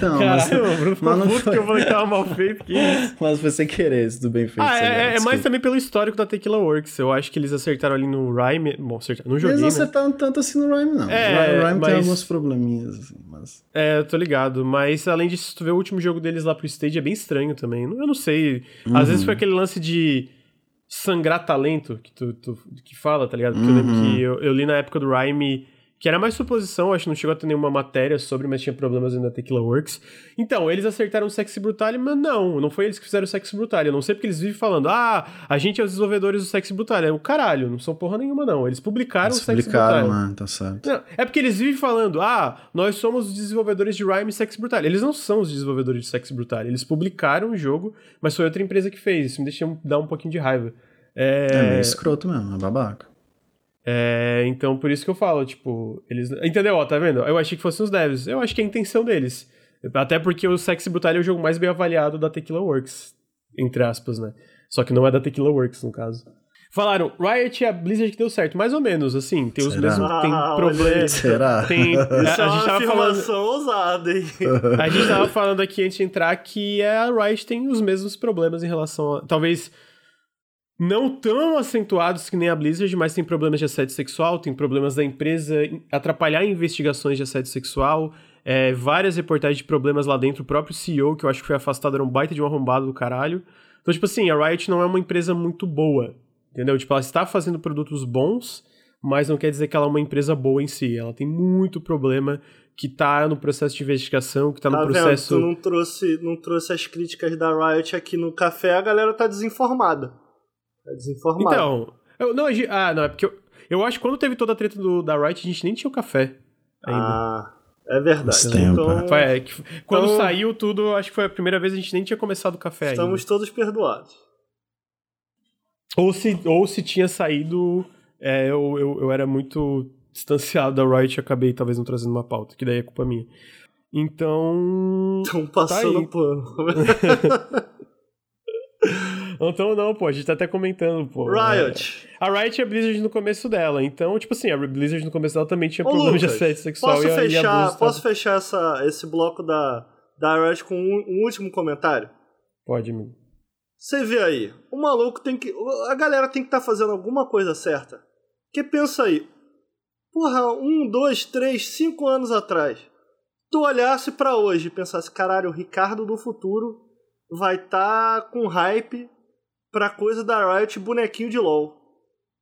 Não, mas, Caralho, o Bruno ficou mas não puto foi- que eu falei que tava mal feito. Que isso? mas foi sem querer, isso do bem feito. Ah, lá, é, é mais também pelo histórico da Tequila Works. Eu acho que eles acertaram ali no Rhyme. Bom, acertaram. Não joguei, Eles não né? acertaram tanto assim no Rhyme, não. É, o Rhyme mas- tem alguns probleminhas, assim, mas... É, eu tô ligado. Mas além disso, se tu vê o último jogo deles lá pro stage, é bem estranho também. Eu não sei. Às vezes foi aquele lance de sangrar talento que tu, tu- que fala, tá ligado? Porque eu lembro Uhum. que eu, eu li na época do Rhyme, que era mais suposição, acho que não chegou a ter nenhuma matéria sobre, mas tinha problemas ainda da Tequila Works. Então, eles acertaram o Sexy Brutale, mas não, não foi eles que fizeram o Sexy Brutale. Eu não sei porque eles vivem falando, ah, a gente é os desenvolvedores do Sexy Brutale. É o caralho, não são porra nenhuma, não. Eles publicaram Eles o Sexy publicaram, Brutale. né? Tá certo. Não, é porque eles vivem falando, ah, nós somos os desenvolvedores de Rhyme e Sex Brutal. Eles não são os desenvolvedores de Sex Brutal. Eles publicaram o jogo, mas foi outra empresa que fez. Isso me deixa dar um pouquinho de raiva. É, É meio escroto mesmo, é babaca. É, então, por isso que eu falo, tipo, eles. Entendeu? Ó, tá vendo? Eu achei que fossem os devs. Eu acho que é a intenção deles. Até porque o Sexy Brutal é o jogo mais bem avaliado da Tequila Works. Entre aspas, né? Só que não é da Tequila Works, no caso. Falaram, Riot e a Blizzard que deu certo, mais ou menos, assim, tem os Será? mesmos, tem Ah, problemas, Será? tem, a, Isso é a gente uma tava falando, afirmação ousada, hein? a gente tava falando aqui antes de entrar que a Riot tem os mesmos problemas em relação a, talvez, não tão acentuados que nem a Blizzard, mas tem problemas de assédio sexual, tem problemas da empresa atrapalhar investigações de assédio sexual, é, várias reportagens de problemas lá dentro, o próprio CEO, que eu acho que foi afastado, era um baita de um arrombado do caralho. Então, tipo assim, a Riot não é uma empresa muito boa, entendeu? Tipo, ela está fazendo produtos bons, mas não quer dizer que ela é uma empresa boa em si. Ela tem muito problema que tá no processo de investigação, que tá no Tá processo... vendo? Tu não trouxe, não trouxe as críticas da Riot aqui no café, a galera tá desinformada. Tá desinformada. Então, eu, não, a gente- ah, não, é porque eu, eu acho que quando teve toda a treta do, da Riot, a gente nem tinha o café ainda. Ah, é verdade. Então, Foi, é, que- quando então- saiu tudo, acho que foi a primeira vez que a gente nem tinha começado o café estamos ainda. todos perdoados. Ou se, ou se tinha saído, é, eu, eu, eu era muito distanciado da Riot e acabei talvez não trazendo uma pauta, que daí é culpa minha. Então. Estão passando aí. pano. Então não, pô, a gente tá até comentando, pô. Riot. É, a Riot é a Blizzard no começo dela, então, tipo assim, a Blizzard no começo dela também tinha Ô, problemas de Lucas, assédio sexual Posso e, a- e fechar, abuso. posso tá? fechar essa, esse bloco da, da Riot com um, um último comentário? Pode, amigo. Você vê aí, o maluco tem que. A galera tem que estar fazendo alguma coisa certa. Porque pensa aí, porra, um, dois, três, cinco anos atrás, tu olhasse pra hoje e pensasse, caralho, o Ricardo do futuro vai estar com hype pra coisa da Riot bonequinho de LOL.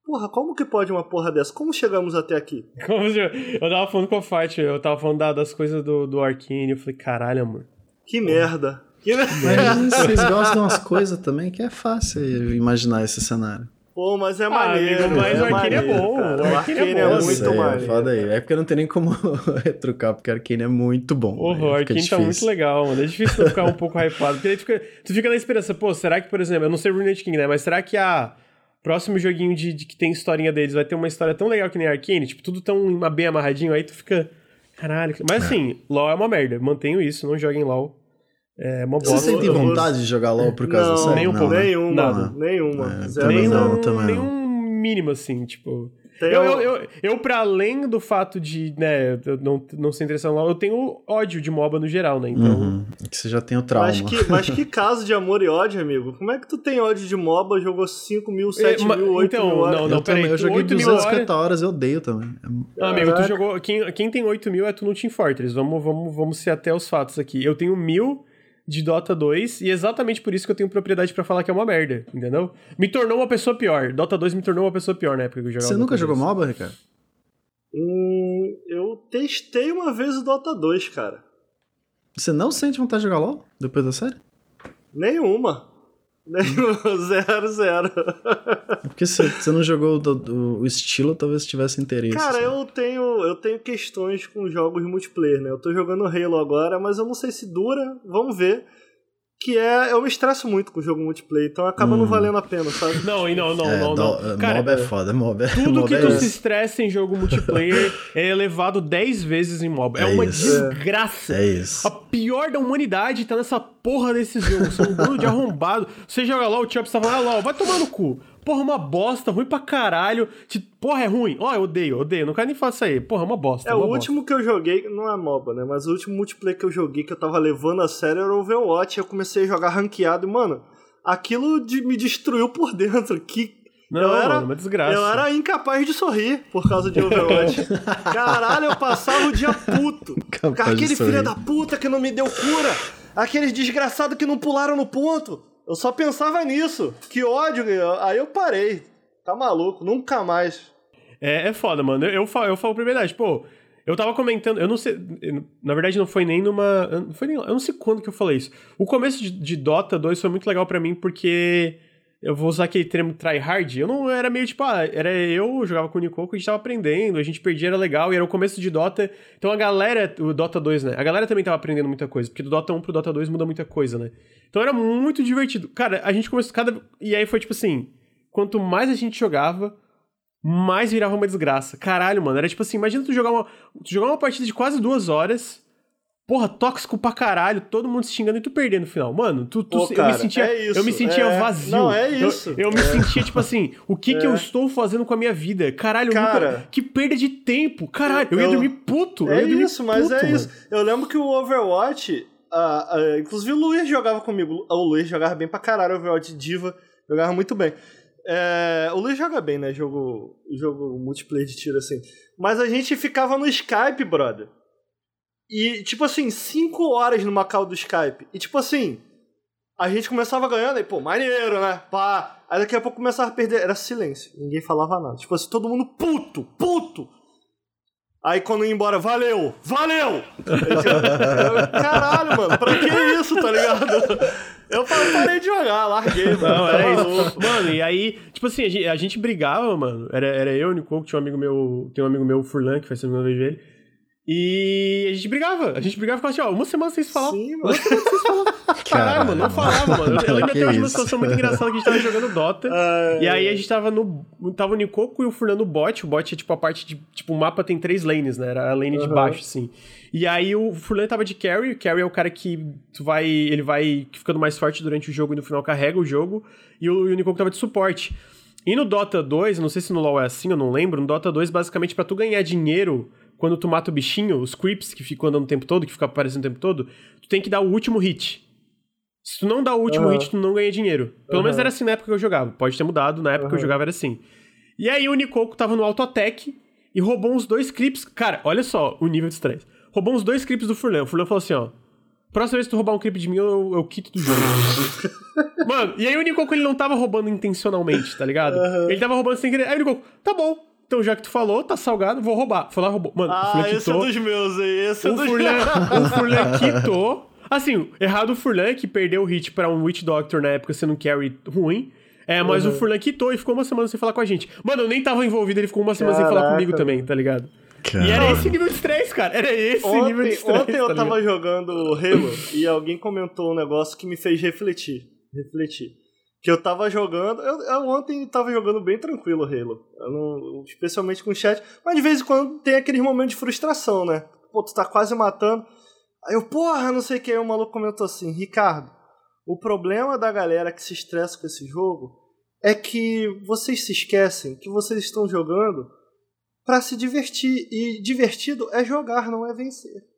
Porra, como que pode uma porra dessa? Como chegamos até aqui? Como se eu, tava falando com a Fight, eu tava falando da- das coisas do, do Arkane, eu falei, caralho, amor. Que merda. Que merda. Mas vocês gostam de umas coisas também que é fácil imaginar esse cenário. Pô, mas é Ah, maneiro. amigo, mas é o Arcane é bom, cara. o O Arcane é é muito sei, maneiro. Foda aí. É porque não tem nem como retrucar, porque Arkane é muito bom. Aí o Arkane tá muito legal, mano. É difícil tu ficar um pouco hypado. Porque aí tu fica, tu fica na esperança, pô, será que, por exemplo, eu não sei o Ruined King, né? Mas será que a próximo joguinho de, de que tem historinha deles vai ter uma história tão legal que nem Arkane? Tipo, tudo tão bem amarradinho, aí tu fica. Caralho. Mas assim, LOL é uma merda. Mantenho isso, não joguem LOL. É uma Você bosta. sente eu vou- vontade de jogar LOL por causa não, da série? nem um não, né? Nenhuma, Nada. nenhuma. É, Zero, zero. não, um, também nem não. um mínimo, assim, tipo. Tem Eu, um- eu, eu, eu, pra além do fato de, né, não, não ser interessado lá, eu tenho ódio de MOBA no geral, né? Então. Uhum. Que você já tem o trauma. Mas que, mas que caso de amor e ódio, amigo? Como é que tu tem ódio de MOBA, jogou 5 mil, 7 É, mil, 8 então, mil horas? não, eu peraí, também, eu joguei 8 mil 250 horas, eu odeio também. Ah, amigo, tu jogou. Quem, quem tem 8 mil é tu no Team Fortress. Vamos, vamos, vamos ser até os fatos aqui. Eu tenho mil de Dota 2 e exatamente por isso que eu tenho propriedade pra falar que é uma merda, entendeu? Me tornou uma pessoa pior. Dota 2 me tornou uma pessoa pior na época que eu jogava. Você nunca jogou 2. MOBA, Ricardo? Hum, eu testei uma vez o Dota 2, cara. Você não sente vontade de jogar LOL depois da série? Nenhuma. Zero, zero. É porque você, você não jogou do- do- o estilo, talvez tivesse interesse. Cara, assim. eu tenho, eu tenho questões com jogos multiplayer, né? Eu tô jogando Halo agora, mas eu não sei se dura, vamos ver. Que é, eu me estresso muito com o jogo multiplayer, então acaba não Hum. valendo a pena, sabe? Não, e não, não, É, não, não. é, Cara, MOBA é foda, MOBA é Tudo MOBA que é tu isso. se estressa em jogo multiplayer é elevado 10 vezes em MOBA. É, É uma isso. desgraça. É isso. A pior da humanidade tá nessa porra desses jogos. São um bando de arrombado. Você joga lá, o Chubb tá falando, ah, LOL, vai tomar no cu. Porra, uma bosta, ruim pra caralho. Te- Porra, é ruim. Ó, eu odeio, odeio. Não quero nem falar isso aí. Porra, é uma bosta. É, uma o bosta. último que eu joguei, não é MOBA, né? Mas o último multiplayer que eu joguei que eu tava levando a sério era o Overwatch. Eu comecei a jogar ranqueado e, mano, aquilo de- me destruiu por dentro. Que Não, eu era, mano, uma desgraça. Eu era incapaz de sorrir por causa de Overwatch. Caralho, eu passava o dia puto. De aquele filho da puta que não me deu cura. Aqueles desgraçados que não pularam no ponto. Eu só pensava nisso. Que ódio. Aí eu parei. Tá maluco, nunca mais. É, é foda, mano. Eu, eu, falo, eu falo por verdade. Pô, eu tava comentando, eu não sei. Na verdade, não foi nem numa. Não foi nem, eu não sei quando que eu falei isso. O começo de, de Dota 2 foi muito legal pra mim porque. Eu vou usar aquele termo tryhard. Eu não era meio tipo, ah, era eu, jogava com o Nicoco, a gente tava aprendendo, a gente perdia, era legal, e era o começo de Dota. Então a galera, o Dota 2, né? A galera também tava aprendendo muita coisa, porque do Dota 1 pro Dota 2 muda muita coisa, né? Então era muito divertido. Cara, a gente começou cada. E aí foi tipo assim: quanto mais a gente jogava, mais virava uma desgraça. Caralho, mano. Era tipo assim, imagina tu jogar uma, tu jogar uma partida de quase duas horas. Porra, tóxico pra caralho, todo mundo se xingando e tu perdendo no final. Mano, tu, tu Pô, eu cara, me sentia, é isso, eu me sentia é- vazio. não, é Eu- isso. Eu, me É. sentia tipo assim, o que que É. eu estou fazendo com a minha vida? Caralho, eu Cara. nunca, que perda de tempo. Caralho, eu, ia Eu- dormir puto. eu É ia dormir isso, mas puto, é mano. isso. Eu lembro que o Overwatch, ah, ah, inclusive o Luiz jogava comigo. O Luiz jogava bem pra caralho, o Overwatch Diva jogava muito bem. É, o Luiz joga bem, né? Jogo, jogo multiplayer de tiro assim. Mas a gente ficava no Skype, brother. E, tipo assim, 5 horas numa call do Skype. E, tipo assim, a gente começava ganhando, aí, pô, maneiro, né? Pá. Aí daqui a pouco começava a perder. Era silêncio. Ninguém falava nada. Tipo assim, todo mundo puto, puto. Aí quando ia embora, valeu, valeu! Eu, Caralho, mano, pra que isso, tá ligado? Eu pa- parei de jogar, larguei, mano. Não, era isso. Mano, e aí, tipo assim, a gente, a gente brigava, mano. Era, era eu, o Nicoco, tinha um amigo meu, tem um amigo meu, o Furlan, que faz segunda vez ele. E a gente brigava. A gente brigava e ficava assim, ó, uma semana sem se falar. Sim, uma mano. semana sem se falar. Caralho, mano, não falava, mano. Eu, eu lembro até hoje uma situação muito engraçada que a gente tava jogando Dota. Ai, E aí a gente tava no. Tava o Nicoco e o Furlan no bot. O bot é tipo a parte de. Tipo, o mapa tem três lanes, né? Era a lane de Aham. baixo, assim. E aí o Furlan tava de carry. O carry é o cara que tu vai. Ele vai ficando mais forte durante o jogo e no final carrega o jogo. E o, e o Nicoco tava de suporte. E no Dota 2, não sei se no LoL é assim, eu não lembro. No Dota 2, basicamente, pra tu ganhar dinheiro quando tu mata o bichinho, os creeps que ficam andando o tempo todo, que ficam aparecendo o tempo todo, tu tem que dar o último hit. Se tu não dá o último Aham. hit, tu não ganha dinheiro. Pelo Aham. menos era assim na época que eu jogava. Pode ter mudado, na época que eu jogava era assim. E aí o Nicoco tava no auto-attack e roubou uns dois creeps. Cara, olha só o nível de estresse. Roubou uns dois creeps do Furlan. O Furlan falou assim, ó. Próxima vez que tu roubar um creep de mim, eu, eu quito do jogo. Mano, e aí o Nicoco ele não tava roubando intencionalmente, tá ligado? Ele tava roubando sem querer. Aí o Nicoco, tá bom. Então já que tu falou, tá salgado, vou roubar. Foi lá, roubou. Mano, o Ah, Furlan esse é dos meus aí, esse é O dos Furlan, meus. o Furlan quitou. Assim, errado o Furlan, que perdeu o hit pra um Witch Doctor na época sendo um carry ruim. É, mas o Furlan quitou e ficou uma semana sem falar com a gente. Mano, eu nem tava envolvido, ele ficou uma semana sem falar Caraca, comigo também, tá ligado? Cara. E era esse nível de estresse, cara. Era esse nível de Ontem, estresse. ontem eu tá tava ligado? jogando Halo e alguém comentou um negócio que me fez refletir. Refletir. Que eu tava jogando. Eu, eu ontem tava jogando bem tranquilo Halo. Não- especialmente com o chat. Mas de vez em quando tem aqueles momentos de frustração, né? Pô, tu tá quase matando. Aí eu, porra, não sei o que. Aí o maluco comentou assim: Ricardo, o problema da galera que se estressa com esse jogo é que vocês se esquecem que vocês estão jogando pra se divertir. E divertido é jogar, não é vencer.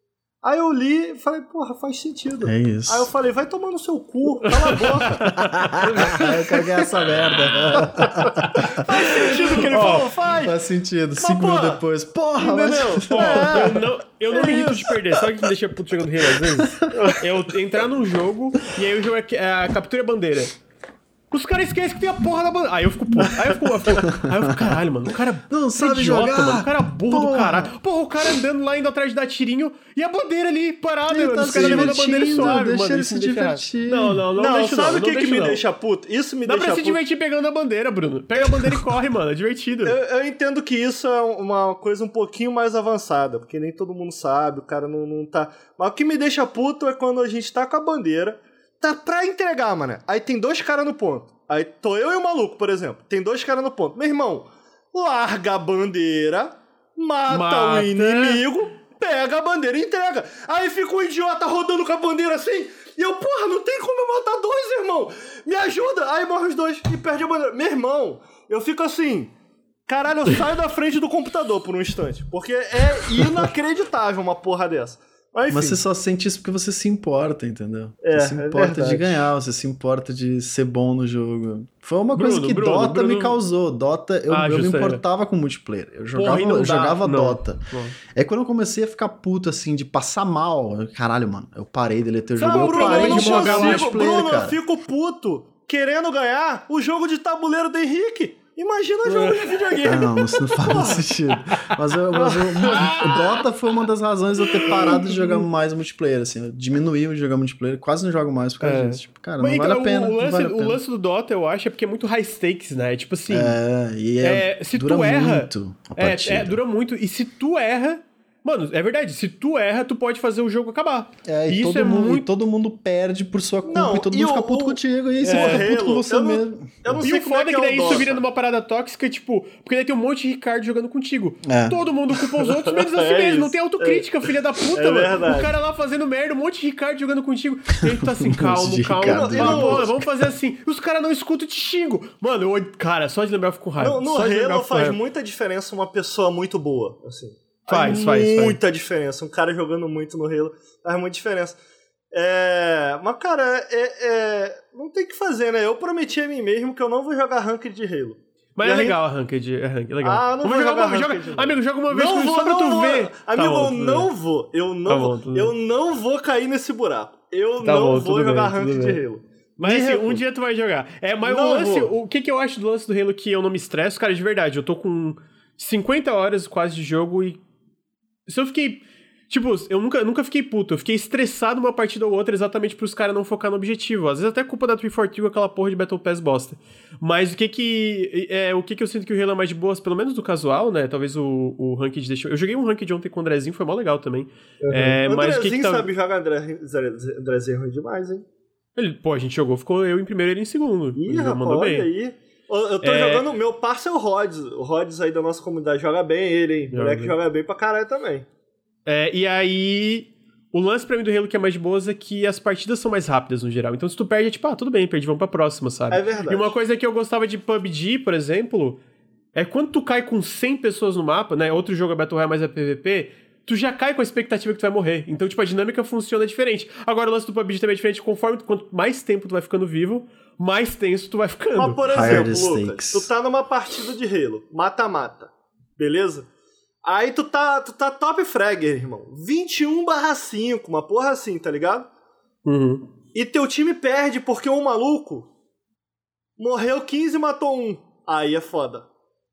Aí eu li e falei, porra, faz sentido. É isso. Aí eu falei, vai tomar no seu cu, cala a boca. eu quero ganhar essa merda. faz sentido o que ele Ó, falou, faz. Faz sentido. Mas, Cinco porra, minutos depois. Porra, Entendeu? mas... Ó, É. eu não, eu não me irrito de perder. Sabe o que me deixa puto jogando Halo às vezes? É eu entrar num jogo e aí o jogo é, é a captura e a bandeira. Os caras esquecem que tem a porra da bandeira. Aí eu fico puto. Aí eu fico, eu fico- aí eu fico caralho, mano. O cara Não sabe idiota, jogar. mano. O cara burro do Porra. caralho. Porra, o cara andando lá indo atrás de dar tirinho e a bandeira ali parada, Ele mano. tá Os caras levando a bandeira suave, deixa mano. ele se divertir. Não, não, não, Não, deixa sabe o que, que me não. deixa puto? Isso me Dá deixa pra se divertir pegando a bandeira, Bruno. Pega a bandeira e corre, mano. É divertido. Eu, eu entendo que isso é uma coisa um pouquinho mais avançada, porque nem todo mundo sabe, o cara não, não tá. Mas o que me deixa puto é quando a gente tá com a bandeira, tá pra entregar, mano. Aí tem dois caras no ponto. Aí tô eu e o maluco, por exemplo. Tem dois caras no ponto. Meu irmão, larga a bandeira, mata, Mata. o inimigo, pega a bandeira e entrega. Aí fica um idiota rodando com a bandeira assim. E eu, porra, não tem como eu matar dois, irmão. Me ajuda. Aí morre os dois e perde a bandeira. Meu irmão, eu fico assim. Caralho, eu saio da frente do computador por um instante. Porque é inacreditável uma porra dessa. Mas, Mas você só sente isso porque você se importa, entendeu? É, você se é importa de verdade. ganhar, você se importa de ser bom no jogo. Foi uma coisa Bruno, que Bruno, Dota Bruno- me causou. Dota, eu, Ah, eu me é. importava com multiplayer. Eu jogava, Porra, eu jogava Não. Dota. Não. É quando eu comecei a ficar puto, assim, de passar mal. eu- Caralho, mano, eu parei, deletei o jogo. Não, eu Bruno, parei de jogar multiplayer, Bruno, cara. eu fico puto querendo ganhar o jogo de tabuleiro do Henrique. Imagina jogo de Ah, videogame. não, isso não faz sentido. Mas, eu, mas eu- o Dota foi uma das razões de eu ter parado de jogar mais multiplayer, assim. Eu diminuí o jogar multiplayer, quase não jogo mais por causa É. disso. Tipo, cara, Mas não então, vale a pena. o, não lance, vale a o pena. lance do Dota, eu acho, é porque é muito high stakes, né? Tipo assim. É, e é, É, se dura tu erra- muito a É, partida. é, dura muito. E se tu erra, Mano, é verdade. Se tu erra, tu pode fazer o jogo acabar. É, e, Isso todo, é mundo, muito- e todo mundo perde por sua culpa Não, e todo e mundo fica o- puto o- contigo. E aí você É, fica puto com você eu não- mesmo. Eu não E sei o como é foda que é que é daí isso vira numa parada tóxica, tipo, porque daí tem um monte de Ricardo jogando contigo. É. Todo mundo culpa os outros, menos a si É mesmo. Não tem autocrítica, filha da puta, É mano. verdade. O cara lá fazendo merda, um monte de Ricardo jogando contigo. E aí tu tá assim, calmo, calmo. Ricardo, Fala, né? "Pô, vamos fazer assim. Os caras não escutam e te xingo. Mano, eu, cara, só de lembrar eu fico com raiva. No, no só de lembrar eu Halo faz muita diferença uma pessoa muito boa, assim. Faz, faz, faz. Muita diferença. Um cara jogando muito no Halo faz muita diferença. É... Mas, cara, é, é- não tem o que fazer, né? Eu prometi a mim mesmo que eu não vou jogar Ranked de Halo. Mas E é aí- legal a ranked, é ranked, é legal. Ah, não Vamos vou jogar jogar joga. Amigo, joga uma vez Não vou, só pra não tu vou. ver. Amigo, Tá bom, eu não vou. Eu não Tá bom, vou. Eu não vou cair nesse buraco. Eu Tá não bom, vou jogar bem, Ranked de. Halo. Mas assim, um dia tu vai jogar. É, mas Não o lance, vou. o que que eu acho do lance do Halo que eu não me estresso, cara, de verdade, eu tô com 50 horas quase de jogo e se eu fiquei Tipo, eu nunca, nunca fiquei puto, eu fiquei estressado uma partida ou outra exatamente pros caras não focar no objetivo. Às vezes até culpa da 343 com aquela porra de Battle Pass bosta. Mas o que que. É, o que que eu sinto que o Halo é mais de boas, pelo menos do casual, né? Talvez o, o Ranked deixou. Eu joguei um Ranked ontem com o Andrezinho, foi mó legal também. É, o mas o que que Andrezinho tá... sabe jogar André, Andrezinho ruim demais, hein? Ele, pô, a gente jogou, ficou eu em primeiro e ele em segundo. Ih, ele rapaz, mandou bem. aí. Eu tô É. jogando, meu parceiro é o Rods. O Rods aí da nossa comunidade joga bem ele, hein? O moleque bem. joga bem pra caralho também. É, e aí, o lance pra mim do Halo que é mais de boas é que as partidas são mais rápidas no geral. Então se tu perde, é tipo, ah, tudo bem, perdi, vamos pra próxima, sabe? É verdade. E uma coisa que eu gostava de PUBG, por exemplo, é quando tu cai com 100 pessoas no mapa, né? Outro jogo é Battle Royale, mas é PVP, tu já cai com a expectativa que tu vai morrer. Então, tipo, a dinâmica funciona diferente. Agora, o lance do PUBG também é diferente, conforme tu- quanto mais tempo tu vai ficando vivo, mais tenso tu vai ficando. Mas, por exemplo, Lucas, tu tá numa partida de Halo, mata-mata, beleza? Aí tu tá, tu tá top fragger, irmão. 21 barra 5, uma porra assim, tá ligado? Uhum. E teu time perde porque um maluco morreu 15 e matou um. Aí é foda.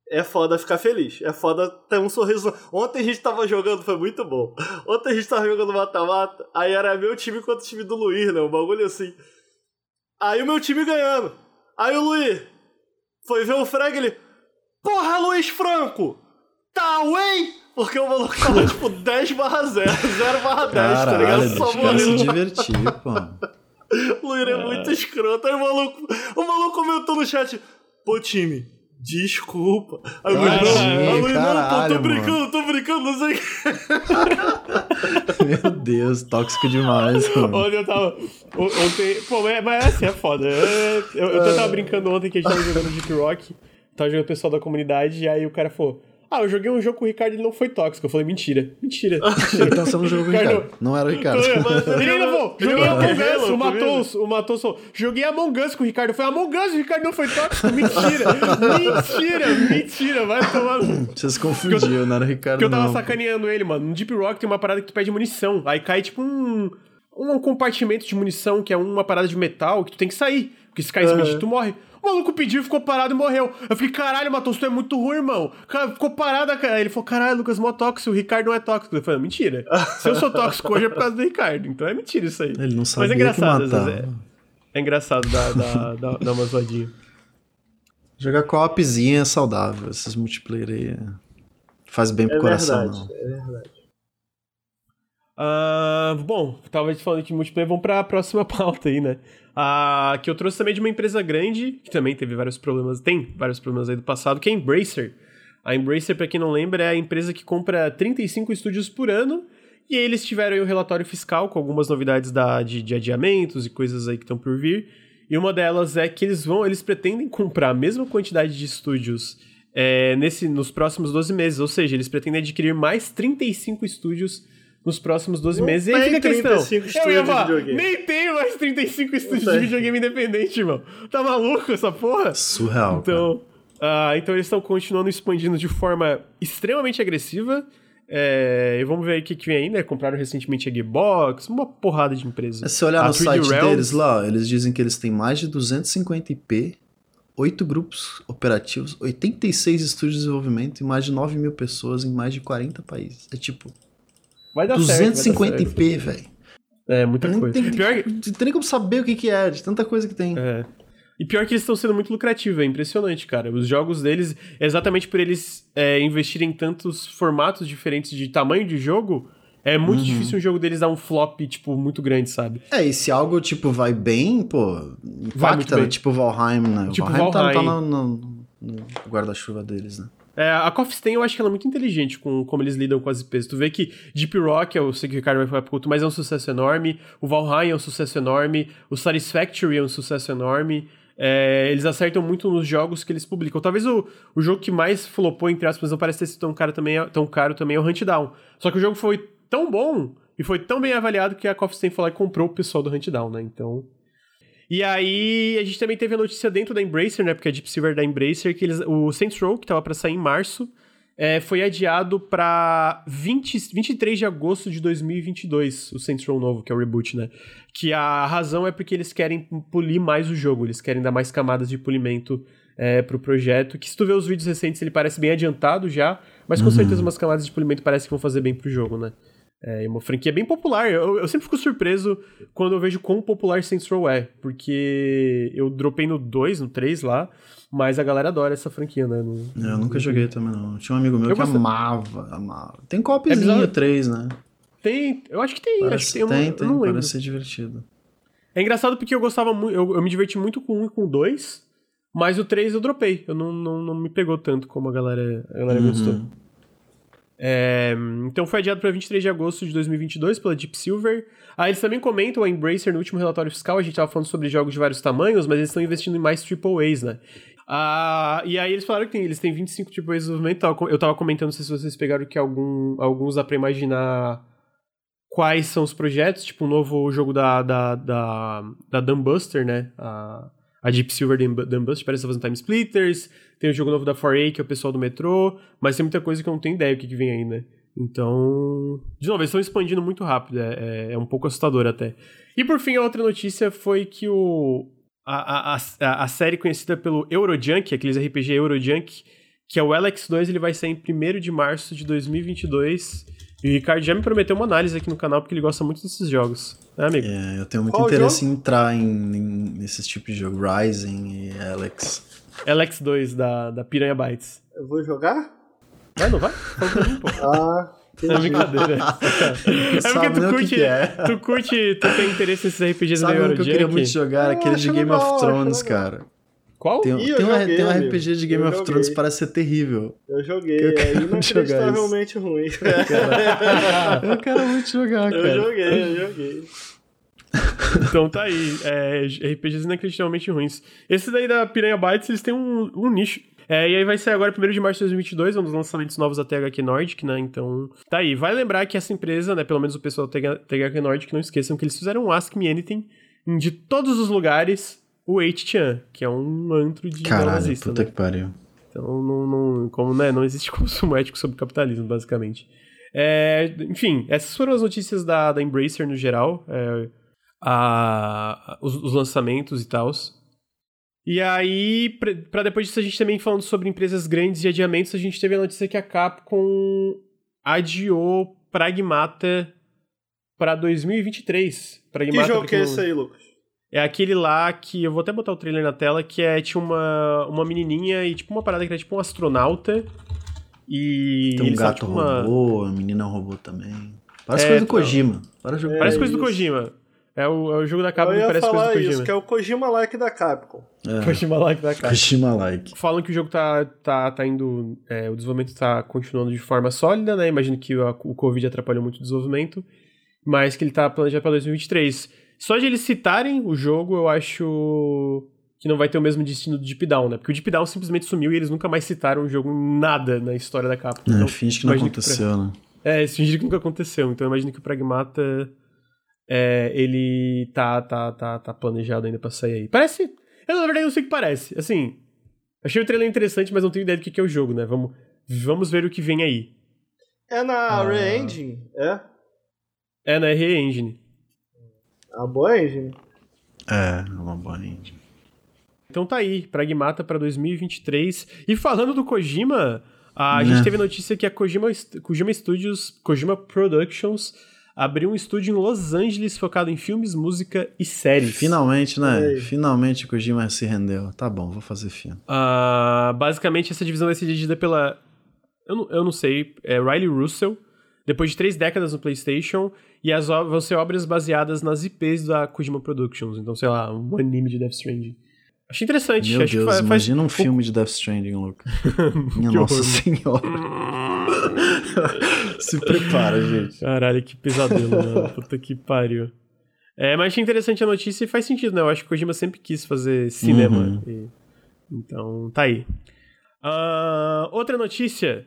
É foda ficar feliz. É foda ter um sorriso. Ontem a gente tava jogando, foi muito bom. Ontem a gente tava jogando mata-mata. Aí era meu time contra o time do Luiz, né? Um bagulho assim. Aí o meu time ganhando. Aí o Luiz foi ver o frag ele. Porra, Luiz Franco! Tá away? Porque o maluco tava tipo 10 barra 0, 0 barra 10, tá Caralho, ligado? bicho, Só quero se divertir, pô. O Luir é muito escroto. Aí o maluco, o maluco comentou no chat: Pô, time, desculpa. Aí o Luiz, tô brincando, tô brincando, não sei o que. Meu Deus, tóxico demais, mano. Ontem eu tava. Ontem. Pô, mas, mas assim é foda. É, Eu, eu tava brincando ontem que a gente tava jogando Deep Rock. Tava jogando o pessoal da comunidade. E aí o cara falou: Ah, eu joguei um jogo com o Ricardo e ele não foi tóxico. Eu falei: Mentira, mentira. mentira. Então você não jogou com o Ricardo. Não era o Ricardo. Ele ele joguei Among Us, o. Matos, o Matos falou, joguei Among Us com o Ricardo. Falei, Among Us, o Ricardo não foi tóxico? Mentira, mentira, mentira, vai tomar... Você se confundiu, não era o Ricardo, Porque eu tava não. sacaneando ele, mano. No Deep Rock tem uma parada que tu pede munição. Aí cai tipo um. Um compartimento de munição, que é uma parada de metal, que tu tem que sair. Porque se cair esse Aham. tu morre. O maluco pediu, ficou parado e morreu. Eu fiquei, caralho, Matos, tu é muito ruim, irmão. Cara, ficou parado, cara. Ele falou, caralho, Lucas, mó tóxico, o Ricardo não é tóxico. Eu falei, mentira. Se eu sou tóxico hoje é por causa do Ricardo. Então é mentira isso aí. Ele não Mas sabia é engraçado, que. É, é engraçado dar, dar, dar, dar uma zoadinha. Jogar co-opzinha é saudável. Esses multiplayer aí é- faz bem pro É coração, verdade, não. é verdade. Ah, bom, tava falando de multiplayer, vamos pra próxima pauta aí, né? Ah, que eu trouxe também de uma empresa grande, que também teve vários problemas, tem vários problemas aí do passado, que é a Embracer. A Embracer, pra quem não lembra, é a empresa que compra 35 estúdios por ano, e eles tiveram aí um relatório fiscal com algumas novidades da, de, de adiamentos e coisas aí que estão por vir. E uma delas é que eles vão, eles pretendem comprar a mesma quantidade de estúdios é, nesse, nos próximos 12 meses, ou seja, eles pretendem adquirir mais 35 estúdios nos próximos 12 Não meses. E aí fica a questão. 35 Eu ia estúdios de falar, videogame. nem tem mais 35 estúdios de videogame independente, irmão. Tá maluco essa porra? Surreal. Então, ah, então eles estão continuando expandindo de forma extremamente agressiva. É, e vamos ver aí o que, que vem aí, né? Compraram recentemente a Gearbox, uma porrada de empresas. Se olhar A no 3D site Realms- deles lá, eles dizem que eles têm mais de 250 IP, 8 grupos operativos, 86 estúdios de desenvolvimento e mais de 9 mil pessoas em mais de 40 países. É tipo, Vai dar certo, vai dar 250 certo. IP, velho. É, muita Nem coisa. tem, Pior que- não tem nem como saber o que, que é, de tanta coisa que tem. É. E pior que eles estão sendo muito lucrativos, é impressionante, cara. Os jogos deles, exatamente por eles é, investirem em tantos formatos diferentes de tamanho de jogo, é muito uhum. difícil um jogo deles dar um flop, tipo, muito grande, sabe? É, e se algo, tipo, vai bem, pô, impacta, bem. tipo Valheim, né? Tipo Valheim, Valheim. tá, tá no, no, no guarda-chuva deles, né? É, a Coffee Stain eu acho que ela é muito inteligente com como eles lidam com as IPs. Tu vê que Deep Rock, eu sei que o Ricardo vai falar puto, mas é um sucesso enorme. O Valheim é um sucesso enorme. O Satisfactory é um sucesso enorme. É, eles acertam muito nos jogos que eles publicam. Talvez o, o jogo que mais flopou, entre aspas, não parece ter sido tão caro também, é, tão caro também é o Hunt Down. Só que o jogo foi tão bom e foi tão bem avaliado que a Coffee Stain lá e comprou o pessoal do Hunt Down, né? Então... E aí, a gente também teve a notícia dentro da Embracer, né? Porque a Deep Silver é da Embracer, que eles, o Saints Row, que tava para sair em março, é, foi adiado para 23 de agosto de 2022, o Saints Row novo, que é o reboot, né? Que a razão é porque eles querem polir mais o jogo, eles querem dar mais camadas de polimento é, pro projeto, que se tu vê os vídeos recentes, ele parece bem adiantado já, mas com uhum. certeza umas camadas de polimento parece que vão fazer bem pro jogo, né? É uma franquia bem popular. Eu, eu, sempre fico surpreso quando eu vejo quão popular Saints Row é, porque eu dropei no 2, no 3 lá, mas a galera adora essa franquia, né? No, eu nunca joguei também, não. Tinha um amigo meu eu que amava, amava. Tem copzinho é 3, né? Tem, eu acho que tem. Parece, acho que tem, tem, uma, tem parece ser divertido. É engraçado porque eu gostava muito, eu, eu me diverti muito com um e com dois, mas o 3 eu dropei. Eu não, não, não me pegou tanto como a galera, a galera uhum. gostou. É, então foi adiado para 23 de agosto de 2022 pela Deep Silver. Ah, eles também comentam a Embracer no último relatório fiscal, a gente estava falando sobre jogos de vários tamanhos, mas eles estão investindo em mais AAAs, né? Ah, e aí eles falaram que tem, eles têm 25 AAAs de desenvolvimento. Eu estava comentando, não sei se vocês pegaram que algum, alguns dá para imaginar quais são os projetos, tipo um novo jogo da, da, da, da Dumbbuster, né? A, a Deep Silver Dumbbuster parece estar fazendo Time Splitters, tem o jogo novo da 4A, que é o pessoal do metrô, mas tem muita coisa que eu não tenho ideia do que, que vem aí, né? Então, de novo, eles estão expandindo muito rápido, é, é, é, um pouco assustador até. E por fim, a outra notícia foi que o, a, a, a, a série conhecida pelo Eurojunk, aqueles RPG Eurojunk, que é o LX2, ele vai sair em 1 de março de 2022. E o Ricardo já me prometeu uma análise aqui no canal, porque ele gosta muito desses jogos. Né, amigo? É, eu tenho muito Qual interesse jogo? em entrar em, em, nesses tipos de jogo, Rising e Alex. LX2 da, da Piranha Bytes. Eu vou jogar? Vai, não vai? Ah, é brincadeira. é porque tu curte, que é. tu curte, tu tem interesse nesses RPGs Sabe do que eu queria muito jogar? Ah, Aquele de Game of Thrones, cara. Qual? Tem, Ih, tem, um, joguei, tem um RPG de Game eu of joguei. Thrones que parece ser terrível. Eu joguei, eu é inacreditavelmente ruim. eu quero muito jogar, cara. Eu joguei, eu joguei. então tá aí, é, RPGs inacreditavelmente ruins. Esse daí da Piranha Bytes, eles têm um, um nicho. É, e aí vai sair agora 1 de março de 2022, um dos lançamentos novos da THQ Nordic, né? Então, tá aí. Vai lembrar que essa empresa, né, pelo menos o pessoal da THQ Nordic, não esqueçam que eles fizeram um Ask Me Anything de todos os lugares, o 8chan, que é um antro de Caralho, nazista, puta né? que pariu. Então, não, não, como, né, não existe consumo ético sobre capitalismo, basicamente. É, enfim, essas foram as notícias da, da Embracer no geral. É, a, os, os lançamentos e tal. E aí, para depois disso, a gente também falando sobre empresas grandes e adiamentos, a gente teve a notícia que a Capcom adiou Pragmata para 2023. Pragmata, que jogo que é esse aí, Lucas? É aquele lá que eu vou até botar o trailer na tela, que é tinha uma, uma menininha e tipo uma parada que era tipo um astronauta. E Tem um gato tipo, robô, uma... menina robô também. Parece é, coisa do Kojima. Parece, é Parece coisa do Kojima. É o, é o jogo da Capcom que parece coisa do Kojima. isso, que é o Kojima-like da Capcom. É. Kojima-like da Capcom. Kojima-like. Falam que o jogo tá, tá, tá indo... É, o desenvolvimento tá continuando de forma sólida, né? Imagino que o, o Covid atrapalhou muito o desenvolvimento. Mas que ele tá planejado pra 2023. Só de eles citarem o jogo, eu acho que não vai ter o mesmo destino do Deep Down, né? Porque o Deep Down simplesmente sumiu e eles nunca mais citaram o jogo nada na história da Capcom. É, então, finge que não aconteceu, que pra... né? É, finge que nunca aconteceu. Então eu imagino que o Pragmata é, ele tá, tá, tá, tá planejado ainda pra sair aí. Parece. Eu, na verdade, não sei o que parece. Assim, achei o trailer interessante, mas não tenho ideia do que é o jogo, né? Vamos, vamos ver o que vem aí. É na ah. Re-Engine? É? É na Re-Engine. É uma boa engine. É, é uma boa engine. Então tá aí, Pragmata para 2023. E falando do Kojima, a né? gente teve notícia que a Kojima, Kojima Studios, Kojima Productions abriu um estúdio em Los Angeles focado em filmes, música e séries. Finalmente, né? Finalmente o Kojima se rendeu. Tá bom, vou fazer filme. Uh, basicamente, essa divisão vai ser dirigida pela. Eu não, eu não sei, é Riley Russell, depois de três décadas no PlayStation, e as vão ser obras baseadas nas IPs da Kojima Productions. Então, sei lá, um anime de Death Stranding. Achei interessante. Meu Acho Deus, faz, imagina faz um filme de Death Stranding, Luca. Minha nossa horror. senhora. Se prepara, gente. Caralho, que pesadelo, mano. Puta que pariu. É, mas achei interessante a notícia e faz sentido, né? Eu acho que o Kojima sempre quis fazer cinema. Uhum. E- Então, tá aí. Ah, outra notícia.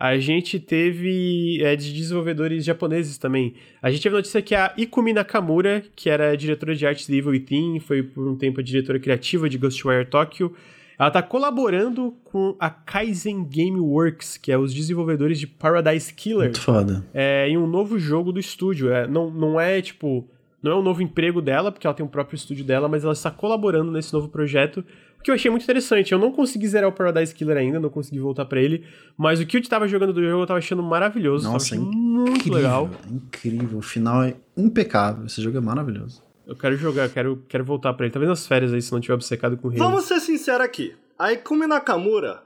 A gente teve é, de desenvolvedores japoneses também. A gente teve notícia que a Ikumi Nakamura, que era diretora de arte de Evil Within, foi por um tempo a diretora criativa de Ghostwire Tokyo, ela tá colaborando com a Kaizen Gameworks, que é os desenvolvedores de Paradise Killer Muito foda. é, em um novo jogo do estúdio. É, não, não é tipo. Não é um novo emprego dela, porque ela tem o próprio estúdio dela, mas ela está colaborando nesse novo projeto, o que eu achei muito interessante. Eu não consegui zerar o Paradise Killer ainda, não consegui voltar pra ele, mas o que eu tava jogando do jogo eu tava achando maravilhoso. Nossa, tava achando muito incrível, legal. Incrível. O final é impecável. Esse jogo é maravilhoso. Eu quero jogar, quero, quero voltar pra ele. Talvez nas férias aí, se não tiver obcecado com o Halo. Vamos ser sinceros aqui. A Ikumi Nakamura,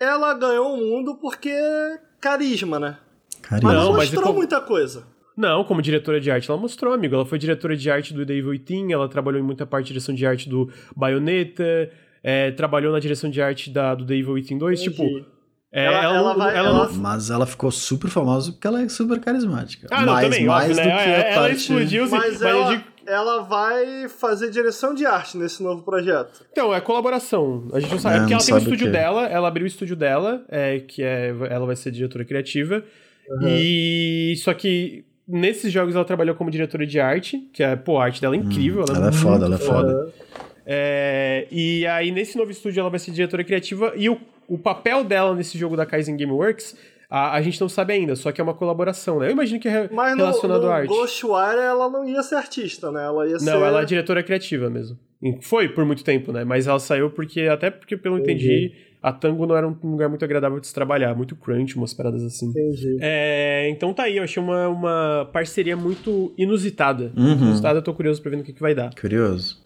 ela ganhou o mundo porque carisma, né? Carinho. Mas Não, não, mas mostrou como- muita coisa. Não, como diretora de arte, ela mostrou, amigo. Ela foi diretora de arte do The Evil Within, ela trabalhou em muita parte de direção de arte do Bayonetta, é, trabalhou na direção de arte da, do The Evil Within 2, tipo... Entendi. é, Ela- ela, ela vai- ela Mas ela ficou super famosa porque ela é super carismática. Ah, não, mais, também, mais óbvio, do né? que a ela parte... explodiu, sim, Mas mas ela, digo- ela vai fazer direção de arte nesse novo projeto. Então, é colaboração. A gente não sabe. É, É porque ela tem o estúdio que é. dela, ela abriu o estúdio dela, é, que é, ela vai ser diretora criativa. E só que nesses jogos ela trabalhou como diretora de arte, que é, pô, a arte dela é incrível. ela, ela é foda, ela é foda. É, e aí, nesse novo estúdio, ela vai ser diretora criativa. E o, o papel dela nesse jogo da Kaizen Gameworks, a, a gente não sabe ainda, só que é uma colaboração, né? Eu imagino que é Mas relacionado no à arte. Ghostwire ela não ia ser artista, né? Ela ia ser... Não, ela é diretora criativa mesmo. Foi por muito tempo, né? Mas ela saiu porque, até porque, pelo que eu entendi, a Tango não era um lugar muito agradável de se trabalhar, muito crunch, umas paradas assim. Entendi. É, então tá aí, eu achei uma, uma parceria muito inusitada. Uhum. Inusitada, eu tô curioso pra ver no que, que vai dar. Curioso.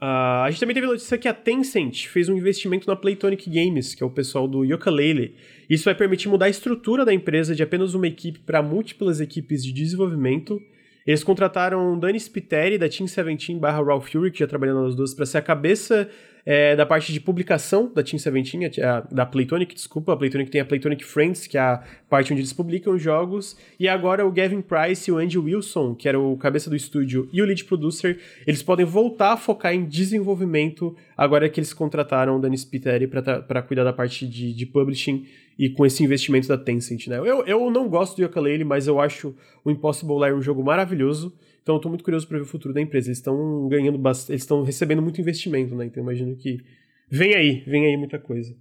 Ah, a gente também teve notícia que a Tencent fez um investimento na Playtonic Games, que é o pessoal do Yooka-Laylee. Isso vai permitir mudar a estrutura da empresa de apenas uma equipe para múltiplas equipes de desenvolvimento. Eles contrataram Dani Spiteri, da Team 17 barra Ralph Fury, que já trabalhou nas duas, para ser a cabeça é, da parte de publicação da Team 17, a- da Playtonic, desculpa. A Playtonic tem a Playtonic Friends, que é a parte onde eles publicam os jogos. E agora o Gavin Price e o Andy Wilson, que era o cabeça do estúdio e o lead producer, eles podem voltar a focar em desenvolvimento agora que eles contrataram o Dani Spiteri para cuidar da parte de, de publishing e com esse investimento da Tencent, né? Eu, eu não gosto do Yooka-Laylee, mas eu acho o Impossible Lair um jogo maravilhoso. Então eu tô muito curioso para ver o futuro da empresa. Eles estão ganhando bastante, eles estão recebendo muito investimento, né? Então eu imagino que vem aí, vem aí muita coisa.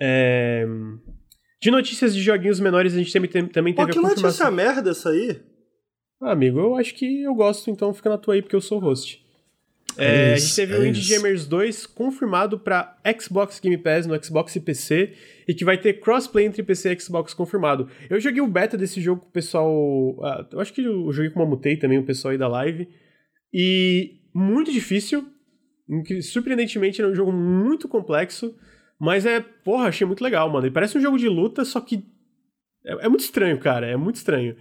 É, De notícias de joguinhos menores, a gente também, tem- também Pô, teve que a notícia confirmação. merda essa aí. Ah, amigo, eu acho que eu gosto, então fica na tua aí porque eu sou host. É É, a isso, gente teve é o Indie isso. Gamers 2 confirmado para Xbox Game Pass no Xbox e PC e que vai ter crossplay entre PC e Xbox confirmado. Eu joguei o beta desse jogo com o pessoal. ah, eu acho que eu joguei com o Mamutei também, o pessoal aí da live. E muito difícil. Surpreendentemente, é um jogo muito complexo. Mas é, porra, achei muito legal, mano. E parece um jogo de luta, só que. É, é muito estranho, cara. É muito estranho.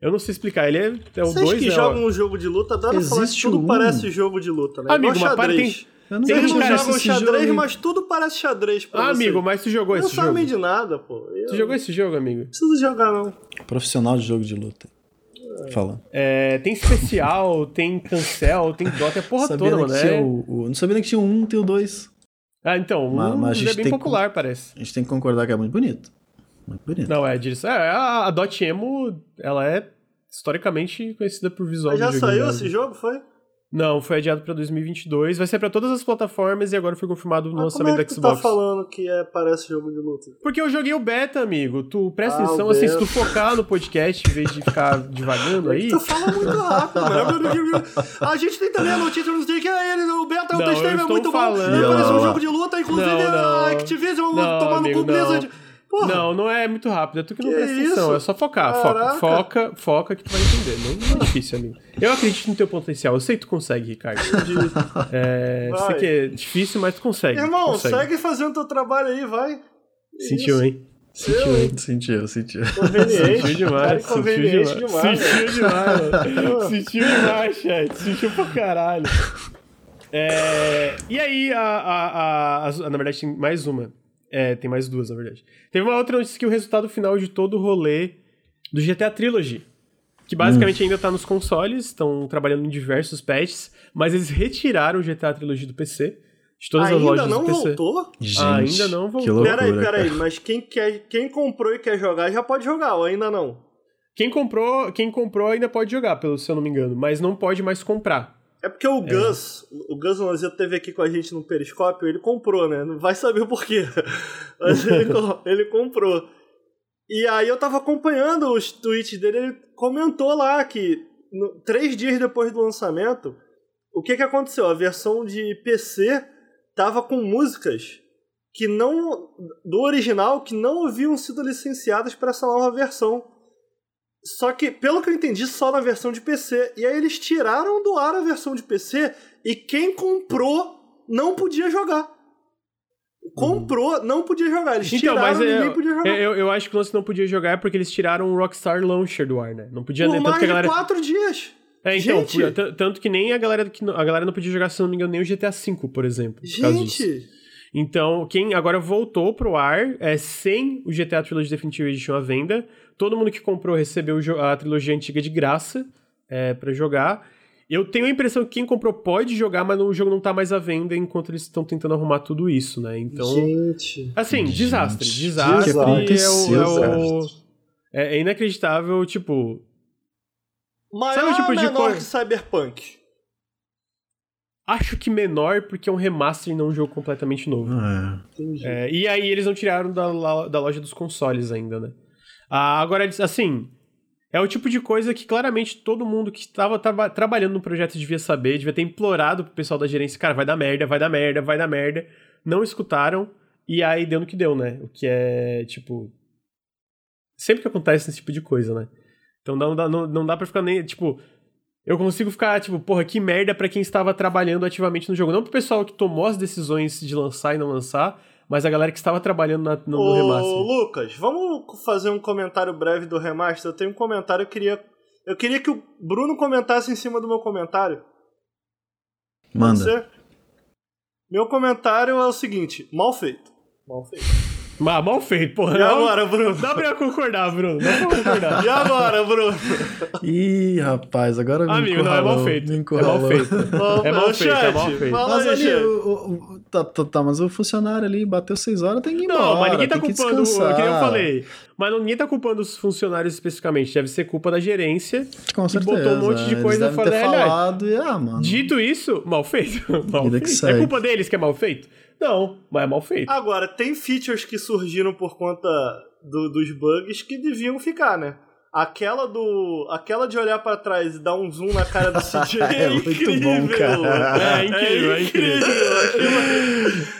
Eu não sei explicar. Ele é, é o Vocês 2, que né? jogam um jogo de luta adoram falar que Existe tudo um. parece jogo de luta, né? Amigo, mas para, xadrez. Eu não Tem Vocês um não jogam esse xadrez, jogo. mas tudo parece xadrez pra Ah, você. amigo, mas tu jogou Eu não esse jogo? sabem de nada, pô. Eu Tu jogou esse jogo, amigo? Não preciso jogar, não. Profissional de jogo de luta. Fala. É, tem especial, tem cancel, tem dota, é porra sabia toda, mano. é- o, o- não sabia nem que tinha um, tem o dois. Ah, então, Mas- um mas a é gente bem tem que- popular, parece. A gente tem que concordar que é muito bonito. Muito bonito. Não, é. É, a, a Dot Emo, ela é historicamente conhecida por visual Mas já saiu esse jogo, foi? Não, foi adiado pra 2022. Vai ser pra todas as plataformas e agora foi confirmado no Mas como lançamento é que tu tá Xbox. falando que é, parece jogo de luta? Porque eu joguei o beta, amigo. Tu presta Ah, atenção, o assim, se tu focar no podcast em vez de ficar divagando aí. Tu fala muito rápido, mano. A gente tem também a notícia no dia que é ele, o Beta, Não, testei, é muito falando- bom. Ele parece um Não, jogo de luta, inclusive não, não. a Activision Não, tomando amigo, com Blizzard. não. Porra. Não, não é muito rápido. É tu que não Que presta atenção. É só focar. Caraca. Foca, foca, foca que tu vai entender. Não, não é difícil, amigo. Eu acredito no teu potencial. Eu sei que tu consegue, Ricardo. É, Vai. sei que é difícil, mas tu consegue. Irmão, consegue. segue fazendo teu trabalho aí, vai. Sentiu, Isso. hein? Sentiu, hein? Sentiu, sentiu. Conveniente. Sentiu demais, Cara, sentiu demais. demais. Sentiu demais, mano. Sentiu demais, chat. Sentiu pra caralho. É, e aí, a, a, a- as- na verdade, tem mais uma. É, tem mais duas, na verdade. Teve uma outra notícia que o resultado final de todo o rolê do GTA Trilogy. Que basicamente ainda tá nos consoles, estão trabalhando em diversos patches, mas eles retiraram o GTA Trilogy do PC. De todas as Ainda lojas não do PC. voltou? Gente, ainda não Que voltou. loucura, Peraí, peraí, cara. mas quem, quer, quem comprou e quer jogar já pode jogar, ou ainda não? Quem comprou, quem comprou ainda pode jogar, pelo se eu não me engano, mas não pode mais comprar. É porque o Gus, o Gus Lanzetta teve aqui com a gente no Periscópio, ele comprou, né? Não vai saber o porquê. Mas ele, ele comprou. E aí eu tava acompanhando os tweets dele, ele comentou lá que no- três dias depois do lançamento, o que que aconteceu? A versão de PC tava com músicas que não do original que não haviam sido licenciadas para essa nova versão. Só que, pelo que eu entendi, só na versão de PC. E aí eles tiraram do ar a versão de PC e quem comprou não podia jogar. Comprou, não podia jogar. Eles Então, tiraram, mas é, ninguém podia jogar. eu, eu acho que o lance não podia jogar é porque eles tiraram o Rockstar Launcher do ar, né? Não podia Por nem tanto mais que a de galera. quatro dias. É, então, Gente! tanto que nem a galera que não- a galera não podia jogar, se não me engano, nem o GTA V, por exemplo. por. Gente, Então, quem agora voltou pro ar é sem o GTA Trilogy Definitive Edition à venda. Todo mundo que comprou recebeu a trilogia antiga de graça é, para jogar. Eu tenho a impressão que quem comprou pode jogar, mas o jogo não tá mais à venda enquanto eles estão tentando arrumar tudo isso, né? Então, gente. assim, Gente, desastre. que Desastre é, o, é, o- é- é inacreditável, tipo. Maior Sabe o tipo ou de menor coisa- que Cyberpunk? Acho que menor, porque é um remaster e não um jogo completamente novo. É. Entendi. É, e aí eles não tiraram da, da loja dos consoles ainda, né? Ah, agora, assim, é o tipo de coisa que claramente todo mundo que estava traba- trabalhando no projeto devia saber, devia ter implorado pro pessoal da gerência, cara, vai dar merda, vai dar merda, vai dar merda. Não escutaram, e aí deu no que deu, né? O que é, tipo... Sempre que acontece esse tipo de coisa, né? Então não dá, não, não dá pra ficar nem, tipo... Eu consigo ficar, tipo, porra, que merda pra quem estava trabalhando ativamente no jogo. Não pro pessoal que tomou as decisões de lançar e não lançar, mas a galera que estava trabalhando na- no, no Ô, remaster. Lucas, vamos fazer um comentário breve do remaster? Eu tenho um comentário, eu queria. Eu queria que o Bruno comentasse em cima do meu comentário. Manda. Meu comentário é o seguinte: mal feito. Mal feito. Mas mal feito, porra. E Não- agora, Bruno? Dá pra eu concordar, Bruno. Dá pra eu concordar. E agora, Bruno? Ih, rapaz, agora me Amigo, não, é mal encurralou, feito. me É mal encurralou. feito. É mal feito, é chat, mal feito. Mas ali, o, o- o- tá, tá, tá, mas o funcionário ali bateu seis horas, tem que ir embora. Não, mas ninguém tá que culpando, o descansar. que eu falei. Mas não- ninguém tá culpando os funcionários especificamente. Deve ser culpa da gerência. Com que certeza. botou um monte de coisa fora ter da realidade. falado e, ah, mano. Dito isso, mal feito. Mal que feito. É culpa deles que é mal feito? Não, mas é mal feito. Agora, tem features que surgiram por conta do- dos bugs que deviam ficar, né? Aquela do. Aquela de olhar pra trás e dar um zoom na cara do CJ é, É muito incrível. bom, cara. É incrível, é incrível.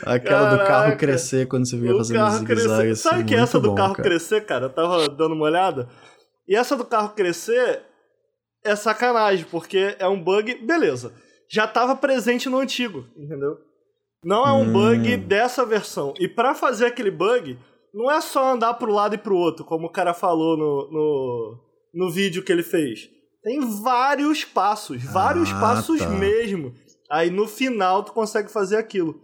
Aquela do carro Caraca. crescer quando você fica O fazendo zigue-zague. assim, Sabe que essa do bom, carro cara. crescer, cara? Eu tava dando uma olhada. E essa do carro crescer é sacanagem, porque é um bug. Beleza. Já tava presente no antigo, entendeu? Não é um Hum. bug dessa versão. E pra fazer aquele bug, não é só andar pro lado e pro outro, como o cara falou no, no, no vídeo que ele fez. Tem vários passos, vários Ah, passos tá. mesmo. Aí no final tu consegue fazer aquilo.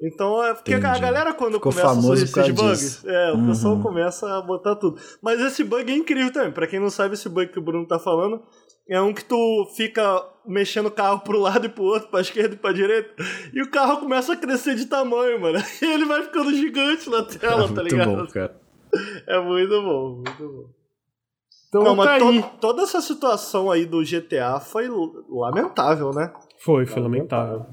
Então é porque a Entendi. galera quando Ficou começa a surgir esses bugs, disso. é, o Uhum. pessoal começa a botar tudo. Mas esse bug é incrível também. Pra quem não sabe, esse bug que o Bruno tá falando é um que tu fica mexendo o carro pro lado e pro outro, pra esquerda e pra direita, e o carro começa a crescer de tamanho, mano. E ele vai ficando gigante na É tela, tá muito ligado? bom, cara. É muito bom, muito bom. Então não, tá mas to- toda essa situação aí do GTA foi lamentável, né? Foi, foi lamentável.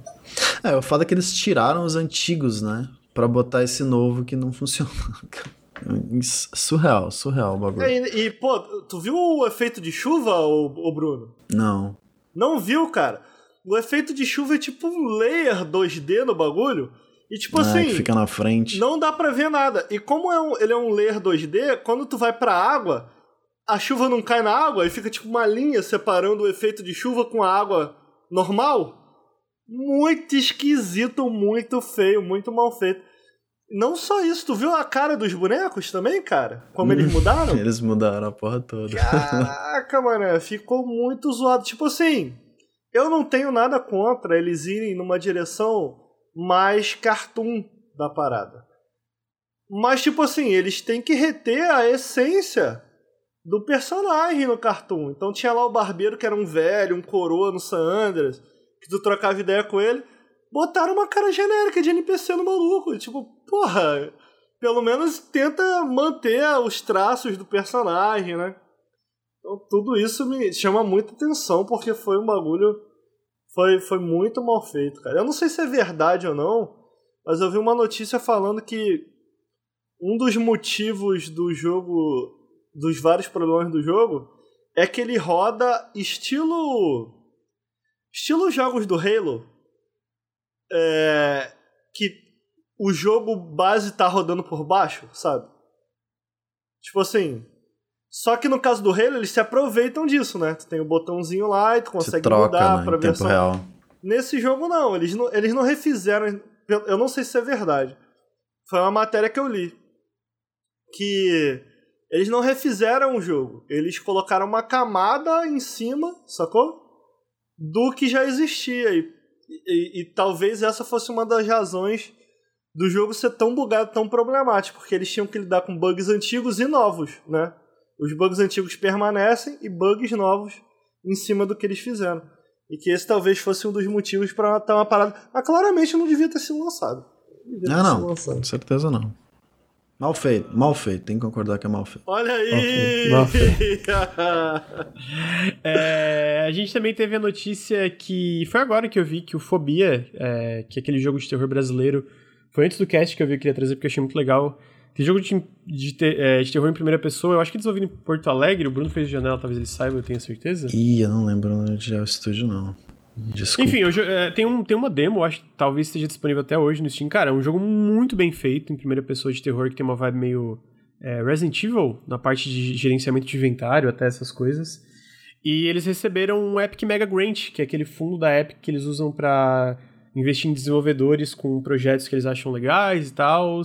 É, o foda é que eles tiraram os antigos, né? Pra botar esse novo que não funciona. surreal, surreal o bagulho. E, e, pô, tu viu o efeito de chuva, ô, ô Bruno? Não. Não viu, cara? O efeito de chuva é tipo um layer 2D no bagulho. E tipo Ah, assim, fica na frente. não dá pra ver nada. E como é um- ele é um layer 2D, quando tu vai pra água, a chuva não cai na água e fica tipo uma linha separando o efeito de chuva com a água normal. Muito esquisito, muito feio, muito mal feito. Não só isso, tu viu a cara dos bonecos também, cara? Como eles mudaram? Eles mudaram a porra toda. Caraca, mano, ficou muito zoado. Tipo assim, eu não tenho nada contra eles irem numa direção mais cartoon da parada. Mas, tipo assim, eles têm que reter a essência do personagem no cartoon. Então tinha lá o barbeiro que era um velho, um coroa no San Andreas, que tu trocava ideia com ele. Botaram uma cara genérica de NPC no maluco. Tipo, porra, pelo menos tenta manter os traços do personagem, né? Então tudo isso me chama muita atenção porque foi um bagulho. Foi, foi muito mal feito, cara. Eu não sei se é verdade ou não, mas eu vi uma notícia falando que um dos motivos do jogo, dos vários problemas do jogo, é que ele roda estilo. estilo jogos do Halo. É, que o jogo base tá rodando por baixo, sabe? Tipo assim. Só que no caso do Halo, eles se aproveitam disso, né? Tu tem o botãozinho lá e tu Se consegue troca mudar né, pra em tempo versão. real. Nesse jogo, não. Eles não, eles não refizeram. Eu não sei se é verdade. Foi uma matéria que eu li. Que eles não refizeram o jogo. Eles colocaram uma camada em cima, sacou? Do que já existia. E, e- e talvez essa fosse uma das razões do jogo ser tão bugado, tão problemático. Porque eles tinham que lidar com bugs antigos e novos, né? Os bugs antigos permanecem e bugs novos em cima do que eles fizeram. E que esse talvez fosse um dos motivos pra estar uma parada. Mas claramente não devia ter sido lançado. Não. sido Com certeza não. Mal feito, mal feito. Tem que concordar que é mal feito. Olha aí! Ok, É, a gente também teve a notícia que. Foi agora que eu vi que o Fobia, é, que é aquele jogo de terror brasileiro. Foi antes do cast que eu vi que eu queria trazer porque eu achei muito legal. Aquele jogo de, de, é, de terror em primeira pessoa, eu acho que desenvolvido em Porto Alegre. O Bruno fez de janela, talvez ele saiba, eu tenho certeza. Ih, eu não lembro onde é o estúdio, não. Desculpa. Enfim, jo- é, tem, um, tem uma demo, eu acho que talvez esteja disponível até hoje no Steam. Cara, é um jogo muito bem feito, em primeira pessoa de terror, que tem uma vibe meio é, Resident Evil, na parte de gerenciamento de inventário, até essas coisas. E eles receberam um Epic Mega Grant, que é aquele fundo da Epic que eles usam pra investir em desenvolvedores com projetos que eles acham legais e tal.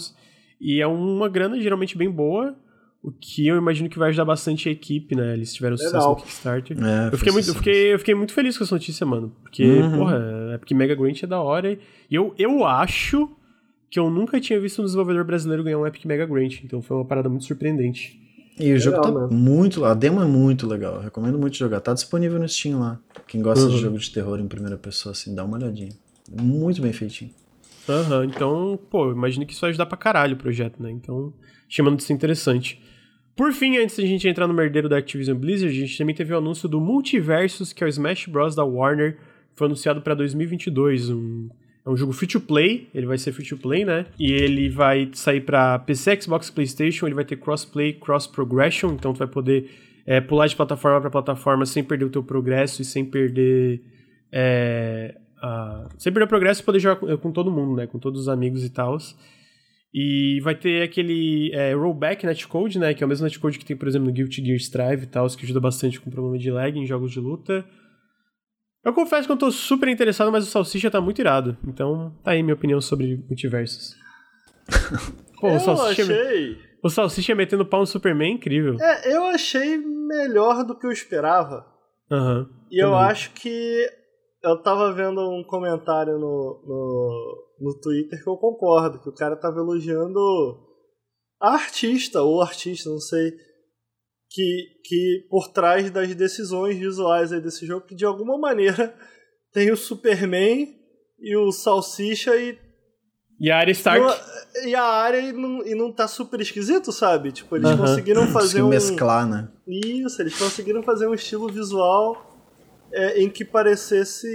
E é uma grana geralmente bem boa, o que eu imagino que vai ajudar bastante a equipe, né? Eles tiveram sucesso Legal. no Kickstarter. É, Eu foi fiquei, muito, eu, fiquei, eu fiquei muito feliz com essa notícia, mano. Porque, Uhum. porra, é porque Mega Grant é da hora. E eu, eu acho que eu nunca tinha visto um desenvolvedor brasileiro ganhar um Epic Mega Grant. Então foi uma parada muito surpreendente. E o jogo Legal, tá né? muito. A demo é muito legal. Eu recomendo muito jogar. Tá disponível no Steam lá. Quem gosta Uhum. de jogo de terror em primeira pessoa, assim, dá uma olhadinha. Muito bem feitinho. Aham, então, pô, eu imagino que isso vai ajudar pra caralho o projeto, né? Então, chamando de ser interessante. Por fim, antes da gente entrar no merdeiro da Activision Blizzard, a gente também teve o anúncio do Multiversus, que é o Smash Bros. da Warner. Foi anunciado pra 2022. Um, é um jogo free to play, ele vai ser free to play, né? E ele vai sair pra PC, Xbox, PlayStation. Ele vai ter crossplay, cross progression, então tu vai poder é, pular de plataforma pra plataforma sem perder o teu progresso e sem perder. É, a- sem perder o progresso e poder jogar com, com todo mundo, né? Com todos os amigos e tal. E vai ter aquele é, rollback netcode, né? Que é o mesmo netcode que tem, por exemplo, no Guilty Gear Strive e tal, que ajuda bastante com problema de lag em jogos de luta. Eu confesso que eu tô super interessado, mas o Salsicha tá muito irado. Então, tá aí minha opinião sobre multiversos. Pô, o eu Salsicha, achei. o Salsicha metendo pau no Superman é incrível. É, eu achei melhor do que eu esperava. Aham. E eu Também. acho que eu tava vendo um comentário no, no, no Twitter que eu concordo, que o cara tava elogiando a artista, ou artista, não sei, que, que por trás das decisões visuais aí desse jogo, que de alguma maneira tem o Superman e o Salsicha e, E a Arya Stark. não- e a área e não, e não tá super esquisito, sabe? Tipo, eles Aham. conseguiram fazer um... mesclar, né? Isso, eles conseguiram fazer um estilo visual é, em que parecesse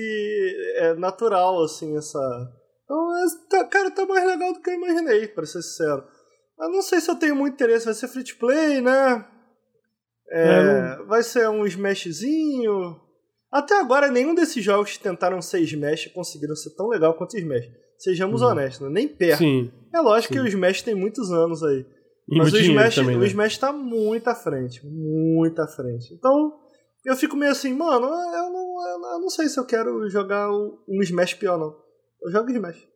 é, natural, assim, essa. Então, é, tá- cara, tá mais legal do que eu imaginei, pra ser sincero. Eu não sei se eu tenho muito interesse, vai ser free to play, né? É, Vai ser um Smashzinho. Até agora, nenhum desses jogos que tentaram ser Smash conseguiram ser tão legal quanto Smash. Sejamos uhum. honestos, né? nem perto. Sim. É lógico Sim. que o Smash tem muitos anos aí. E mas o Smash, também, né? o Smash tá muito à frente. Muito à frente. Então, eu fico meio assim, mano, eu não, eu não sei se eu quero jogar um Smash pior, não. Eu jogo Smash.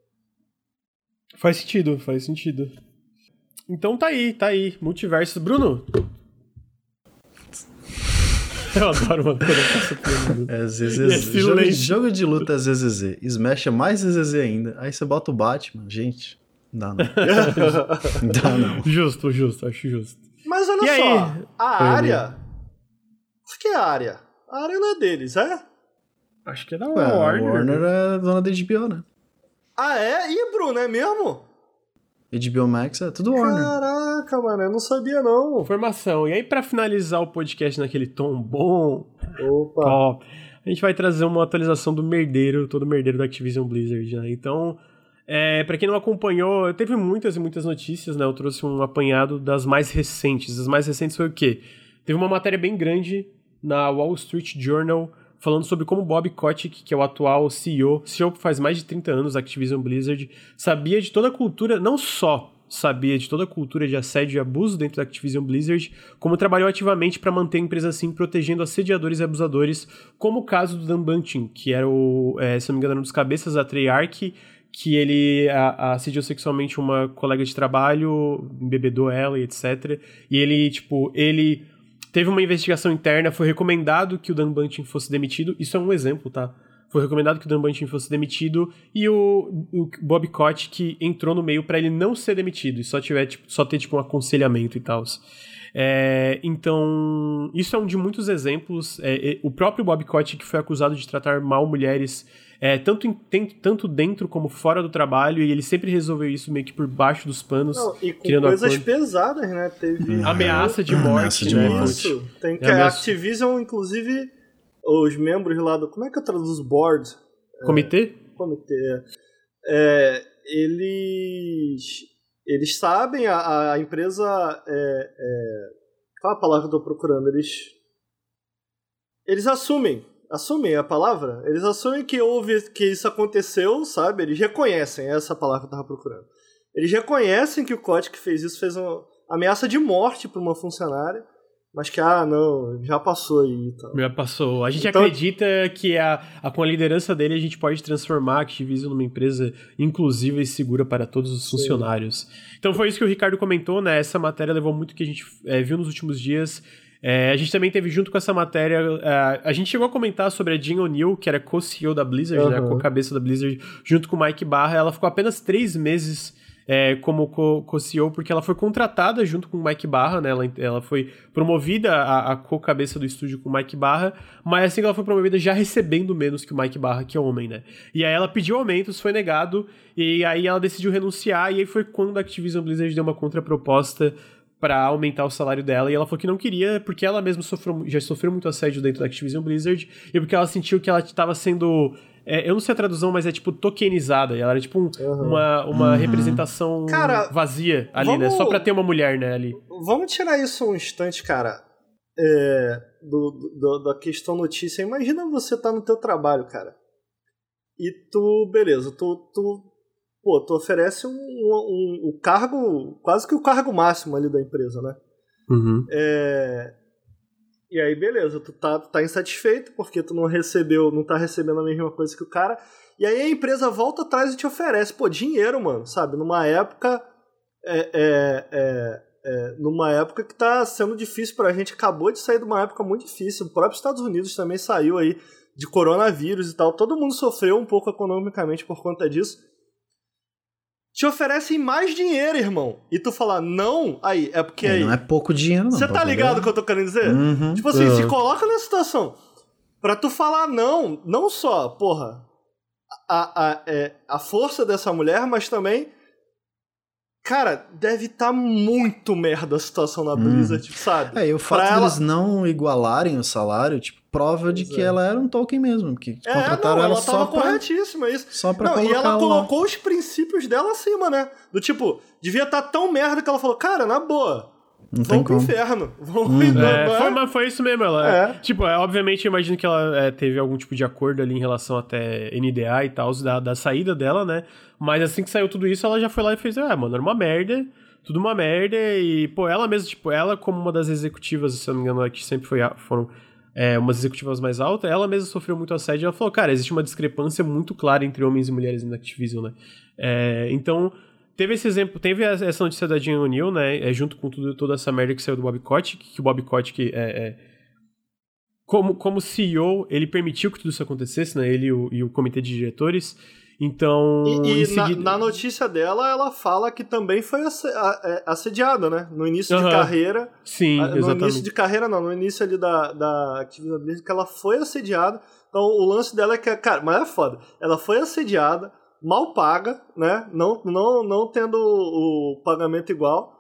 Faz sentido, faz sentido. Então tá aí, tá aí. Multiverso. Bruno? Eu adoro, mano, quando eu faço É ZZZ. É jogo, jogo, de luta é ZZZ. Smash é mais ZZZ ainda. Aí você bota o Batman. Gente, não dá não. dá não. Justo, justo, acho justo. Mas olha e só, aí? a área... Por que a área? A área não é deles, é? Acho que é da Warner. A Warner é dona da HBO, né? Ah, é? E, Bruno, é mesmo? HBO Max é tudo Warner. Caraca, mano, eu não sabia não. Informação. E aí, para finalizar o podcast naquele tom bom, Opa. Top, a gente vai trazer uma atualização do merdeiro, todo merdeiro da Activision Blizzard, né? Então, é, para quem não acompanhou, teve muitas e muitas notícias, né? Eu trouxe um apanhado das mais recentes. As mais recentes foi o quê? Teve uma matéria bem grande na Wall Street Journal falando sobre como Bob Kotick, que é o atual CEO, CEO faz mais de 30 anos da Activision Blizzard, sabia de toda a cultura, não só sabia de toda a cultura de assédio e abuso dentro da Activision Blizzard, como trabalhou ativamente para manter a empresa assim, protegendo assediadores e abusadores, como o caso do Dan Bunting, que era o, é, se não me engano, um dos cabeças da Treyarch, que ele assediou sexualmente uma colega de trabalho, embebedou ela e etc. E ele, tipo, ele Teve uma investigação interna, foi recomendado que o Dan Bunting fosse demitido. Isso é um exemplo, tá? Foi recomendado que o Dan Bunting fosse demitido e o, o Bob Kotick entrou no meio para ele não ser demitido e só, tiver, tipo, só ter tipo, um aconselhamento e tal. É, então, isso é um de muitos exemplos. É, é, o próprio Bob Kotick foi acusado de tratar mal mulheres é, tanto, em, tem, tanto dentro como fora do trabalho, e ele sempre resolveu isso meio que por baixo dos panos. Não, e com coisas pesadas, né? Teve hum. ameaça de morte. Ameaça de né? morte. Isso. Tem que a Activision, inclusive, os membros lá do. Como é que eu traduzo? Board? Comitê? É, comitê. É, eles. Eles sabem, a, a empresa. É, é, qual a palavra que eu tô procurando? Eles. Eles assumem assumem a palavra, eles assumem que houve, que isso aconteceu, sabe? Eles reconhecem, é essa palavra que eu tava procurando. Eles reconhecem que o Kotick fez isso, fez uma ameaça de morte para uma funcionária, mas que, ah, não, já passou aí e tal. Já passou. A gente então... acredita que a, a, com a liderança dele a gente pode transformar a Activision numa empresa inclusiva e segura para todos os funcionários. Sim. Então foi isso que o Ricardo comentou, né? Essa matéria levou muito que a gente é, viu nos últimos dias é, a gente também teve junto com essa matéria. É, a gente chegou a comentar sobre a Jean O'Neill, que era co-CEO da Blizzard, uhum. né, co-cabeça da Blizzard, junto com o Mike Barra. Ela ficou apenas três meses é, como co-CEO, porque ela foi contratada junto com o Mike Barra, né? Ela, ela foi promovida a, a co-cabeça do estúdio com o Mike Barra, mas assim que ela foi promovida já recebendo menos que o Mike Barra, que é homem, né? E aí ela pediu aumentos, foi negado, e aí ela decidiu renunciar, e aí foi quando a Activision Blizzard deu uma contraproposta para aumentar o salário dela e ela falou que não queria porque ela mesma sofreu, já sofreu muito assédio dentro da Activision Blizzard e porque ela sentiu que ela estava sendo é, eu não sei a tradução, mas é tipo tokenizada. Ela era tipo um, uhum. uma, uma uhum. representação cara, vazia ali, vamos, né? Só pra ter uma mulher, né, ali. Vamos tirar isso um instante, cara. É, do, do, da questão notícia. Imagina você tá no teu trabalho, cara. E tu, beleza, tu, tu pô, tu oferece um, um, um, cargo, quase que o cargo máximo ali da empresa, né? Uhum. É, e aí, beleza, tu tá, tu tá insatisfeito porque tu não recebeu, não tá recebendo a mesma coisa que o cara. E aí a empresa volta atrás e te oferece, pô, dinheiro, mano, sabe? Numa época. É, é, é, é, numa época que tá sendo difícil pra gente, acabou de sair de uma época muito difícil. O próprio Estados Unidos também saiu aí de coronavírus e tal. Todo mundo sofreu um pouco economicamente por conta disso te oferecem mais dinheiro, irmão. E tu falar não, aí, é porque é, aí. Não é pouco dinheiro, não. Você tá ligado o que eu tô querendo dizer? Uhum, tipo assim, se coloca na situação. Pra tu falar não, não só, porra, a, a, é, a força dessa mulher, mas também. Cara, deve estar tá muito merda a situação na Blizzard, tipo, sabe? É, e o fato deles de não igualarem o salário, tipo, prova de que é. ela era um Tolkien mesmo, que é, contrataram não, ela, ela só pra... corretíssima, isso. Só pra não, E ela colocou os princípios dela acima, né? Do tipo, devia estar tá tão merda que ela falou, cara, na boa, Não vão tem pro como. inferno. Vão Hum. É, é? foi, mas foi isso mesmo. Ela, É. Tipo, é, obviamente, eu imagino que ela é, teve algum tipo de acordo ali em relação até NDA e tal, da, da saída dela, né? Mas assim que saiu tudo isso, ela já foi lá e fez, ah, mano, era uma merda, tudo uma merda. E, pô, ela mesma, tipo, ela como uma das executivas, se eu não me engano, que sempre foi, foram é, umas executivas mais altas, ela mesma sofreu muito assédio. Ela falou, cara, existe uma discrepância muito clara entre homens e mulheres na Activision, né? É, então, teve esse exemplo, teve essa notícia da Jean O'Neill, né? É, junto com tudo, toda essa merda que saiu do Bob Kotick, que o Bob Kotick é, é, como, como CEO, ele permitiu que tudo isso acontecesse, né? Ele o, e o comitê de diretores. Então, E, e na, seguida- na notícia dela, ela fala que também foi é, assediada, né? No início Aham. de carreira. Sim, Ah, No exatamente. início de carreira, não. No início ali da, da Blizzard, que ela foi assediada. Então, o lance dela é que, cara, mas é foda. Ela foi assediada, mal paga, né? Não, não, não tendo o, o pagamento igual.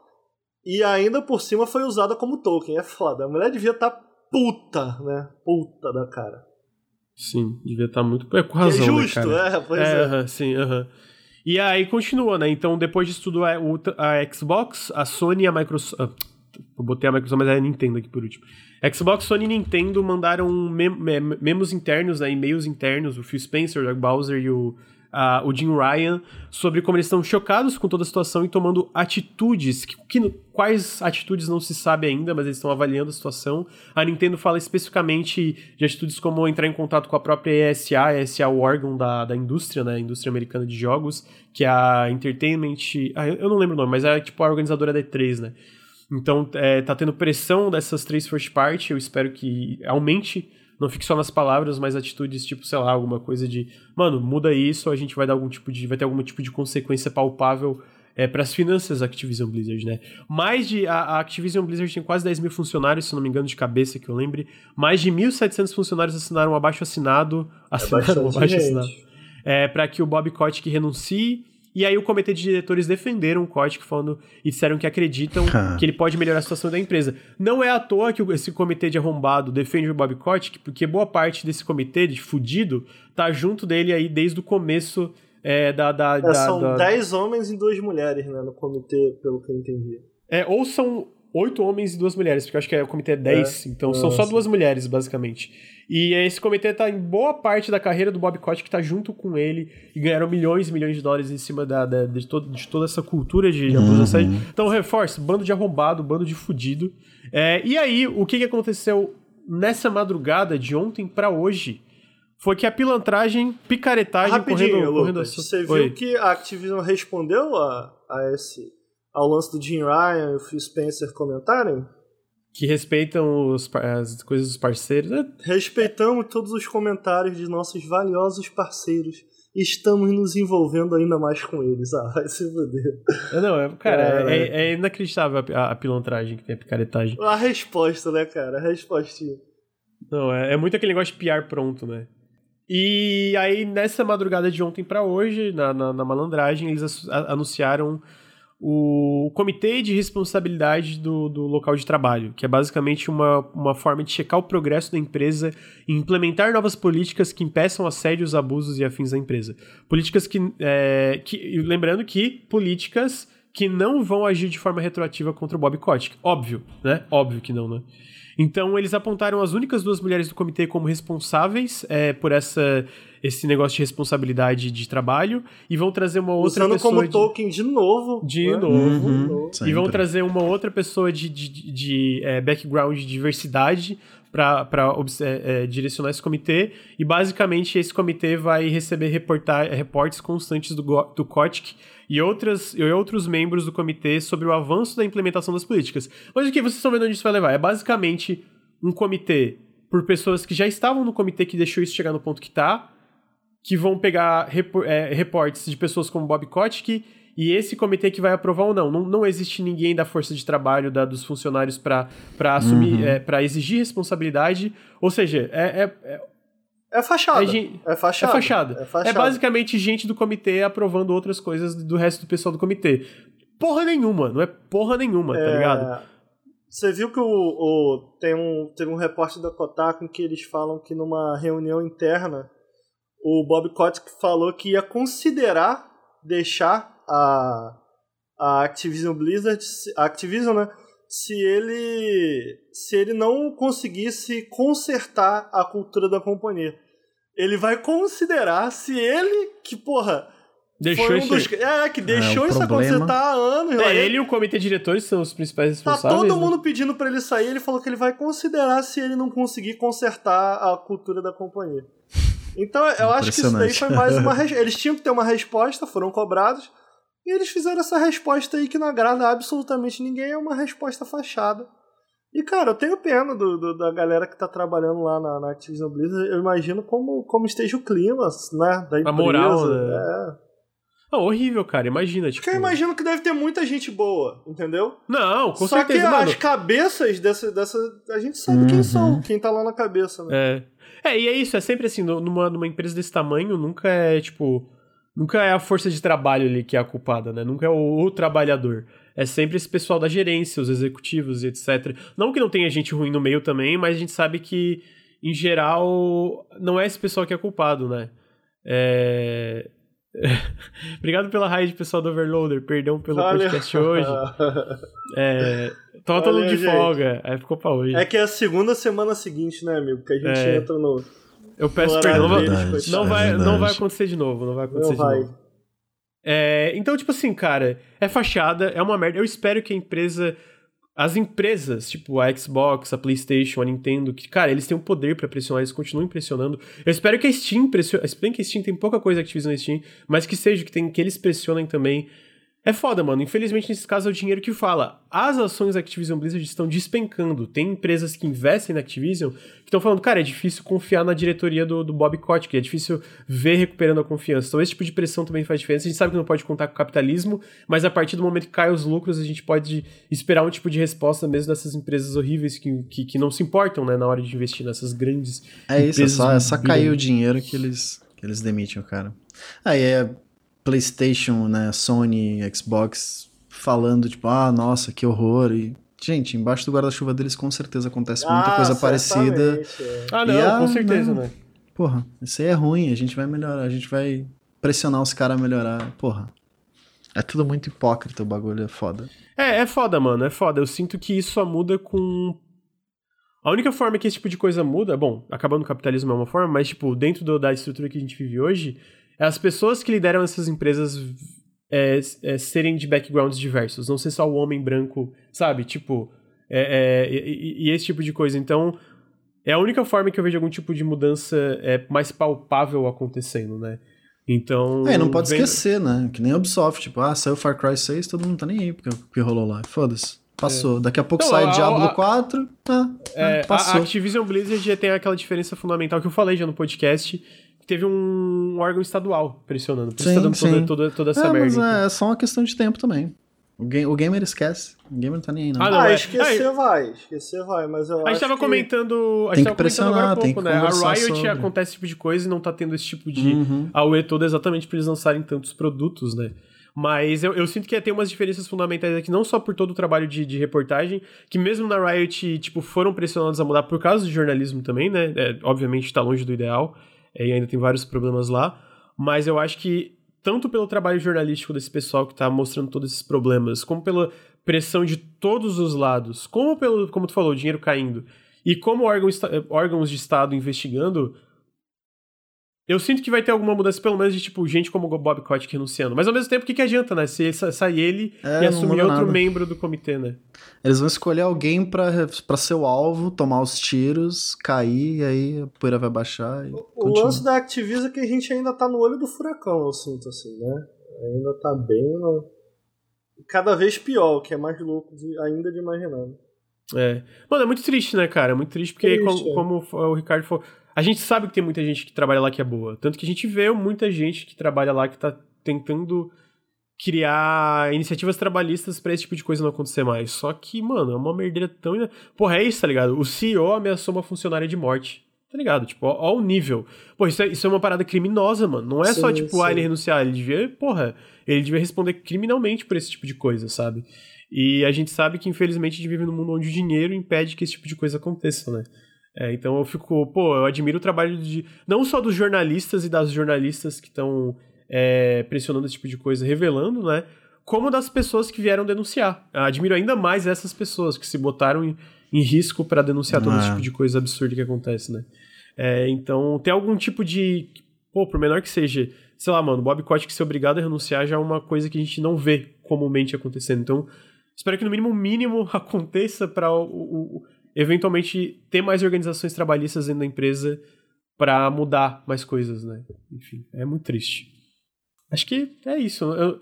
E ainda por cima foi usada como token. É foda. A mulher devia estar puta, né? Puta da cara. Sim, devia estar muito. É com é razão, né, justo, cara? é, pois É, é. aham, sim, aham. E aí continua, né? Então, depois disso tudo, a, a Xbox, a Sony e a Microsoft. ah, eu botei a Microsoft, mas é a Nintendo aqui por último. Xbox, Sony e Nintendo mandaram mem mem- memos internos, né, e-mails internos, o Phil Spencer, o Doug Bowser e o, a- o Jim Ryan, sobre como eles estão chocados com toda a situação e tomando atitudes. Que, que- quais atitudes não se sabe ainda, mas eles estão avaliando a situação. A Nintendo fala especificamente de atitudes como entrar em contato com a própria ESA, ESA é o órgão da, da indústria, né, a indústria americana de jogos, que é a Entertainment... ah, eu eu não lembro o nome, mas é tipo a organizadora da E3, né? Então, é, tá tendo pressão dessas três first party, eu espero que aumente, não fique só nas palavras, mas atitudes tipo, sei lá, alguma coisa de, mano, muda isso, a gente vai dar algum tipo de, vai ter algum tipo de consequência palpável é, para as finanças da Activision Blizzard, né? Mais de, a, a Activision Blizzard tem quase 10 mil funcionários, se não me engano, de cabeça que eu lembre, mais de 1.700 funcionários assinaram um abaixo assinado, assinaram um bastante abaixo assinado, é, para que o Bob Kotick renuncie, e aí o comitê de diretores defenderam o Kotick falando e disseram que acreditam Ah. que ele pode melhorar a situação da empresa. Não é à toa que esse comitê de arrombado defende o Bob Kotick, porque boa parte desse comitê de fudido tá junto dele aí desde o começo é, da... da, É, da- são da- 10 homens e 2 mulheres, né? No comitê, pelo que eu entendi. É, ou são oito homens e duas mulheres, porque eu acho que é, o comitê é 10, então são só Nossa. duas mulheres, basicamente. E esse comitê tá em boa parte da carreira do Bob Kotick, que tá junto com ele, e ganharam milhões e milhões de dólares em cima da, da- de, todo- de toda essa cultura de, de abuso Uhum. Então, reforço, bando de arrombado, bando de fudido. É, e aí, o que, que aconteceu nessa madrugada de ontem pra hoje? Foi que a pilantragem, picaretagem, Rapidinho, correndo, correndo Lucas, a- você Oi. viu que a Activision respondeu a, a esse ao lance do Jim Ryan e o Phil Spencer comentarem? que respeitam os as coisas dos parceiros. É, Respeitamos todos os comentários de nossos valiosos parceiros estamos nos envolvendo ainda mais com eles. Ah, vai se fuder. É, Não, é, cara, Cara. é, é inacreditável a, a- a pilantragem que tem, a picaretagem. A resposta, né, cara? A respostinha. Não, é, é muito aquele negócio de piar pronto, né? E aí, nessa madrugada de ontem pra hoje, na, na, na malandragem, eles anunciaram o Comitê de Responsabilidade do, do Local de Trabalho, que é basicamente uma, uma forma de checar o progresso da empresa e implementar novas políticas que impeçam assédios, abusos e afins da empresa. Políticas que, é, que. Lembrando que políticas que não vão agir de forma retroativa contra o Bob Kotick. Óbvio, né? Óbvio que não, né? Então, eles apontaram as únicas duas mulheres do comitê como responsáveis é, por essa, esse negócio de responsabilidade de trabalho e vão trazer uma outra Usando pessoa como de, token de novo. de né? novo. Uhum, E vão trazer uma outra pessoa de, de, de- de, é, background de diversidade para é, direcionar esse comitê. E basicamente esse comitê vai receber reportar, reportes constantes do, do Kotick e, outras, e outros membros do comitê sobre o avanço da implementação das políticas. Mas o que vocês estão vendo onde isso vai levar? É basicamente um comitê por pessoas que já estavam no comitê que deixou isso chegar no ponto que está, que vão pegar repo- é, reportes de pessoas como Bob Kotick e esse comitê que vai aprovar ou não. Não, não existe ninguém da força de trabalho da, dos funcionários para assumir, Uhum. para exigir responsabilidade. Ou seja, é, é, é, É fachada. é gen- É é fachada. fachada. É É fachada. basicamente gente do comitê aprovando outras coisas do resto do pessoal do comitê. Porra nenhuma, não é porra nenhuma, tá É, ligado? Você viu que o, o- tem um, teve um repórter da Kotaku em que eles falam que numa reunião interna o Bob Kotick falou que ia considerar deixar a, a Activision Blizzard, a Activision, né, se ele se ele não conseguisse consertar a cultura da companhia. Ele vai considerar se ele, que porra, Deixou foi um dos, é, que deixou o isso problema. acontecer tá há anos. É, ele e o comitê de diretores são os principais Tá responsáveis. todo né? mundo pedindo pra ele sair, ele falou que ele vai considerar se ele não conseguir consertar a cultura da companhia. Então eu acho que isso daí foi mais uma. res- Eles tinham que ter uma resposta, foram cobrados, e eles fizeram essa resposta aí que não agrada absolutamente ninguém, é uma resposta fachada. E cara, eu tenho pena do, do- da galera que tá trabalhando lá na, na Activision Blizzard, eu imagino como, como esteja o clima, né? Da empresa. moral, né? É. Não, horrível, cara. Imagina, tipo. Porque eu imagino que deve ter muita gente boa, entendeu? Não, com Só certeza, que mano. as cabeças dessa, dessa. A gente sabe quem Uhum. são, quem tá lá na cabeça, né? É. É, e é isso, é sempre assim, numa, numa empresa desse tamanho, nunca é, tipo. Nunca é a força de trabalho ali que é a culpada, né? Nunca é o, o trabalhador. É sempre esse pessoal da gerência, os executivos e etc. Não que não tenha gente ruim no meio também, mas a gente sabe que, em geral, não é esse pessoal que é culpado, né? É. Obrigado pela raid, pessoal do Overloader. Perdão pelo Valeu. podcast hoje. É, tava todo de gente. folga, aí ficou pra hoje. É que é a segunda semana seguinte, né, amigo? Que a gente É. entra no. Eu peço no perdão, não vai, horário Verdade. não, É vai, não vai acontecer de novo, não vai acontecer Não de vai. novo. É, então, tipo assim, cara, é fachada, é uma merda. Eu espero que a empresa. As empresas, tipo a Xbox, a PlayStation, a Nintendo, que, cara, eles têm o poder pra pressionar, eles continuam pressionando. Eu espero que a Steam pressione. Bem que a Steam tem pouca coisa Activision na Steam, mas que seja que, tem, que eles pressionem também. É foda, mano. Infelizmente, nesse caso, é o dinheiro que fala. As ações da Activision Blizzard estão despencando. Tem empresas que investem na Activision que estão falando, cara, é difícil confiar na diretoria do, do Bob Kotick, é difícil ver recuperando a confiança. Então, esse tipo de pressão também faz diferença. A gente sabe que não pode contar com o capitalismo, mas a partir do momento que caem os lucros, a gente pode esperar um tipo de resposta mesmo dessas empresas horríveis que, que, que não se importam, né, na hora de investir nessas grandes É isso, é só, é só cair o dinheiro que eles, que eles demitem o cara. Aí é PlayStation, né, Sony, Xbox falando, tipo, ah, nossa, que horror. E, gente, embaixo do guarda-chuva deles com certeza acontece muita Ah, coisa parecida. certamente, é. Ah, não, E, ah, com certeza, não. né? Porra, isso aí é ruim, a gente vai melhorar, a gente vai pressionar os caras a melhorar. Porra. É tudo muito hipócrita, o bagulho é foda. É, é foda, mano, é foda. Eu sinto que isso só muda com. A única forma que esse tipo de coisa muda, bom, acabando o capitalismo é uma forma, mas, tipo, dentro do- da estrutura que a gente vive hoje, as pessoas que lideram essas empresas é, é, serem de backgrounds diversos, não ser só o homem branco, sabe? Tipo, é, é, e, e- esse tipo de coisa. Então, é a única forma que eu vejo algum tipo de mudança é, mais palpável acontecendo, né? Então. É, não pode vem- esquecer, né? Que nem Ubisoft, tipo, ah, saiu Far Cry 6, todo mundo tá nem aí porque o que rolou lá. Foda-se. Passou. Daqui a pouco sai a- Diablo a- 4, ah, É, ah, passou. A Activision Blizzard já tem aquela diferença fundamental que eu falei já no podcast, teve um órgão estadual pressionando. Por isso Sim, tá dando toda, sim. toda, toda essa é, merda. mas então. é, é só uma questão de tempo também. O, ga- o gamer esquece. O gamer não tá nem aí, não. Ah, não, Ah, é. esquecer vai, esquecer vai, mas eu A gente acho tava que... comentando. A Tem gente tava que comentando agora há pressionar, tem pouco, que né? A Riot sobre. acontece esse tipo de coisa e não tá tendo esse tipo de Uhum. AUE todo exatamente pra eles lançarem tantos produtos, né? Mas eu, eu sinto que tem umas diferenças fundamentais aqui, não só por todo o trabalho de, de reportagem, que mesmo na Riot, tipo, foram pressionados a mudar por causa do jornalismo também, né? É, obviamente tá longe do ideal, é, e ainda tem vários problemas lá. Mas eu acho que, tanto pelo trabalho jornalístico desse pessoal que tá mostrando todos esses problemas, como pela pressão de todos os lados, como pelo, como tu falou, dinheiro caindo, e como órgão esta- órgãos de Estado investigando, eu sinto que vai ter alguma mudança, pelo menos de, tipo, gente como o Bob Kotick renunciando. Mas ao mesmo tempo, o que, que adianta, né? Se sa- sair ele É, e assumir outro nada. membro do comitê, né? Eles vão escolher alguém pra, pra ser o alvo, tomar os tiros, cair, e aí a poeira vai baixar e O continua. lance da Activision é que a gente ainda tá no olho do furacão, eu sinto assim, né? Ainda tá bem no... Cada vez pior, o que é mais louco de- ainda de imaginar. É. Mano, é muito triste, né, cara? É muito triste porque, Triste, como, é. como o Ricardo falou, a gente sabe que tem muita gente que trabalha lá que é boa. Tanto que a gente vê muita gente que trabalha lá que tá tentando criar iniciativas trabalhistas pra esse tipo de coisa não acontecer mais. Só que, mano, é uma merdeira tão. Porra, é isso, tá ligado? O CEO ameaçou uma funcionária de morte. Tá ligado? Tipo, ó, ó o nível. Pô, isso é, isso é uma parada criminosa, mano. Não é só, Sim, tipo, sim. ah, ele renunciar. Ele devia, porra, ele devia responder criminalmente por esse tipo de coisa, sabe? E a gente sabe que, infelizmente, a gente vive num mundo onde o dinheiro impede que esse tipo de coisa aconteça, né? É, então eu fico, pô, eu admiro o trabalho de. Não só dos jornalistas e das jornalistas que estão pressionando esse tipo de coisa, revelando, né? como das pessoas que vieram denunciar. Eu admiro ainda mais essas pessoas que se botaram em, em risco para denunciar todo Ah. esse tipo de coisa absurda que acontece, né? É, então, tem algum tipo de. Pô, por menor que seja, sei lá, mano, Bob Kotick ser obrigado a renunciar já é uma coisa que a gente não vê comumente acontecendo. Então, espero que no mínimo mínimo aconteça para o- o- eventualmente ter mais organizações trabalhistas dentro da empresa para mudar mais coisas, né? Enfim, é muito triste. Acho que é isso. Eu,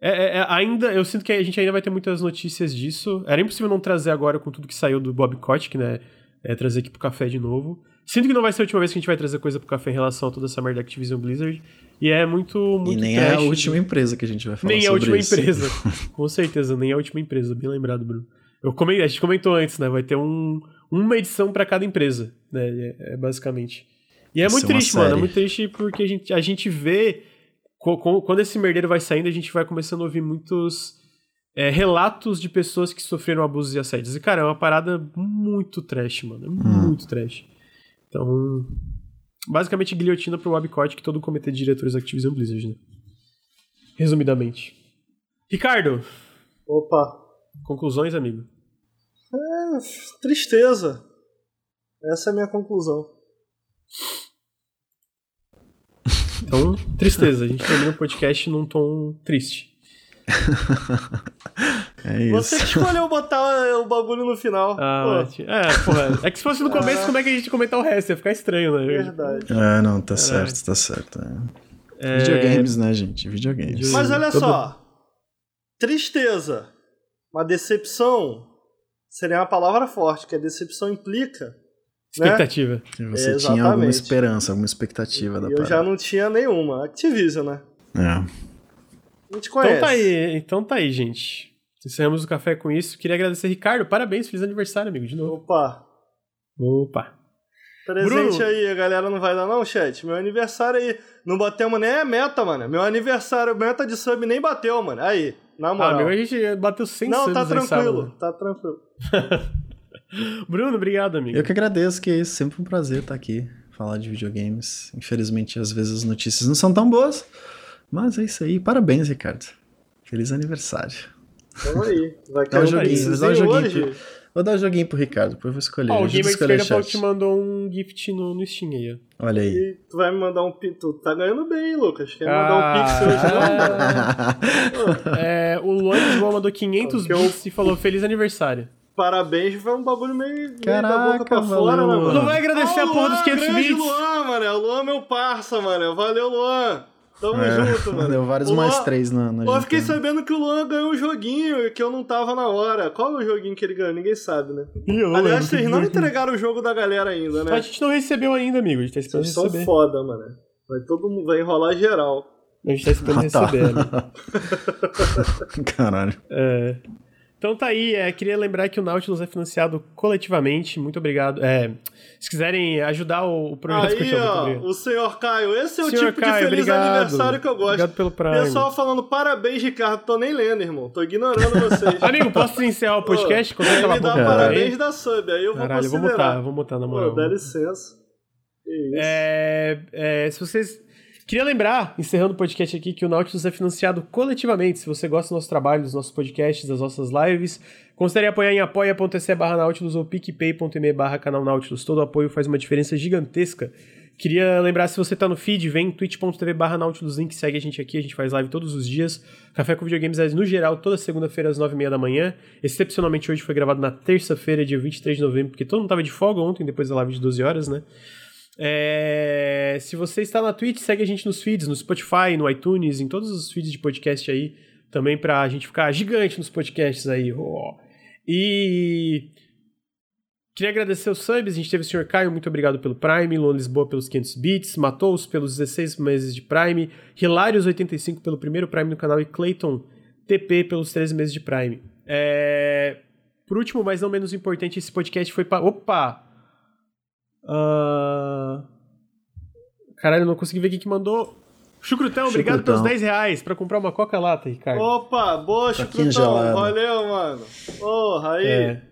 é- é- é- ainda, eu sinto que a gente ainda vai ter muitas notícias disso. Era impossível não trazer agora com tudo que saiu do Bob Kotick, né? É, trazer aqui pro café de novo. Sinto que não vai ser a última vez que a gente vai trazer coisa pro café em relação a toda essa merda da Activision Blizzard. E é muito, muito e nem é a trash. última empresa que a gente vai falar Nem a sobre última isso. empresa. Com certeza, nem a última empresa. Bem lembrado, Bruno. Eu comentei, a gente comentou antes, né? Vai ter um, uma edição pra cada empresa, né? É, é basicamente. E é Vai muito triste, mano. É série. muito triste porque a gente, a gente vê. co- co- Quando esse merdeiro vai saindo, a gente vai começando a ouvir muitos é, relatos de pessoas que sofreram abusos e assédios. E, cara, é uma parada muito trash, mano. É Hum. muito trash. Então. Basicamente, guilhotina pro Wabcott que todo comitê de diretores Activision Blizzard, né? Resumidamente. Ricardo, Opa. Conclusões, amigo? É, tristeza. Essa é a minha conclusão. Então, tristeza. A gente termina o podcast num tom triste. É isso. Você que escolheu botar o bagulho no final. Ah, Pô, é, porra. É que se fosse no começo, como é que a gente ia comentar o resto? Ia ficar estranho, né? verdade. É, não, tá certo, tá certo. é. Videogames, né, gente? Videogames. Mas olha Todo- só. Tristeza. Uma decepção seria uma palavra forte, que a decepção implica. Né? Expectativa. Que você tinha alguma esperança, alguma expectativa da E eu parada. já não tinha nenhuma. Activision, né? É. A gente conhece. Então tá aí, então tá aí, gente. Encerramos o café com isso. Queria agradecer, Ricardo. Parabéns, feliz aniversário, amigo, de novo. Opa. Opa. Presente Bruno. aí, a galera não vai dar não, chat? Meu aniversário aí, não batemos nem a meta, mano. Meu aniversário, meta de sub nem bateu, mano. Aí, na Ah, moral. meu, a gente bateu 100 não, subs tá tranquilo, tá tranquilo. Bruno, obrigado, amigo. Eu que agradeço, que é isso. Sempre um prazer estar aqui, falar de videogames. Infelizmente, às vezes as notícias não são tão boas, mas é isso aí. Parabéns, Ricardo. Feliz aniversário. Tamo aí. Vai Dá um querer joguinho, um dá um joguinho hoje? Vou dar um joguinho pro Ricardo, depois eu vou escolher. Ó, o Ajuda a Gamer Esquerda falou que te mandou um gift no, no Steam aí, ó. Olha aí. E tu vai me mandar um Tu tá ganhando bem, Lucas? Quer mandar um pix hoje, Ah, não? É, o Luan João mandou 500 Porque eu- bits e falou feliz aniversário. Parabéns, foi um bagulho meio, meio da Caraca, boca pra valeu, fora, né, mano? Não vai agradecer Ah, a porra dos 500 grande bits. Luan, mano. O Luan é meu parça, mano. Valeu, Luan. Tamo É, junto, mano. Deu vários mais três na, na Pô, fiquei gincana. sabendo que o Luan ganhou um joguinho e que eu não tava na hora. Qual é o joguinho que ele ganhou? Ninguém sabe, né? Aliás, vocês não entregaram o jogo da galera ainda, A né? gente não recebeu ainda, amigo. A gente tá esperando Vocês são receber. foda, mano. Vai todo mundo, vai enrolar geral. A gente tá esperando Ah, tá. receber, né? Caralho. É. Então tá aí, é, queria lembrar que o Nautilus é financiado coletivamente, muito obrigado. É, se quiserem ajudar o, o projeto Aí, ó, o senhor Caio. Esse é o Senhor tipo Caio, de feliz obrigado. aniversário que eu gosto. Obrigado pelo Prime. Pessoal falando parabéns, Ricardo. Tô nem lendo, irmão. Tô ignorando vocês. Amigo, posso encerrar o podcast? Pô, Consegue aí calar me dá boca parabéns aí? da sub. Aí eu vou Caralho, eu vou considerar. mutar, vou mutar na Pô, moral. dá licença. É, é, se vocês. Queria lembrar, encerrando o podcast aqui, que o Nautilus é financiado coletivamente. Se você gosta do nosso trabalho, dos nossos podcasts, das nossas lives, considere apoiar em apoia.se barra Nautilus ou picpay.me barra canal Nautilus. Todo apoio faz uma diferença gigantesca. Queria lembrar, se você tá no feed, vem twitch.tv barra Nautilus Link, segue a gente aqui, a gente faz live todos os dias. Café com Videogames é no geral, toda segunda-feira às nove e meia da manhã. Excepcionalmente hoje foi gravado na terça-feira, dia 23 de novembro, porque todo mundo tava de folga ontem, depois da live de 12 horas, né? É, Se você está na Twitch, segue a gente nos feeds, no Spotify, no iTunes, em todos os feeds de podcast aí, também pra gente ficar gigante nos podcasts aí. ó. E queria agradecer os subs, a gente teve o Sr. Caio, muito obrigado pelo Prime, Luan Lisboa pelos 500 bits, Matos pelos 16 meses de Prime, Hilários85 pelo primeiro Prime no canal e Clayton TP pelos 13 meses de Prime. É, Por último, mas não menos importante, esse podcast foi para... Opa! Ah, Caralho, eu não consegui ver quem que mandou. Chucrutão, obrigado pelos 10 reais pra comprar uma Coca-Lata, Ricardo. Opa, boa, Chucrutão. Valeu, mano. Porra, aí. É,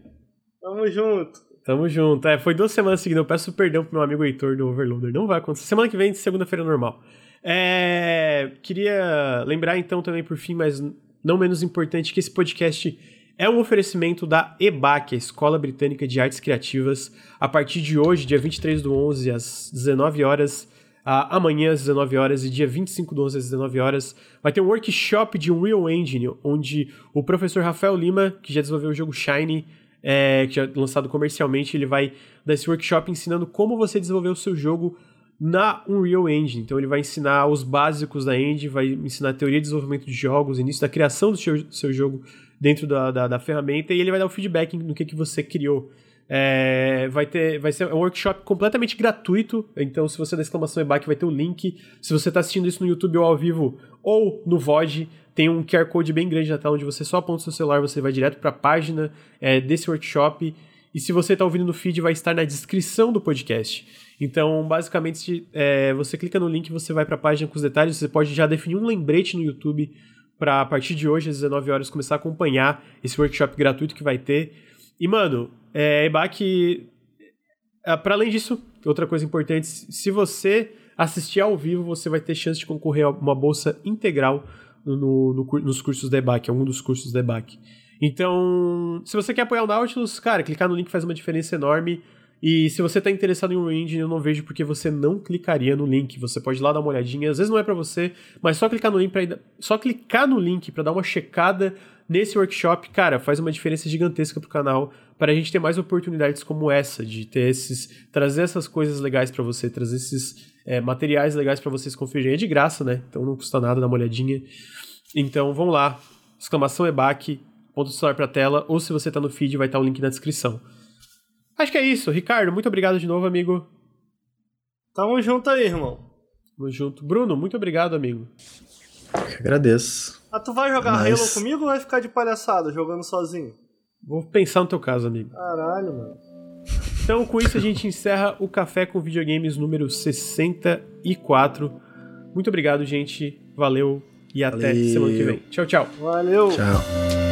Tamo junto. tamo junto. É, foi duas semanas seguidas. Eu peço perdão pro meu amigo Heitor do Overloader. Não vai acontecer. Semana que vem, segunda-feira normal. É, queria lembrar então também, por fim, mas não menos importante, que esse podcast é um oferecimento da EBAC, a Escola Britânica de Artes Criativas. A partir de hoje, dia 23 do 11, às 19 horas, amanhã às 19 horas e dia 25 do 11 às 19 horas, vai ter um workshop de Unreal Engine, onde o professor Rafael Lima, que já desenvolveu o jogo Shine, é, que já é lançado comercialmente, ele vai dar esse workshop ensinando como você desenvolver o seu jogo na Unreal Engine. Então ele vai ensinar os básicos da engine, vai ensinar a teoria de desenvolvimento de jogos, início da criação do seu, seu jogo dentro da, da, da, ferramenta e ele vai dar o feedback no que, que você criou. É, vai ter vai ser um workshop completamente gratuito então se você é da exclamação EBAC vai ter o link. Se você está assistindo isso no YouTube ou ao vivo ou no VOD tem um QR Code bem grande na tela onde você só aponta o seu celular você vai direto para a página é, desse workshop. E se você está ouvindo no feed vai estar na descrição do podcast. Então, basicamente, é, você clica no link, você vai para a página com os detalhes, você pode já definir um lembrete no YouTube para a partir de hoje, às 19 horas, começar a acompanhar esse workshop gratuito que vai ter. E, mano, é, EBAC, é, para além disso, outra coisa importante, se você assistir ao vivo, você vai ter chance de concorrer a uma bolsa integral no, no, nos cursos da EBAC, algum dos cursos da EBAC. Então, se você quer apoiar o Nautilus, cara, clicar no link faz uma diferença enorme. E se você está interessado em um engine, eu não vejo porque você não clicaria no link. Você pode ir lá dar uma olhadinha. Às vezes não é para você, mas só clicar no link para só clicar no link para dar uma checada nesse workshop, cara, faz uma diferença gigantesca pro canal para a gente ter mais oportunidades como essa de ter esses trazer essas coisas legais para você, trazer esses é, materiais legais para vocês conferirem. É de graça, né? Então não custa nada dar uma olhadinha. Então vamos lá. Exclamação EBAC, ponto celular para tela, ou se você está no feed, vai estar tá o link na descrição. Acho que é isso. Ricardo, muito obrigado de novo, amigo. Tamo junto aí, irmão. Tamo junto. Bruno, muito obrigado, amigo. Eu agradeço. Ah, tu vai jogar Mas... Halo comigo ou vai ficar de palhaçada jogando sozinho? Vou pensar no teu caso, amigo. Caralho, mano. Então, com isso, a gente encerra o Café com Videogames número 64. Muito obrigado, gente. Valeu e até Valeu. semana que vem. Tchau, tchau. Valeu. Tchau.